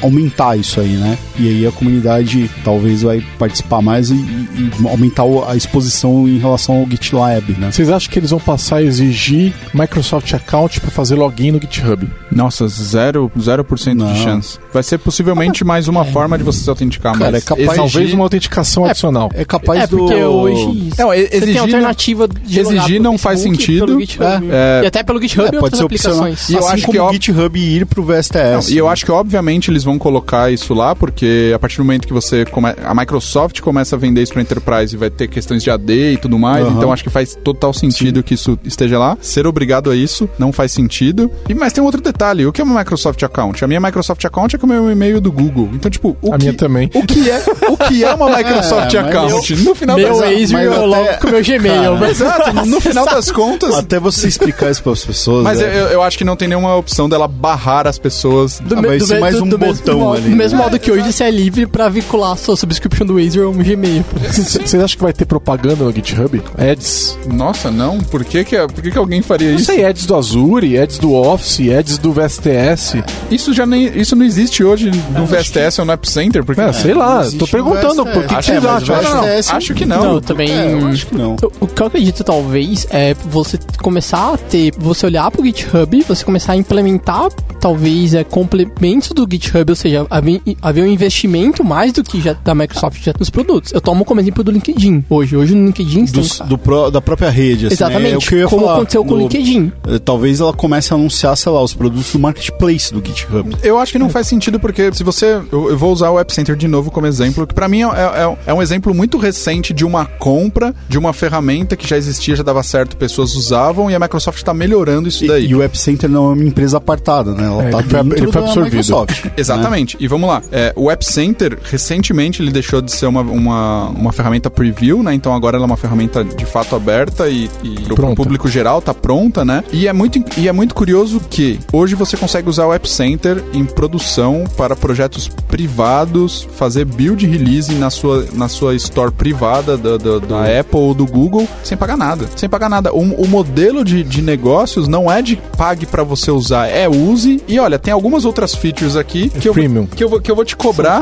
[SPEAKER 4] aumentar isso aí, né? E aí a comunidade talvez vai participar mais e, e aumentar a exposição em relação ao GitLab, né?
[SPEAKER 2] Vocês acham que eles vão passar a exigir Microsoft Account para fazer login no GitHub?
[SPEAKER 3] Nossa, 0%, 0 de chance. Vai ser possivelmente ah, mais uma é. forma de você se autenticar,
[SPEAKER 2] Cara, mas é capaz talvez de... uma autenticação é, adicional.
[SPEAKER 5] É capaz é, do... porque hoje não, exigir, você tem alternativa
[SPEAKER 3] de exigir não faz sentido.
[SPEAKER 5] É, e até pelo GitHub é, e
[SPEAKER 4] pode ser aplicações. E eu assim acho como que o GitHub ir pro VSTS.
[SPEAKER 3] Não, e eu acho que obviamente eles vão colocar isso lá, porque a partir do momento que você come... a Microsoft começa a vender isso para Enterprise vai ter questões de AD e tudo mais, uhum. então acho que faz total sentido Sim. que isso esteja lá. Ser obrigado a isso não faz sentido. E mas tem um outro detalhe, o que é uma Microsoft Account? A minha Microsoft Account é com o meu e-mail do Google. Então, tipo, o
[SPEAKER 2] a
[SPEAKER 3] que,
[SPEAKER 2] minha também.
[SPEAKER 3] O que é, o que é uma *laughs* Microsoft é, Account?
[SPEAKER 5] no final meu das ex eu até... logo com o meu Gmail.
[SPEAKER 3] Cara, exato, no final das *laughs* contas,
[SPEAKER 4] até você explicar isso para as pessoas.
[SPEAKER 3] Mas é. eu, eu, acho que não tem nenhuma opção dela barrar as pessoas.
[SPEAKER 5] Do, ah, mas do, mais do, um do botão mesmo, ali. Do mesmo né? modo que hoje você é livre para vincular a sua subscription do Azure ao Gmail.
[SPEAKER 2] Vocês acham que vai ter propaganda no GitHub? Ads?
[SPEAKER 3] Nossa, não. Por que que, por que, que alguém faria
[SPEAKER 2] não
[SPEAKER 3] isso?
[SPEAKER 2] Não sei, ads do Azure, ads do Office, ads do VSTS.
[SPEAKER 3] Isso já nem, isso não existe hoje no VSTS ou no App Center, porque...
[SPEAKER 2] É, sei lá, tô perguntando, por que, que vocês acham?
[SPEAKER 3] Não, não, acho que não.
[SPEAKER 5] Não, também... É, eu acho que não. O que eu acredito, talvez, é você começar a ter... Você olhar pro GitHub, você começar a implementar, talvez, é, complementos do GitHub, ou seja, haver um investimento mais do que já da Microsoft já nos produtos. Eu tomo como exemplo do LinkedIn hoje. Hoje no LinkedIn
[SPEAKER 4] Dos, do pro, da própria rede. Assim,
[SPEAKER 5] Exatamente. É o que eu ia como falar, aconteceu com o LinkedIn.
[SPEAKER 4] Eh, talvez ela comece a anunciar, sei lá, os produtos do marketplace do GitHub.
[SPEAKER 3] Eu acho que não faz sentido porque se você. Eu, eu vou usar o App Center de novo como exemplo, que para mim é, é, é, um exemplo muito recente de uma compra de uma ferramenta que já existia, já dava certo, pessoas usavam e a Microsoft está melhorando isso daí.
[SPEAKER 4] E, e, o App Center não é uma empresa apartada, né? Ela é, tá ele foi, ele foi absorvido. *laughs*
[SPEAKER 3] Exatamente. Né? E vamos lá. É, o App Center recentemente ele deixou de ser uma, uma, uma ferramenta preview, né? Então agora ela é uma ferramenta de fato aberta e, e pro
[SPEAKER 2] Pronta.
[SPEAKER 3] público geral tá pronta, né? E é, muito, e é muito curioso que hoje você consegue usar o App Center em produção para projetos privados, fazer build release na sua, na sua store privada da, da, da Apple ou do Google sem pagar nada. Sem pagar nada. O, o modelo de, de negócios não é de pague para você usar, é use. E olha, tem algumas outras features aqui que eu, que eu, vou- que eu vou te cobrar.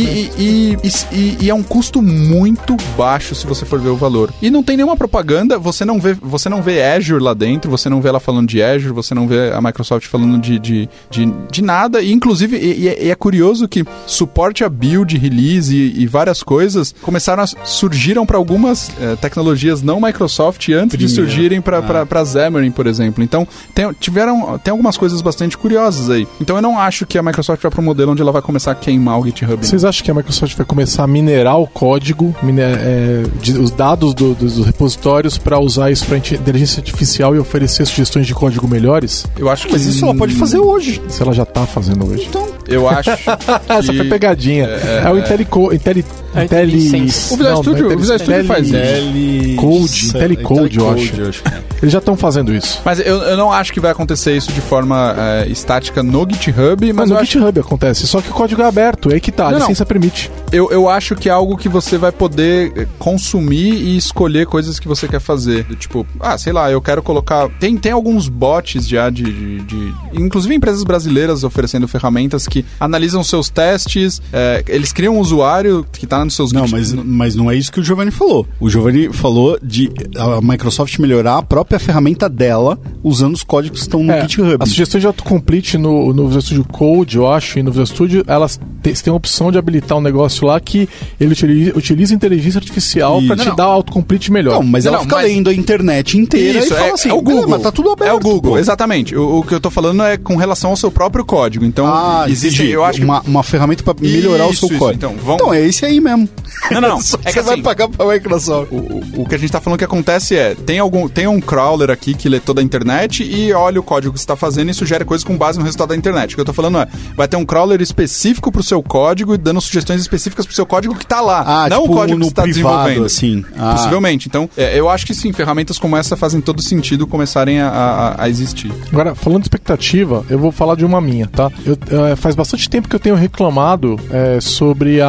[SPEAKER 3] E,
[SPEAKER 5] né?
[SPEAKER 3] E, e, e- é um custo muito baixo se você for ver o valor. E não tem nenhuma propaganda, você não vê, você não vê Azure lá dentro, você não vê ela falando de Azure, você não vê a Microsoft falando de, de, de, de nada. E inclusive, e, e é- é curioso que suporte a build, release e, várias coisas começaram a surgiram para algumas eh, tecnologias não Microsoft antes de
[SPEAKER 4] Primeiro.
[SPEAKER 3] surgirem para para Xamarin, por exemplo. Então, tem, tiveram tem algumas coisas bastante curiosas aí. Então, eu não acho que a Microsoft vai para um modelo onde ela vai começar a queimar o GitHub. não.
[SPEAKER 2] Vocês acham que a Microsoft vai começar a minerar o código, é, de- os dados do- dos repositórios para usar isso para inteligência artificial e oferecer sugestões de código melhores?
[SPEAKER 3] Eu acho que
[SPEAKER 4] Mas isso ela pode fazer hoje.
[SPEAKER 2] Se ela já tá fazendo hoje.
[SPEAKER 4] Então,
[SPEAKER 3] Eu acho. *laughs*
[SPEAKER 2] Essa
[SPEAKER 3] que-
[SPEAKER 2] foi pegadinha. É, o IntelliCode. Intelli,
[SPEAKER 5] É
[SPEAKER 2] Intelli.
[SPEAKER 3] O Visual
[SPEAKER 2] Não,
[SPEAKER 3] Studio-
[SPEAKER 2] não é
[SPEAKER 3] o Visual Studio faz
[SPEAKER 2] Intelli-
[SPEAKER 3] isso.
[SPEAKER 2] Code, IntelliCode, eu acho. Eles já estão fazendo isso.
[SPEAKER 3] Mas eu, eu não acho que vai acontecer isso de forma é, estática no GitHub, mas
[SPEAKER 2] Mas
[SPEAKER 3] eu
[SPEAKER 2] no
[SPEAKER 3] acho,
[SPEAKER 2] GitHub acontece. Só que o código é aberto. É que tá. A
[SPEAKER 3] Não, não.
[SPEAKER 2] licença permite.
[SPEAKER 3] Eu, eu acho que é algo que você vai poder eh, consumir e escolher coisas que você quer fazer. Tipo, ah, sei lá, eu quero colocar. Tem, tem alguns bots já de, de, de- Inclusive empresas brasileiras oferecendo ferramentas que analisam seus testes, eh, eles criam um usuário que tá nos seus
[SPEAKER 4] Não, mas, mas não é isso que o Giovanni falou. O Giovanni falou de a Microsoft melhorar a própria ferramenta dela usando os códigos que estão no
[SPEAKER 2] É,
[SPEAKER 4] GitHub.
[SPEAKER 2] As sugestões de autocomplete no, no Visual Studio Code, eu acho, e no Visual Studio, elas te- têm a opção de habilitar um negócio lá que ele utiliza, utiliza inteligência artificial para te
[SPEAKER 3] Não.
[SPEAKER 2] dar autocomplete melhor.
[SPEAKER 4] Não, mas
[SPEAKER 3] Não,
[SPEAKER 4] ela
[SPEAKER 3] não,
[SPEAKER 4] fica
[SPEAKER 3] mas-
[SPEAKER 4] lendo a internet inteira
[SPEAKER 3] Isso,
[SPEAKER 4] e fala
[SPEAKER 3] é,
[SPEAKER 4] assim,
[SPEAKER 3] é o Google.
[SPEAKER 4] "Ah, mas tá tudo aberto.
[SPEAKER 3] É o Google,
[SPEAKER 4] pô."
[SPEAKER 3] exatamente. O, o que eu tô falando é com relação ao seu próprio código. Então,
[SPEAKER 4] Ah,
[SPEAKER 3] existe, eu acho que
[SPEAKER 4] uma, uma ferramenta para melhorar o
[SPEAKER 3] Isso,
[SPEAKER 4] seu
[SPEAKER 3] isso,
[SPEAKER 4] código.
[SPEAKER 3] então, vamos-
[SPEAKER 4] é esse aí mesmo.
[SPEAKER 3] Não, não, *laughs*
[SPEAKER 4] Só
[SPEAKER 3] é que
[SPEAKER 4] você vai
[SPEAKER 3] assim-
[SPEAKER 4] pagar pra Microsoft.
[SPEAKER 3] O, o- o que a gente tá falando que acontece é, tem algum tem um crawler aqui que lê toda a internet e olha o código que você está fazendo e sugere coisas com base no resultado da internet. O que eu tô falando é, vai ter um crawler específico pro seu código e dando sugestões específicas pro seu código que tá lá,
[SPEAKER 4] Ah,
[SPEAKER 3] não
[SPEAKER 4] tipo
[SPEAKER 3] o código
[SPEAKER 4] no
[SPEAKER 3] que você tá
[SPEAKER 4] privado,
[SPEAKER 3] desenvolvendo.
[SPEAKER 4] assim. Ah.
[SPEAKER 3] Possivelmente. Então, é, eu acho que sim, ferramentas como essa fazem todo sentido começarem a, a- a existir.
[SPEAKER 2] Agora, falando de expectativa, eu vou falar de uma minha, tá? Eu, eh, faz bastante tempo que eu tenho reclamado eh, sobre a,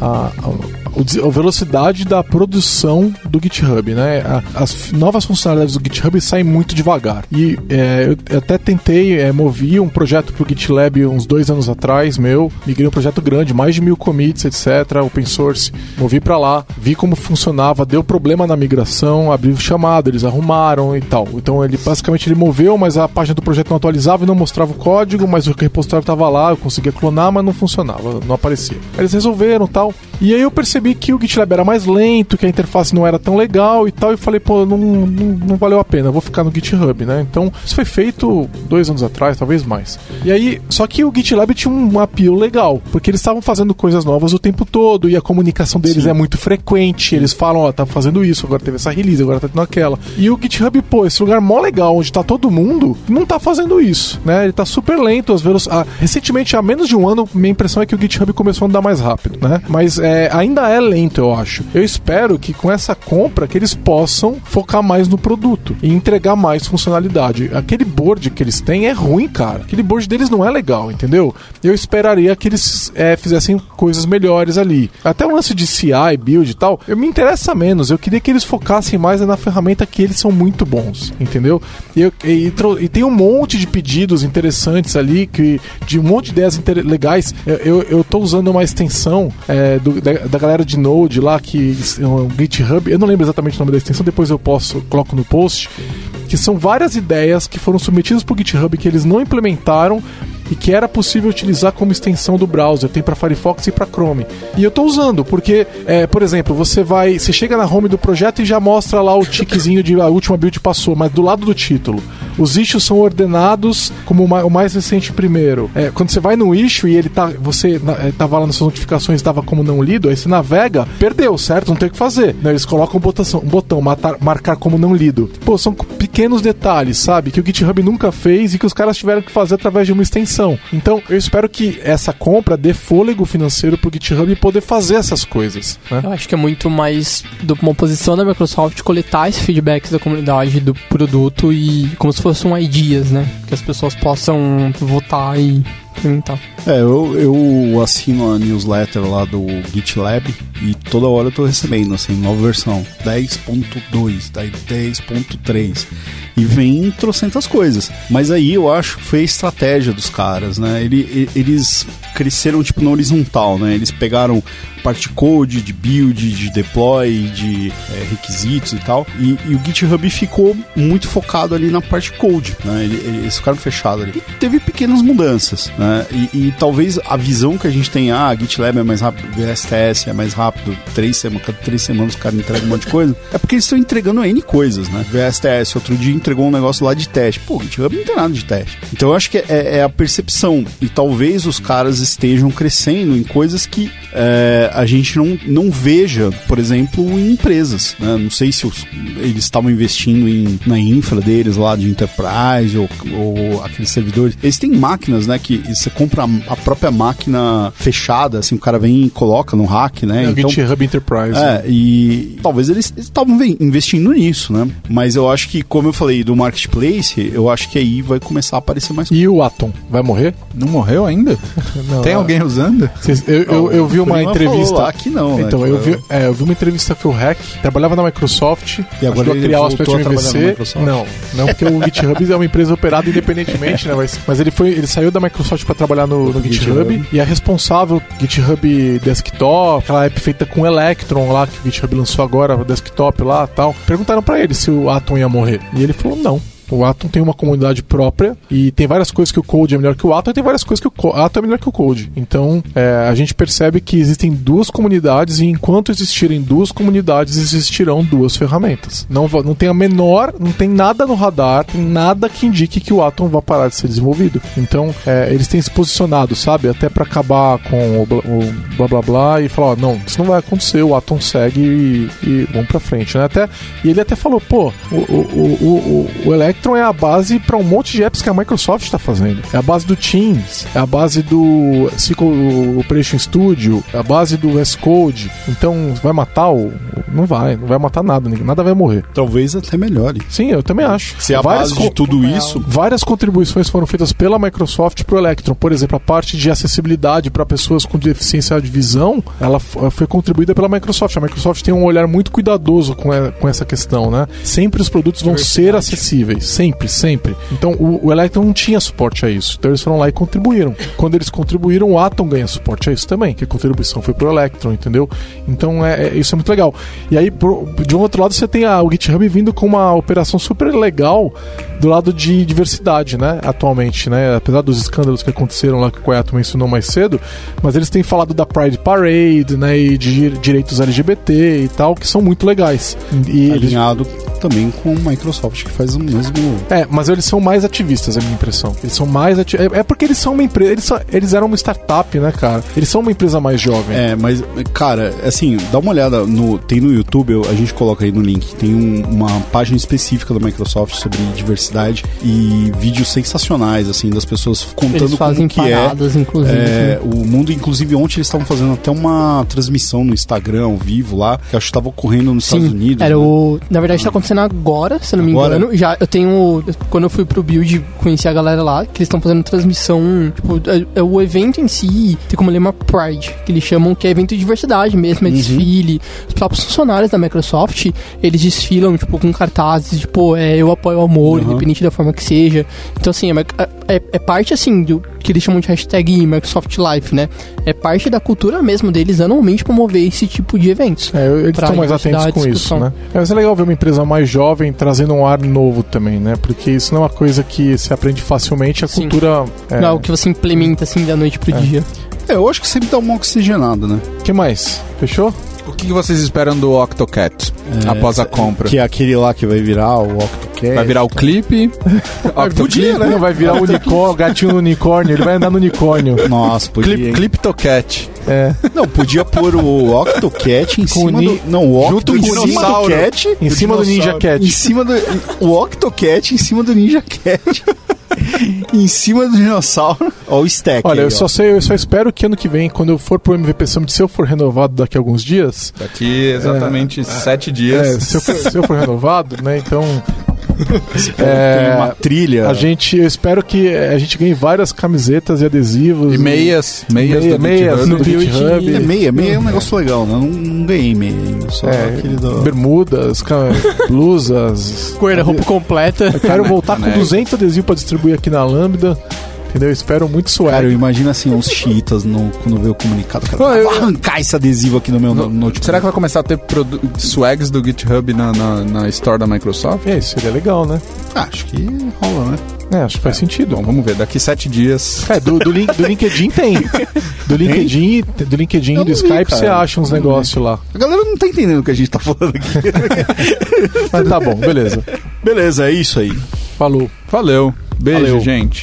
[SPEAKER 2] a, a- o a velocidade da produção do GitHub, né? As novas funcionalidades do GitHub saem muito devagar. E eh, eu até tentei mover um projeto pro GitLab uns dois anos atrás, meu. Migrei um projeto grande, mais de mil commits, etc. Open source. Movi pra lá, vi como funcionava, deu problema na migração, abri o chamado, eles arrumaram e tal. Então ele basicamente ele moveu, mas a página do projeto não atualizava e não mostrava o código, mas o repositório estava lá, eu conseguia clonar, mas não funcionava, não aparecia. Eles resolveram tal. E aí eu percebi que o GitLab era mais lento, que a interface não era tão legal e tal, e falei, pô, não, não, não valeu a pena, vou ficar no GitHub, né? Então, isso foi feito dois anos atrás, talvez mais. E aí, só que o GitLab tinha um apelo legal, porque eles estavam fazendo coisas novas o tempo todo e a comunicação deles é muito frequente. Eles falam, ó, tá fazendo isso, agora teve essa release, agora tá tendo aquela. E o GitHub, pô, esse lugar mó legal, onde tá todo mundo, não tá fazendo isso, né? Ele tá super lento, às vezes. ah, recentemente, há menos de um ano, minha impressão é que o GitHub começou a andar mais rápido, né? Mas é, ainda é lento, eu acho. Eu espero que com essa compra que eles possam focar mais no produto e entregar mais funcionalidade. Aquele board que eles têm é ruim, cara. Aquele board deles não é legal, entendeu? Eu esperaria que eles é, fizessem coisas melhores ali. Até o lance de CI, build e tal, eu me interessa menos. Eu queria que eles focassem mais na ferramenta que eles são muito bons, entendeu? E, eu- e e tem um monte de pedidos interessantes ali, que, de um monte de ideias legais. Eu, eu, eu tô usando uma extensão é, do- da, da galera de Node lá, que é um GitHub. Eu não lembro exatamente o nome da extensão, depois eu posso, coloco no post. Que são várias ideias que foram submetidas para o GitHub que eles não implementaram e que era possível utilizar como extensão do browser. Tem para Firefox e para Chrome. E eu tô usando, porque, é, por exemplo, você vai. Você chega na home do projeto e já mostra lá o tiquezinho de a última build passou, mas do lado do título. Os issues são ordenados como o mais recente primeiro. É, quando você vai no issue e ele tá. Você é, tava lá nas suas notificações, estava como não lido, aí você navega, perdeu, certo? Não tem o que fazer. Né? Eles colocam um botão, um botão matar, marcar como não lido. Pô, são pequenos detalhes, sabe? Que o GitHub nunca fez e que os caras tiveram que fazer através de uma extensão. Então, eu espero que essa compra dê fôlego financeiro pro GitHub poder fazer essas coisas. Né?
[SPEAKER 5] Eu acho que é muito mais de uma posição da Microsoft coletar esse feedback da comunidade do produto e como se fosse um ideas, né? Que as pessoas possam votar e implementar.
[SPEAKER 4] É, eu, eu assino a newsletter lá do GitLab e toda hora eu tô recebendo, assim, nova versão 10.2, daí 10.3 e vem trocentas coisas. Mas aí eu acho que foi a estratégia dos caras, né? Ele, eles cresceram tipo na horizontal, né? Eles pegaram parte code, de build, de deploy, de é, requisitos e tal. E, e, o GitHub ficou muito focado ali na parte code, né? Eles ficaram fechados ali. E teve pequenas mudanças, né? E, e, talvez a visão que a gente tem, ah, GitLab é mais rápido, VSTS é mais rápido, três semanas, cada três semanas o cara entrega um monte de coisa, é porque eles estão entregando N coisas, né? VSTS, outro dia entregou um negócio lá de teste. Pô, GitHub não tem nada de teste. Então eu acho que é, é a percepção. E talvez os caras estejam crescendo em coisas que é, a gente não, não veja, por exemplo, em empresas. Né? Não sei se os, eles estavam investindo em, na infra deles lá de enterprise ou, ou aqueles servidores. Eles têm máquinas, né? Que você compra a própria máquina fechada, assim, o cara vem e coloca no rack, né?
[SPEAKER 2] É então, o GitHub Enterprise.
[SPEAKER 4] É, né? e talvez eles estavam investindo nisso, né? Mas eu acho que, como eu falei do marketplace, eu acho que aí vai começar a aparecer mais
[SPEAKER 2] E o Atom? Vai morrer?
[SPEAKER 3] Não morreu ainda? *laughs* Não, Tem alguém usando?
[SPEAKER 2] Eu, eu, eu vi uma entrevista.
[SPEAKER 4] Lá que não,
[SPEAKER 2] Então,
[SPEAKER 4] né?
[SPEAKER 2] eu, vi, é, eu vi uma entrevista com o Hack, trabalhava na Microsoft,
[SPEAKER 4] e agora ele
[SPEAKER 2] criar
[SPEAKER 4] o
[SPEAKER 2] Aspect MVC. Não, não, porque o GitHub é uma empresa operada independentemente, né? Mas, mas ele foi, ele saiu da Microsoft para trabalhar no, no GitHub, GitHub, e a responsável GitHub Desktop, aquela app feita com Electron lá que o GitHub lançou agora, desktop lá, tal. Perguntaram para ele se o Atom ia morrer. E ele falou: "Não, o Atom tem uma comunidade própria e tem várias coisas que o Code é melhor que o Atom e tem várias coisas que o Atom é melhor que o Code. Então, é, a gente percebe que existem duas comunidades e enquanto existirem duas comunidades, existirão duas ferramentas. Não, não tem a menor, não tem nada no radar, tem nada que indique que o Atom vai parar de ser desenvolvido. Então, é, eles têm se posicionado, sabe? Até para acabar com o, o, blá blá blá e falar, ó, não, isso não vai acontecer, o Atom segue e, e vamos pra frente, né? Até, e ele até falou, pô, o, o, o, o, o Electron é a base para um monte de apps que a Microsoft está fazendo. É a base do Teams, é a base do SQL Operation Studio, é a base do VS Code. Então, vai matar o. Não vai, não vai matar nada, nada vai morrer.
[SPEAKER 4] Talvez até melhore.
[SPEAKER 2] Sim, eu também acho.
[SPEAKER 4] Se a várias base de tudo isso.
[SPEAKER 2] Várias contribuições foram feitas pela Microsoft para o Electron. Por exemplo, a parte de acessibilidade para pessoas com deficiência de visão, ela foi contribuída pela Microsoft. A Microsoft tem um olhar muito cuidadoso com, com essa questão, né? Sempre os produtos vão ser acessíveis. Sempre, sempre. Então o, o Electron não tinha suporte a isso. Então eles foram lá e contribuíram. Quando eles contribuíram, o Atom ganha suporte a isso também, que a contribuição foi pro Electron, entendeu? Então é, é isso é muito legal. E aí, de um outro lado, você tem a, o GitHub vindo com uma operação super legal do lado de diversidade, né? Atualmente, né? Apesar dos escândalos que aconteceram lá que o Koyato mencionou mais cedo, mas eles têm falado da Pride Parade, né? E de direitos LGBT e tal, que são muito legais. E
[SPEAKER 4] Alinhado eles... também com a Microsoft, que faz o mesmo
[SPEAKER 2] é, mas eles são mais ativistas, é a minha impressão. Eles são mais ati... é, é, porque eles são uma empresa. Eles, são, eles eram uma startup, né, cara? Eles são uma empresa mais jovem.
[SPEAKER 4] É, mas, cara, assim, dá uma olhada no. Tem no YouTube, a gente coloca aí no link. Tem um, uma página específica da Microsoft sobre diversidade e vídeos sensacionais, assim, das pessoas contando
[SPEAKER 5] eles fazem
[SPEAKER 4] como que é.
[SPEAKER 5] paradas,
[SPEAKER 4] é.
[SPEAKER 5] Inclusive.
[SPEAKER 4] É, o mundo, inclusive, ontem eles estavam fazendo até uma transmissão no Instagram ao vivo lá, que acho que estava ocorrendo nos
[SPEAKER 5] Sim,
[SPEAKER 4] Estados Unidos.
[SPEAKER 5] Era né? o. Na verdade, está acontecendo agora, se eu não me agora? engano. Já eu tenho. Quando eu fui pro build, conheci a galera lá, que eles estão fazendo transmissão. Tipo, é, é, o evento em si tem como lema Pride, que eles chamam que é evento de diversidade mesmo, é uhum. desfile. Os próprios funcionários da Microsoft, eles desfilam, tipo, com cartazes, tipo, é, eu apoio o amor, uhum. independente da forma que seja. Então, assim, é, é, é parte, assim, do que eles chamam de hashtag Microsoft Life, né? É parte da cultura mesmo deles anualmente promover esse tipo de eventos.
[SPEAKER 2] É, eles estão mais atentos com isso, né? É, mas é legal ver uma empresa mais jovem trazendo um ar novo também, né? Porque isso não é uma coisa que se aprende facilmente, a Sim. cultura...
[SPEAKER 5] É... Não é o que você implementa, assim, da noite pro é. dia.
[SPEAKER 4] É, eu acho que sempre dá uma oxigenada, né?
[SPEAKER 2] O que mais? Fechou?
[SPEAKER 3] O que vocês esperam do Octocat é, após a compra?
[SPEAKER 4] Que é aquele lá que vai virar o Octocat.
[SPEAKER 3] Vai virar o clipe. *laughs*
[SPEAKER 2] Podia, né? Não, vai virar o *laughs* unicórnio, gatinho no unicórnio, ele vai andar no unicórnio.
[SPEAKER 4] Nossa, podia.
[SPEAKER 3] Clip? Cliptocat.
[SPEAKER 2] É.
[SPEAKER 4] Não, podia pôr o Octocat em
[SPEAKER 2] Com
[SPEAKER 4] cima do... Não, o
[SPEAKER 2] junto
[SPEAKER 4] Octo
[SPEAKER 2] com
[SPEAKER 4] em
[SPEAKER 2] o
[SPEAKER 4] cima do
[SPEAKER 2] dinossauro.
[SPEAKER 4] Cat.
[SPEAKER 2] Em cima do Ninja Cat.
[SPEAKER 4] Em cima do... O Octocat em cima do Ninja Cat. *laughs* em cima do dinossauro. Ó o stack
[SPEAKER 2] Olha,
[SPEAKER 4] aí,
[SPEAKER 2] eu só sei, eu só espero que ano que vem, quando eu for pro MVP Summit, se eu for renovado daqui a alguns dias,
[SPEAKER 3] Daqui exatamente sete
[SPEAKER 2] é,
[SPEAKER 3] dias.
[SPEAKER 2] se, eu for, se eu for renovado, né, então
[SPEAKER 4] Tem
[SPEAKER 2] é,
[SPEAKER 4] uma trilha.
[SPEAKER 2] a gente, eu espero que eh, a gente ganhe várias camisetas e adesivos.
[SPEAKER 3] E meias. Meias
[SPEAKER 2] Meia-
[SPEAKER 3] do
[SPEAKER 2] meias no GitHub.
[SPEAKER 4] É meia, meia é um negócio legal, né? Não, não ganhei meia ainda. Só
[SPEAKER 2] É,
[SPEAKER 4] aquele do...
[SPEAKER 2] bermudas, *laughs* blusas.
[SPEAKER 5] Coelho, roupa completa.
[SPEAKER 2] Eu quero voltar *laughs* com
[SPEAKER 3] Caneco.
[SPEAKER 2] 200 adesivos pra distribuir aqui na Lambda. Entendeu? Eu espero muito swag.
[SPEAKER 4] Cara, eu imagino assim, uns cheetas no, quando vê o comunicado. Cara,
[SPEAKER 2] eu-
[SPEAKER 4] vou arrancar esse adesivo aqui no meu no, notebook.
[SPEAKER 3] Será que vai começar a ter swags do GitHub na, na, na store da Microsoft?
[SPEAKER 2] É, isso seria legal, né?
[SPEAKER 4] Ah, acho que rola, né?
[SPEAKER 2] É, acho que faz sentido.
[SPEAKER 3] Bom, vamos ver. Daqui sete dias.
[SPEAKER 2] É, do, do, link- do LinkedIn tem. *laughs* Do LinkedIn, do LinkedIn e do
[SPEAKER 4] vi,
[SPEAKER 2] Skype você acha uns negócios lá.
[SPEAKER 4] A galera não tá entendendo o que a gente tá falando aqui. *laughs*
[SPEAKER 2] Mas tá bom, beleza.
[SPEAKER 4] Beleza, é isso aí.
[SPEAKER 2] Falou.
[SPEAKER 3] Valeu. Beijo,
[SPEAKER 2] Valeu.
[SPEAKER 3] gente.